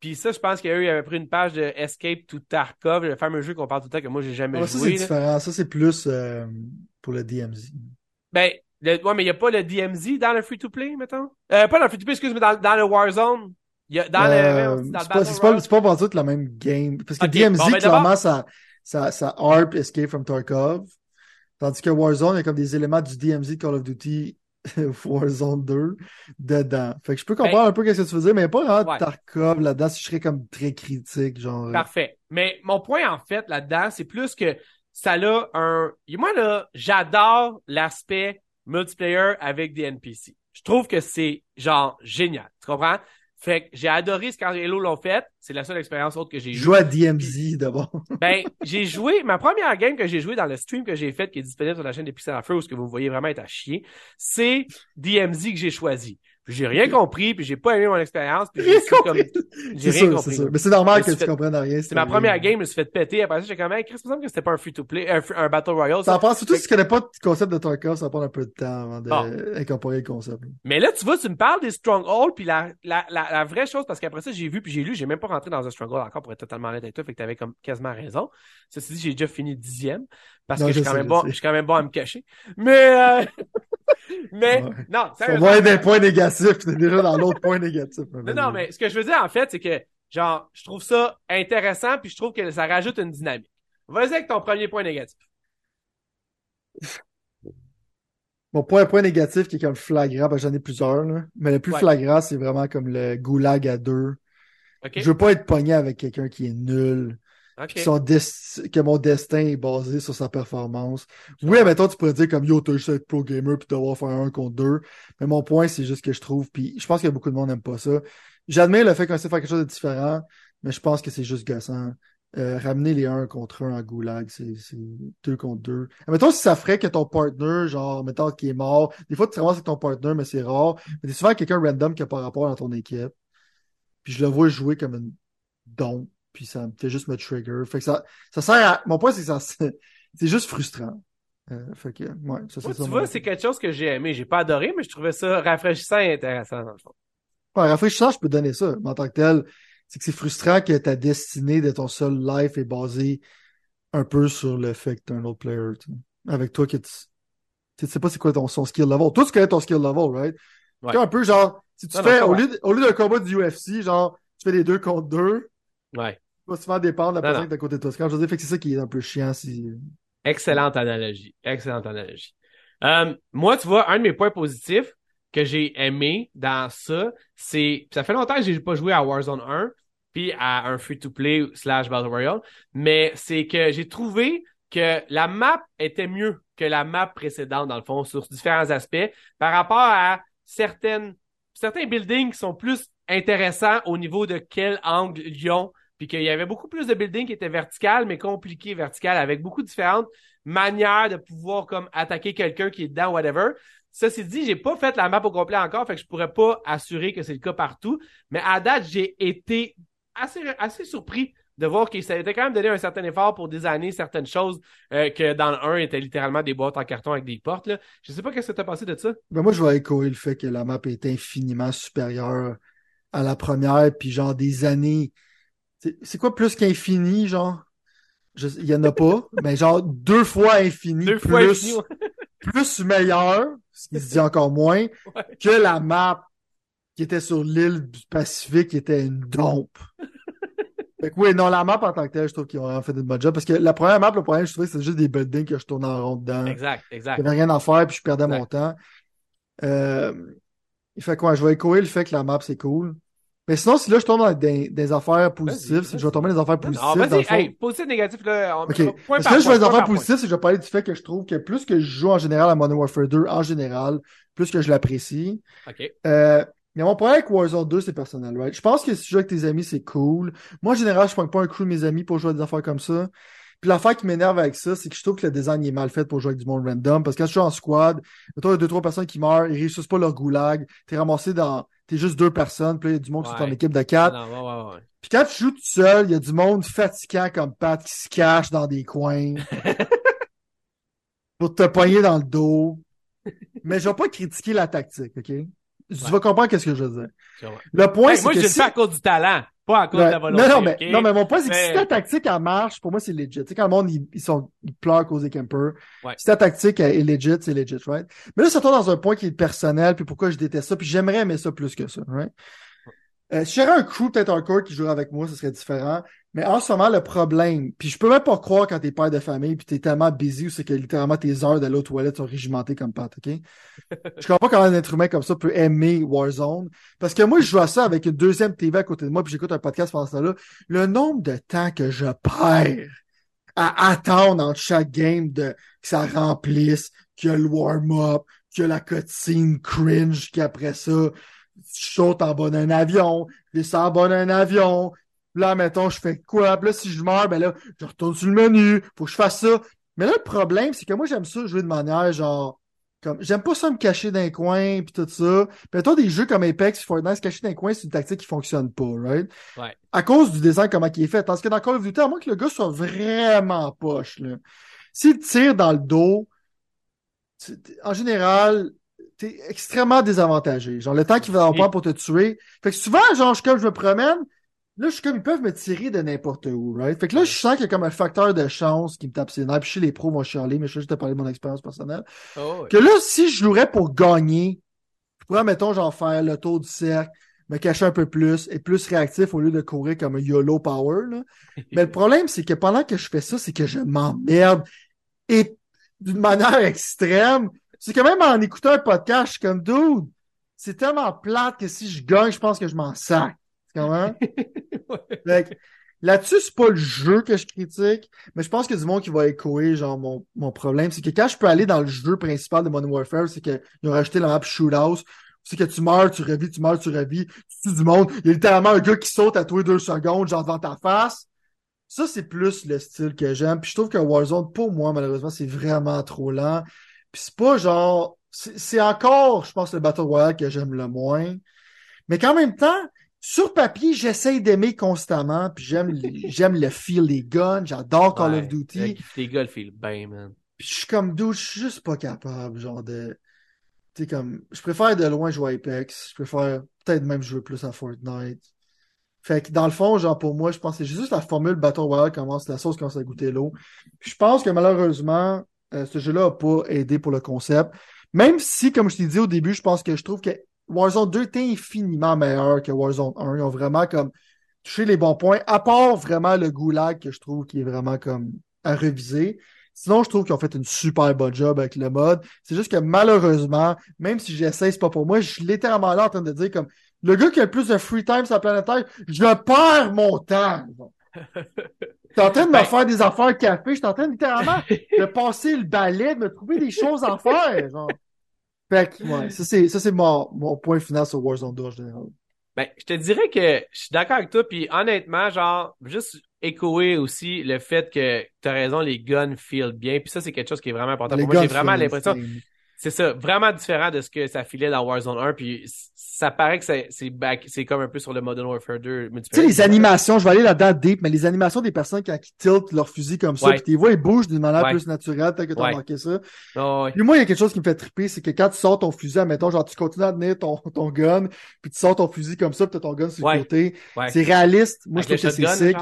Puis ça, je pense qu'eux, ils avaient pris une page de Escape to Tarkov, le fameux jeu qu'on parle tout le temps que moi j'ai jamais ah, joué. Ça c'est différent, ça c'est plus euh, pour le DMZ. Ben, ouais, mais il n'y a pas le DMZ dans le free-to-play, mettons? Euh, pas dans le free-to-play, excuse-moi, dans, dans le Warzone. Il y a, dans euh, le, c'est pas, c'est pas, c'est pas tout la même game. Parce que DMZ, bon, ben clairement, ça, ça, ça harp Escape from Tarkov. Tandis que Warzone, il y a comme des éléments du DMZ Call of Duty Warzone 2 dedans. Fait que je peux comprendre ben, un peu ce que tu faisais, mais pas vraiment Tarkov là-dedans si je serais comme très critique, genre. Euh. Parfait. Mais mon point, en fait, là-dedans, c'est plus que ça a un, moi, là, j'adore l'aspect multiplayer avec des NPC. Je trouve que c'est, genre, génial. Tu comprends? Fait que j'ai adoré ce qu'Halo l'ont fait. C'est la seule expérience autre que j'ai joué. Joué à DMZ d'abord. ben, j'ai joué, ma première game que j'ai joué dans le stream que j'ai fait, qui est disponible sur la chaîne des Pixel Feu, où que vous voyez vraiment être à chier, c'est DMZ que j'ai choisi. Puis j'ai rien compris, puis j'ai pas aimé mon expérience, puis j'ai comme j'ai rien compris. Mais c'est normal que tu comprennes rien. C'est ma première game, je me suis fait péter. Après ça, j'ai quand même, Chris, me que c'était pas un free to play, un, battle royale. Ça prend surtout si tu connais pas le concept de Tarkov, ça prend un peu de temps avant d'incorporer le concept. Mais là, tu vois, tu me parles des strongholds, puis la, la, la, vraie chose, parce qu'après ça, j'ai vu puis j'ai lu, j'ai même pas rentré dans un stronghold encore pour être totalement honnête avec toi, fait que t'avais comme quasiment raison. Ceci dit, j'ai déjà fini dixième, parce que je suis quand même bon, je suis quand même bon à me cacher. Mais, euh... mais, non, ça va être des points négatifs, t'es déjà dans l'autre point négatif. Non, non, mais ce que je veux dire, en fait, c'est que, genre, je trouve ça intéressant, puis je trouve que ça rajoute une dynamique. Vas-y avec ton premier point négatif. Mon point, point négatif qui est comme flagrant, parce que j'en ai plusieurs, là. mais le plus flagrant, c'est vraiment comme le goulag à deux. Je veux pas être pogné avec quelqu'un qui est nul. Que mon destin est basé sur sa performance. Oui, mettons, tu pourrais dire comme yo, t'as juste être pro gamer puis devoir faire un contre deux. Mais mon point, c'est juste que je trouve, puis je pense que beaucoup de monde n'aime pas ça. J'admets le fait qu'on sait faire quelque chose de différent, mais je pense que c'est juste gossant. Euh, ramener les 1 contre 1 en goulag, c'est 2 contre 2. Mettons si ça ferait que ton partner, genre, mettons qui est mort, des fois tu te ramasses avec ton partner, mais c'est rare. Mais t'es souvent quelqu'un random qui n'a pas rapport dans ton équipe. Puis je le vois jouer comme une don, puis ça me fait juste me trigger. Fait que ça, ça sert à. Mon point, c'est que ça c'est juste frustrant. Euh, fait que, ouais, ça, c'est Tu vois, c'est quelque chose que j'ai aimé. J'ai pas adoré, mais je trouvais ça rafraîchissant et intéressant, dans le fond. Ouais, rafraîchissant, je peux donner ça. Mais en tant que tel, c'est que c'est frustrant que ta destinée de ton seul life est basée un peu sur le fait que t'es un autre player. Avec toi, que tu, tu sais pas c'est quoi ton, son skill level. Toi, tu connais ton skill level, right? Ouais. un peu genre, si tu fais, au, lieu, au lieu d'un combat du UFC, genre, tu fais les deux contre deux. Ouais. Tu vas souvent dépendre de la personne qui est à côté de toi. Quand je veux dire, fait que c'est ça qui est un peu chiant si. Excellente analogie. Excellente analogie. Euh, moi, tu vois, un de mes points positifs que j'ai aimé dans ça, c'est. Ça fait longtemps que j'ai pas joué à Warzone 1, puis à un free-to-play slash Battle Royale. Mais c'est que j'ai trouvé que la map était mieux que la map précédente, dans le fond, sur différents aspects, par rapport à certaines, certains buildings qui sont plus intéressants au niveau de quel angle ils ont, puis qu'il y avait beaucoup plus de buildings qui étaient verticales, mais compliqués verticales, avec beaucoup de différentes manières de pouvoir comme attaquer quelqu'un qui est dedans, whatever. Ça c'est dit, j'ai pas fait la map au complet encore, fait que je pourrais pas assurer que c'est le cas partout. Mais à date, j'ai été assez, assez surpris de voir qu'il s'était quand même donné un certain effort pour années, certaines choses euh, que dans le 1 étaient littéralement des boîtes en carton avec des portes. Là. Je sais pas qu'est-ce que t'as pensé de ça. Ben moi, je vois échoer le fait que la map est infiniment supérieure à la première, puis genre des années. C'est quoi plus qu'infini, genre? Il y en a pas, mais genre deux fois infini, deux plus, fois infini, plus meilleur, ce qui se dit encore moins, que la map qui était sur l'île du Pacifique, qui était une dompe. fait que oui, non, la map en tant que telle, je trouve qu'ils ont vraiment fait une bonne job. Parce que la première map, le problème, je trouvais que c'était juste des buildings que je tournais en rond dedans. Exact, exact. Il n'y avait rien à faire, puis je perdais mon temps. Euh, il fait quoi? Je vais échoer le fait que la map, c'est cool. Mais sinon, si là, je tombe dans des, affaires positives, si je vais tomber dans des affaires positives. Non, vas-y, hey, positif, négatif, là. On, okay. Point Parce que là, je vais dans des affaires positives, c'est que je vais parler du fait que je trouve que plus que je joue en général à Modern Warfare 2, en général, plus que je l'apprécie. OK. Euh, mais mon problème avec Warzone 2, c'est personnel, right? Je pense que si tu joues avec tes amis, c'est cool. Moi, en général, je prends pas un crew de mes amis pour jouer à des affaires comme ça. Puis l'affaire qui m'énerve avec ça, c'est que je trouve que le design est mal fait pour jouer avec du monde random. Parce que quand tu joues en squad, toi, il y a deux, trois personnes qui meurent, ils réussissent pas leur goulag. T'es ramassé dans. T'es juste deux personnes, puis il y a du monde est en équipe de quatre. puis quand tu joues tout seul, il y a du monde fatigant comme Pat qui se cache dans des coins. pour te poigner dans le dos. Mais je vais pas critiquer la tactique, OK? Tu vas comprendre qu'est-ce que je veux dire. Le point, c'est moi, que. Moi, je le fais à cause du talent, pas à cause de la volonté. Non, non, mais, non, mais mon point, c'est que si ta tactique, elle marche, pour moi, c'est legit. Tu sais, quand le monde, ils, sont, ils pleurent à cause des campers. Si ta tactique est legit, c'est legit, right? Mais là, ça tombe dans un point qui est personnel, puis pourquoi je déteste ça, puis j'aimerais aimer ça plus que ça, right? Euh, si j'aurais un crew, peut-être un corps qui jouerait avec moi, ce serait différent. Mais en ce moment, le problème, puis je peux même pas croire quand t'es père de famille, puis t'es tellement busy, c'est que littéralement tes heures de l'autre toilette sont régimentées comme pâte, ok? je comprends pas comment un être humain comme ça peut aimer Warzone. Parce que moi, je joue à ça avec une deuxième TV à côté de moi, puis j'écoute un podcast pendant ce temps-là. Le nombre de temps que je perds à attendre entre chaque game de que ça remplisse, qu'il y a le warm-up, qu'il y a la cutscene cringe, qu'après ça, je saute en bas d'un avion, je descends en bas d'un avion, là, mettons, je fais quoi? Puis là, si je meurs, ben là, je retourne sur le menu, faut que je fasse ça. Mais là, le problème, c'est que moi, j'aime ça jouer de manière, genre, comme, j'aime pas ça me cacher dans un coin, puis tout ça. Puis toi, des jeux comme Apex, Fortnite, se cacher dans un coin, c'est une tactique qui fonctionne pas, right? Ouais. À cause du design, comment il est fait. Parce que dans Call of Duty, à moins que le gars soit vraiment poche, là. S'il tire dans le dos, en général, t'es extrêmement désavantagé. Genre, le temps qu'il va avoir pour te tuer. Fait que souvent, genre, je, comme je me promène, là, je suis comme, ils peuvent me tirer de n'importe où, right? Fait que là, je sens qu'il y a comme un facteur de chance qui me tape ses nerfs. Puis chez les pros, moi, je suis allé, mais je vais juste te parler de mon expérience personnelle. Oh, que là, si je jouerais pour gagner, je pourrais, mettons, genre, faire le tour du cercle, me cacher un peu plus, et plus réactif au lieu de courir comme un YOLO power, là. mais le problème, c'est que pendant que je fais ça, c'est que je m'emmerde. Et d'une manière extrême, c'est que même en écoutant un podcast, je suis comme, dude, c'est tellement plate que si je gagne, je pense que je m'en sac. Tu comprends? Là-dessus, c'est pas le jeu que je critique, mais je pense que du monde qui va échoer, genre, mon, mon problème, c'est que quand je peux aller dans le jeu principal de Modern Warfare, c'est qu'ils ont rajouté la map Shootout, c'est que tu meurs, tu revis, tu meurs, tu revis, tu tues du monde. Il y a littéralement un gars qui saute à tous les deux secondes, genre devant ta face. Ça, c'est plus le style que j'aime. Puis je trouve que Warzone, pour moi, malheureusement, c'est vraiment trop lent. Puis c'est pas genre... C'est encore, je pense, le Battle Royale que j'aime le moins. Mais qu'en même temps, sur papier, j'essaye d'aimer constamment, puis j'aime j'aime le feel des guns, j'adore Call of Duty. Les guns feel bien, man. Puis je suis comme d'où je suis juste pas capable, genre de. Tu sais, comme. Je préfère de loin jouer Apex. Je préfère peut-être même jouer plus à Fortnite. Fait que dans le fond, genre pour moi, je pense que c'est juste la formule Battle Royale commence, la sauce commence à goûter l'eau. Je pense que malheureusement, euh, ce jeu-là n'a pas aidé pour le concept. Même si, comme je t'ai dit au début, je pense que je trouve que Warzone 2 est infiniment meilleur que Warzone 1. Ils ont vraiment comme touché les bons points, à part vraiment le goulag que je trouve qui est vraiment comme à reviser. Sinon, je trouve qu'ils ont fait une super bonne job avec le mode. C'est juste que malheureusement, même si j'essaie, c'est pas pour moi, je suis littéralement là en train de dire comme le gars qui a le plus de free time sur la planète Terre, je perds mon temps. T'es en train de me ben faire des affaires café, je suis en train littéralement de passer le balai, de me trouver des choses à faire. Genre. Fait que, ouais, ça c'est, ça c'est mon, mon point final sur Warzone 2 en général. Ben, je te dirais que je suis d'accord avec toi, puis honnêtement, genre, juste échoer aussi le fait que tu as raison, les guns feel bien, puis ça, c'est quelque chose qui est vraiment important. pour moi, j'ai vraiment l'impression, c'est ça, vraiment différent de ce que ça filait dans Warzone 1, puis ça paraît que c'est c'est comme un peu sur le Modern Warfare 2. Tu sais, les animations, je vais aller là-dedans deep, mais les animations des personnes quand ils tiltent leur fusil comme ça, puis tu vois, ils bougent d'une manière plus naturelle, peut-être que tu as remarqué ça. Oh, puis moi, il y a quelque chose qui me fait triper, c'est que quand tu sors ton fusil, admettons, genre tu continues à tenir ton, ton gun, puis tu sors ton fusil comme ça, puis tu as ton gun sur le côté. C'est réaliste. Moi, je trouve que c'est sick.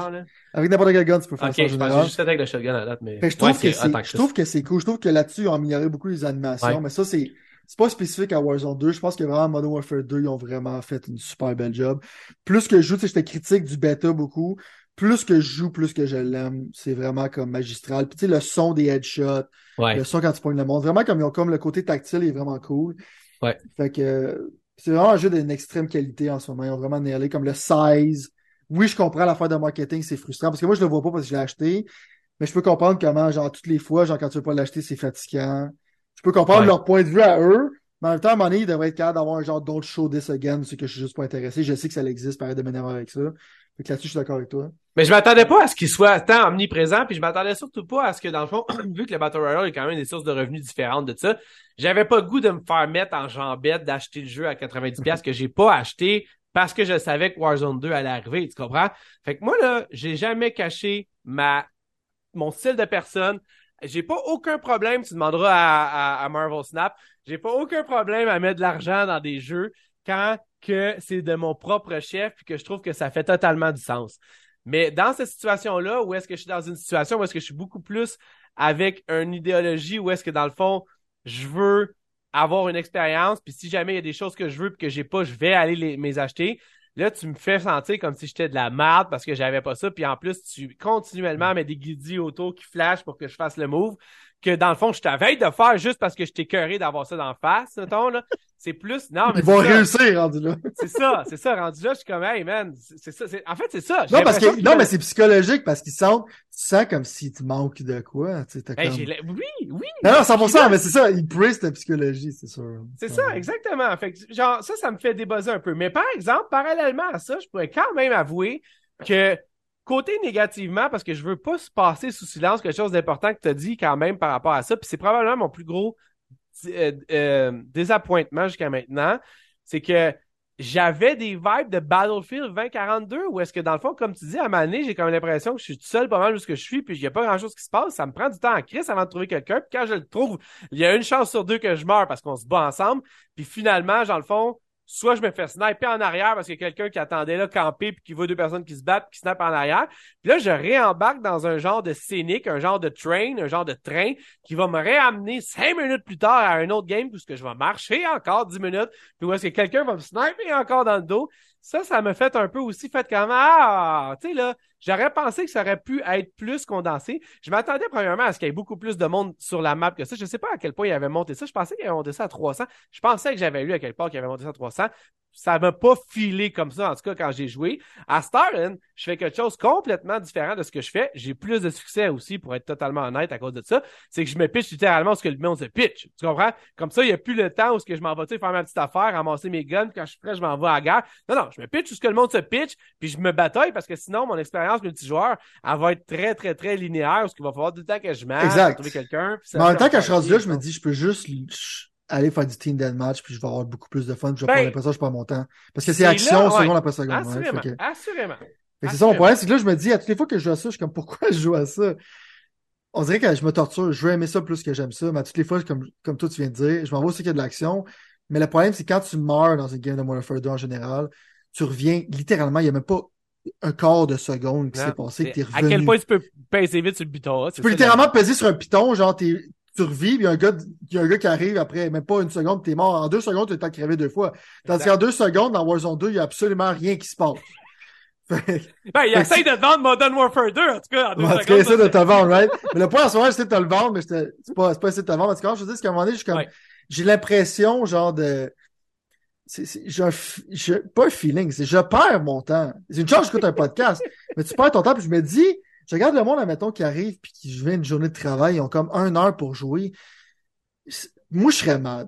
Avec n'importe quel gun, tu peux faire ça en général. juste avec le shotgun à date, mais. je trouve que c'est, je trouve que c'est cool. Je trouve que là-dessus, ils ont amélioré beaucoup les animations, mais ça, c'est, c'est pas spécifique à Warzone 2. Je pense que vraiment Modern Warfare 2, ils ont vraiment fait une super belle job. Plus que je joue, tu sais, j'étais critique du bêta beaucoup. Plus que je joue, plus que je l'aime. C'est vraiment comme magistral. Puis tu sais, le son des headshots, le son quand tu pognes le monde. Vraiment comme ils ont comme le côté tactile est vraiment cool. Ouais. Fait que c'est vraiment un jeu d'une extrême qualité en ce moment. Ils ont vraiment nailé comme le size. Oui, je comprends l'affaire de marketing, c'est frustrant parce que moi je le vois pas parce que je l'ai acheté. Mais je peux comprendre comment, genre, toutes les fois, genre, quand tu veux pas l'acheter, c'est fatigant. Je peux comprendre leur point de vue à eux, mais en même temps, à un moment donné, ils devraient être capables d'avoir un genre d'autre show this again, c'est que je suis juste pas intéressé. Je sais que ça existe, pareil de m'énerver avec ça. Fait que là-dessus, je suis d'accord avec toi. Mais je m'attendais pas à ce qu'il soit tant omniprésent, puis je m'attendais surtout pas à ce que, dans le fond, vu que le Battle Royale est quand même des sources de revenus différentes de ça, j'avais pas le goût de me faire mettre en jambette d'acheter le jeu à 90$ que j'ai pas acheté parce que je savais que Warzone 2 allait arriver, tu comprends? Fait que moi, là, j'ai jamais caché ma, mon style de personne j'ai pas aucun problème, tu demanderas à, Marvel Snap, j'ai pas aucun problème à mettre de l'argent dans des jeux quand que c'est de mon propre chef et que je trouve que ça fait totalement du sens. Mais dans cette situation-là, où est-ce que je suis dans une situation où est-ce que je suis beaucoup plus avec une idéologie, où est-ce que dans le fond, je veux avoir une expérience, puis si jamais il y a des choses que je veux et que j'ai pas, je vais aller les, mes acheter. Là, tu me fais sentir comme si j'étais de la merde parce que j'avais pas ça. Puis en plus, tu continuellement mets des guidis autour qui flashent pour que je fasse le move. Que dans le fond, je t'avais de faire juste parce que je t'ai curé d'avoir ça dans face, mettons, là. C'est plus, non, mais. Ils vont réussir, rendu là. C'est ça, c'est ça, rendu là. Je suis comme, hey, man, c'est ça. En fait, c'est ça. Non, parce que, non, mais c'est psychologique parce qu'ils sentent, tu sens comme s'il te manque de quoi, tu sais, comme... Oui, oui. Non, non, 100%, mais c'est ça, ils brisent ta psychologie, c'est sûr. C'est ça, exactement. Fait que, genre, ça, ça me fait débuzzer un peu. Mais par exemple, parallèlement à ça, je pourrais quand même avouer que, côté négativement, parce que je veux pas se passer sous silence quelque chose d'important que tu as dit quand même par rapport à ça, puis c'est probablement mon plus gros euh, euh, désappointement jusqu'à maintenant, c'est que j'avais des vibes de Battlefield 2042 où est-ce que dans le fond, comme tu dis, à ma année, j'ai comme l'impression que je suis tout seul pas mal où je suis, puis il n'y a pas grand-chose qui se passe. Ça me prend du temps en crise avant de trouver quelqu'un. Puis quand je le trouve, il y a une chance sur deux que je meurs parce qu'on se bat ensemble. Puis finalement, dans le fond, soit je me fais sniper en arrière parce qu'il y a quelqu'un qui attendait là, campé, puis qui voit deux personnes qui se battent, qui snap en arrière. Puis là, je réembarque dans un genre de scénique, un genre de train, un genre de train, qui va me réamener cinq minutes plus tard à un autre game, puisque je vais marcher encore dix minutes, puis où est-ce que quelqu'un va me sniper encore dans le dos. Ça, ça me fait un peu aussi fait comme Ah, tu sais là, j'aurais pensé que ça aurait pu être plus condensé. Je m'attendais premièrement à ce qu'il y ait beaucoup plus de monde sur la map que ça. Je sais pas à quel point il avait monté ça. Je pensais qu'il avait monté ça à 300. Je pensais que j'avais lu à quel point il avait monté ça à 300. ça m'a pas filé comme ça, en tout cas, quand j'ai joué. À Starland, je fais quelque chose complètement différent de ce que je fais. J'ai plus de succès aussi, pour être totalement honnête, à cause de ça. C'est que je me pitch littéralement ce que le monde se pitch. Tu comprends? Comme ça, il n'y a plus le temps où je m'en vais, faire ma petite affaire, ramasser mes guns, quand je suis prêt, je m'en vais à la guerre. Non, non, je me pitch ce que le monde se pitch, puis je me bataille parce que sinon, mon expérience multijoueur, elle va être très, très, très linéaire, parce qu'il va falloir le temps que je m'aille, trouver quelqu'un. Mais en même temps, quand je suis rendu là, je me dis, je peux juste aller faire du team match puis je vais avoir beaucoup plus de fun, puis je vais ben, l'impression que je perds mon temps. Parce que c'est action seconde après seconde. Assurément, assurément. C'est ça mon problème, c'est que là, je me dis, à toutes les fois que je joue à ça, je suis comme, pourquoi je joue à ça? On dirait que je me torture, je veux aimer ça plus que j'aime ça, mais à toutes les fois, comme, comme toi tu viens de dire, je m'en vais aussi qu'il y a de l'action. Mais le problème, c'est quand tu meurs dans une game de Modern Warfare 2 en général, tu reviens littéralement, il n'y a même pas un quart de seconde qui s'est passé, que t'es revenu. À quel point tu peux peser vite sur le piton? Tu peux littéralement peser sur un piton, genre t'es, tu revis, il y a un gars, il y a un gars qui arrive après même pas une seconde, t'es mort. En deux secondes, tu es crevé deux fois. Tandis qu'en deux secondes, dans Warzone 2, il y a absolument rien qui se passe. ben, il essaye de vendre Modern Warfare 2, en tout cas, en deux secondes. Cas, il essaie de te vendre, right? mais le point en ce moment, c'est de te le vendre, mais c'est pas, c'est pas essayer de te vendre. En tout cas, je dire, c'est qu'à un moment donné, je comme, j'ai l'impression, genre, de, j'ai pas un feeling, c'est je perds mon temps. C'est une chance j'écoute un podcast, mais tu perds ton temps, puis je me dis, je regarde le monde, admettons, qui arrive puis qui vient une journée de travail, ils ont comme une heure pour jouer. Moi, je serais mal.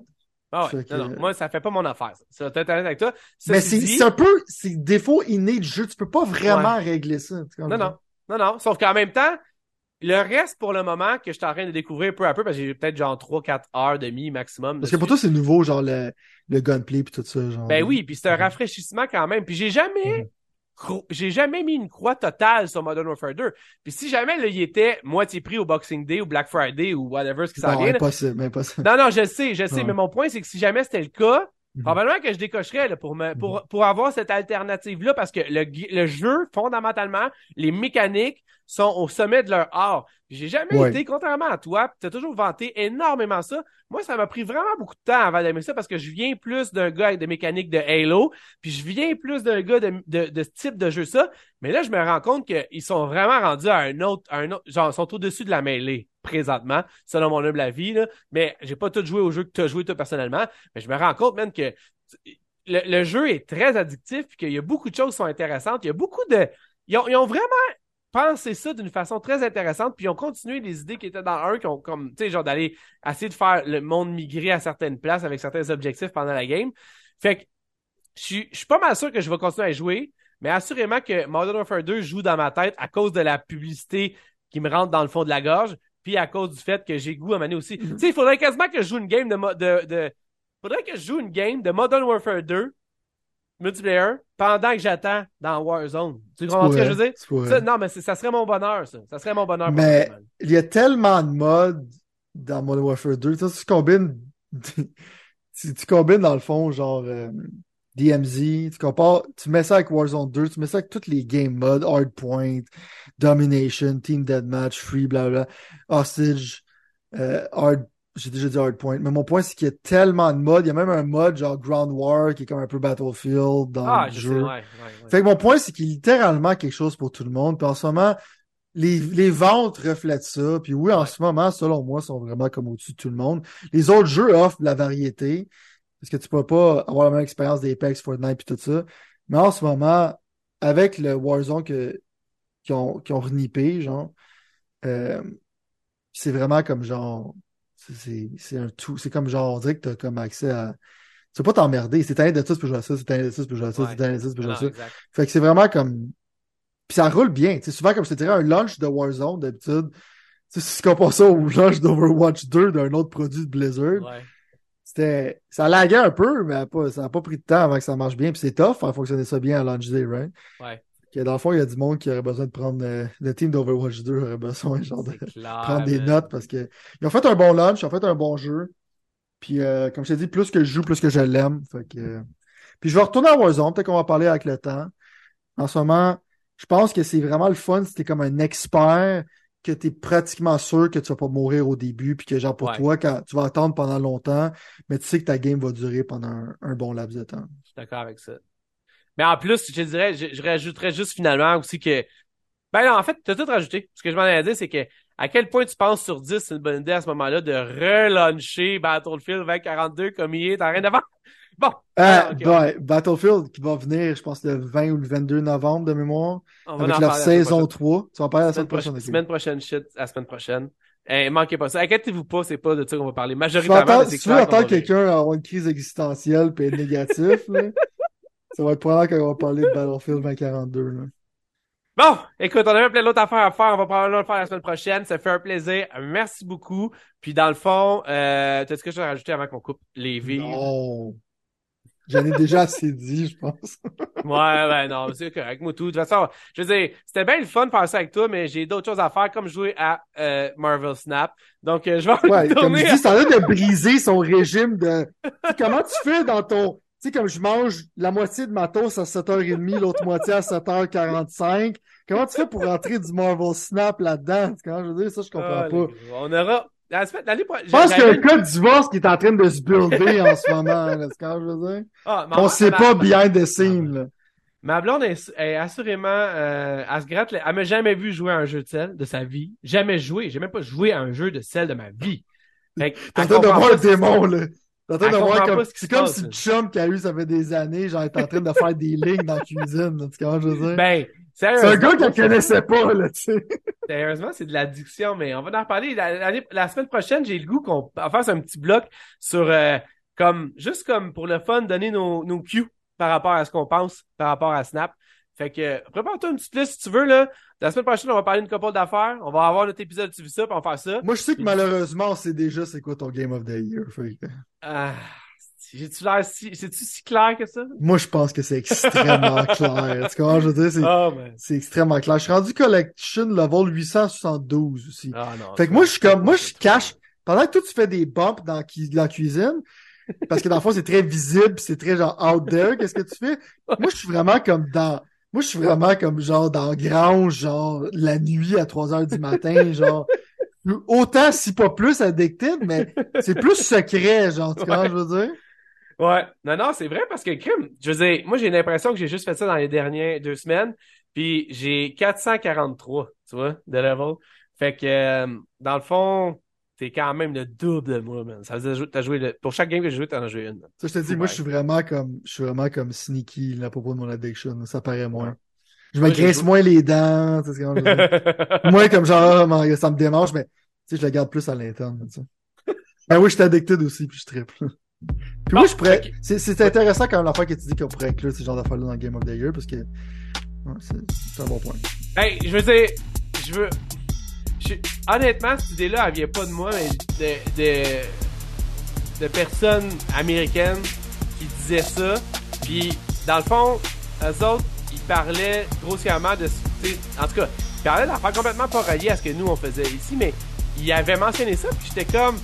Ah ouais, non, non, moi, ça fait pas mon affaire. Ça être avec toi. mais c'est un peu, c'est défaut inné du jeu. Tu peux pas vraiment régler ça. Non, non. Non, non. Sauf qu'en même temps, le reste, pour le moment, que je suis en train de découvrir peu à peu, parce que j'ai peut-être genre 3-4 heures de demi maximum. Parce que pour toi, c'est nouveau, genre le, le gunplay puis tout ça. Genre... Ben oui, puis c'est un rafraîchissement quand même. Puis j'ai jamais, mhm j'ai jamais mis une croix totale sur Modern Warfare 2. Puis si jamais là, il était moitié prix au Boxing Day ou Black Friday ou whatever ce qui s'en vient. Impossible, impossible. Non, non, je sais, je sais, mais mon point, c'est que si jamais c'était le cas, mhm. Probablement que je décocherais là, pour, me, pour, mhm. pour avoir cette alternative-là parce que le, le jeu, fondamentalement, les mécaniques sont au sommet de leur art. J'ai jamais été, contrairement à toi, tu as toujours vanté énormément ça. Moi, ça m'a pris vraiment beaucoup de temps avant d'aimer ça parce que je viens plus d'un gars avec des mécaniques de Halo, puis je viens plus d'un gars de, de, de, ce type de jeu ça. Mais là, je me rends compte qu'ils sont vraiment rendus à un autre, un autre, genre, ils sont au-dessus de la mêlée présentement, selon mon humble avis, là. Mais j'ai pas tout joué au jeu que tu as joué toi personnellement, mais je me rends compte même que le, le jeu est très addictif, puis qu'il y a beaucoup de choses qui sont intéressantes. Il y a beaucoup de, ils ont, vraiment pensé ça d'une façon très intéressante, puis ils ont continué les idées qui étaient dans un, qui ont comme, tu sais, genre d'aller essayer de faire le monde migrer à certaines places avec certains objectifs pendant la game. Fait que, je suis pas mal sûr que je vais continuer à jouer, mais assurément que Modern Warfare 2 joue dans ma tête à cause de la publicité qui me rentre dans le fond de la gorge, puis à cause du fait que j'ai goût à mener aussi. Mm-hmm. Tu sais, il faudrait quasiment que je joue une game de, de, de, faudrait que je joue une game de Modern Warfare 2 multiplayer pendant que j'attends dans Warzone. Tu comprends ce que je veux dire? non, mais ça serait mon bonheur, ça. Ça serait mon bonheur. Mais il y a tellement de modes dans Modern Warfare 2. Tu, combines, tu, tu, combines dans le fond, genre euh, DMZ, tu compares, tu mets ça avec Warzone 2, tu mets ça avec tous les game modes, Hardpoint, Domination, Team Deathmatch, Free, blablabla, Hostage, euh, Hard j'ai déjà dit hardpoint, mais mon point, c'est qu'il y a tellement de modes. Il y a même un mode genre Ground War qui est comme un peu Battlefield dans ah, le jeu. Fait que mon point, c'est qu'il y a littéralement quelque chose pour tout le monde. Puis en ce moment, les, les ventes reflètent ça. Puis oui, en ce moment, selon moi, sont vraiment comme au-dessus de tout le monde. Les autres jeux offrent de la variété. Parce que tu peux pas avoir la même expérience d'Apex, Fortnite et tout ça. Mais en ce moment, avec le Warzone que, qui ont, qui ont renippé, genre, euh, c'est vraiment comme genre c'est un tout. C'est comme genre, on dirait que t'as comme accès à. Tu peux pas t'emmerder. C'est un de ça, tu peux jouer à ça, c'est un de ça, tu peux jouer à ça, c'est un de ça, tu peux jouer à ça. Fait que c'est vraiment comme. Puis ça roule bien. C'est souvent comme je te dirais un launch de Warzone d'habitude. Si tu compares ça au launch d'Overwatch 2 d'un autre produit de Blizzard. C'était. Ça laguait un peu, mais ça n'a pas pris de temps avant que ça marche bien. Puis c'est tough faire fonctionner ça bien à launch day, right? Ouais dans le fond, il y a du monde qui aurait besoin de prendre euh, le team d'Overwatch 2 aurait besoin genre, de prendre des notes parce que ils ont fait un bon launch, ils ont fait un bon jeu. Puis euh, comme je t'ai dit, plus que je joue, plus que je l'aime. que... Puis je vais retourner à Warzone, peut-être qu'on va parler avec le temps. En ce moment, je pense que c'est vraiment le fun si t'es comme un expert, que tu es pratiquement sûr que tu vas pas mourir au début, puis que genre pour toi, quand tu vas attendre pendant longtemps, mais tu sais que ta game va durer pendant un, un bon laps de temps. Je suis d'accord avec ça. Mais en plus, je dirais, je, rajouterais juste finalement aussi que. Ben non, en fait, tu as tout rajouté. Ce que je m'en ai dit, c'est que à quel point tu penses sur 10, c'est une bonne idée à ce moment-là de relancer Battlefield 2042 comme il est en rien d'avant. Bon. Euh, Battlefield qui va venir, je pense, le 20 ou le 22 novembre de mémoire. On avec la saison 3. Tu vas en parler la semaine, prochaine. Semaine prochaine, shit, la semaine prochaine. Eh, manquez pas ça. Inquiétez-vous pas, c'est pas de ça qu'on va parler. Majoritairement, Si tu veux entendre quelqu'un avoir une crise existentielle et être négatif, là, ça va être probablement qu'on va parler de Battlefield 2042. Là. Bon, écoute, on avait plein d'autres affaires à faire. On va probablement le faire la semaine prochaine. Ça fait un plaisir. Merci beaucoup. Puis dans le fond, euh, t'as ce que je vais rajouter avant qu'on coupe les vies? Non. J'en ai déjà assez dit, je pense. ouais, ouais, non, c'est correct, moi tout. De toute façon, je veux dire, c'était bien le fun de faire ça avec toi, mais j'ai d'autres choses à faire, comme jouer à euh, Marvel Snap. Donc, euh, je vais ouais, comme je dis, ça a de briser son régime de... Comment tu fais dans ton... Tu sais, comme je mange la moitié de ma toast à 7h30, l'autre moitié à 7h45. Comment tu fais pour rentrer du Marvel Snap là-dedans? Quand je veux dire, ça, je comprends ah, pas. On aura, je pense qu'il y a un cas de divorce qui est en train de se builder en ce moment, là, ce que je veux dire. Ah, On sait pas bien des signes, Ma blonde est, assurément, euh, elle se gratte, elle m'a jamais vu jouer à un jeu de sel de sa vie. Jamais joué. J'ai même pas joué à un jeu de sel de ma vie. T'es en train de voir le démon, là. T'es en train de voir comme, c'est comme si le chum qui a eu ça fait des années, genre, est en train de faire des lignes dans la cuisine, tu vois, je veux dire? Ben, c'est un gars qu'elle connaissait pas, là, tu sais. Sérieusement, c'est de l'addiction, mais on va en reparler. La, la, semaine prochaine, j'ai le goût qu'on fasse un petit bloc sur, euh, comme, juste comme pour le fun, donner nos, nos cues par rapport à ce qu'on pense par rapport à Snap. Fait que, prépare-toi une petite liste si tu veux, là. La semaine prochaine, on va parler d'une couple d'affaires. On va avoir notre épisode, tu vis ça, puis on va faire ça. Moi, je sais que malheureusement, on sait déjà c'est quoi ton Game of the Year. Fait Ah. J'ai-tu l'air si, c'est-tu si clair que ça? Moi, je pense que c'est extrêmement clair. Tu comprends, je veux dire, c'est, oh, c'est extrêmement clair. Je suis rendu collection level 872 aussi. Ah, non, fait que moi, je suis comme, moi, je cache, pendant que toi, tu fais des bumps dans, la cuisine, parce que dans le fond, c'est très visible, c'est très genre out there, qu'est-ce que tu fais? Moi, je suis vraiment comme dans, moi, je suis vraiment comme genre dans grange, genre la nuit à 3 heures du matin, genre autant si pas plus addicted, mais c'est plus secret, genre, tu vois, je veux dire? Ouais. Non, non, c'est vrai parce que, crime, je veux dire, moi, j'ai l'impression que j'ai juste fait ça dans les dernières deux semaines. Puis j'ai 443, tu vois, de level. Fait que, euh, dans le fond, t'es quand même le double de moi, man. Ça veut dire t'as joué le... pour chaque game que j'ai joué, t'en as joué une. Ça, je te dis, moi, je suis vraiment comme, je suis vraiment comme sneaky à propos de mon addiction. Ça paraît moins. Je me graisse moins les dents, tu sais, Moins comme genre, ça me démange, mais, tu sais, je la garde plus à l'interne. Ben oui, je suis addicted aussi, puis je triple. Puis moi, je pourrais. C'est intéressant quand même l'affaire que tu dis qu'on pourrait inclure ce genre d'affaires-là dans Game of the Year parce que. Ouais, c'est un bon point. Hey, je veux dire. Je veux. Honnêtement, cette idée-là, elle vient pas de moi, mais de, de, de personnes américaines qui disaient ça. Puis, dans le fond, eux autres, ils parlaient grossièrement de. En tout cas, ils parlaient d'affaires complètement pas reliées à ce que nous, on faisait ici, mais ils avaient mentionné ça, puis j'étais comme.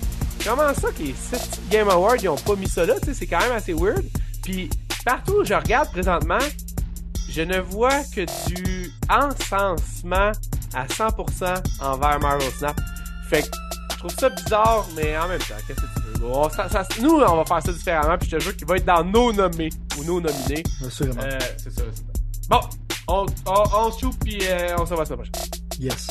Comment ça que les 7 Game Awards, ils ont pas mis ça là, tu sais, c'est quand même assez weird. Puis partout où je regarde présentement, je ne vois que du encensement à 100% envers Marvel Snap. Fait que je trouve ça bizarre, mais en même temps, qu'est-ce que tu veux? nous, on va faire ça différemment, puis je te jure qu'il va être dans nos nommés ou nos nominés. Assurément. Euh, c'est ça, c'est ça. Bon, on, on, on se puis euh, on se voit la semaine prochaine. Yes.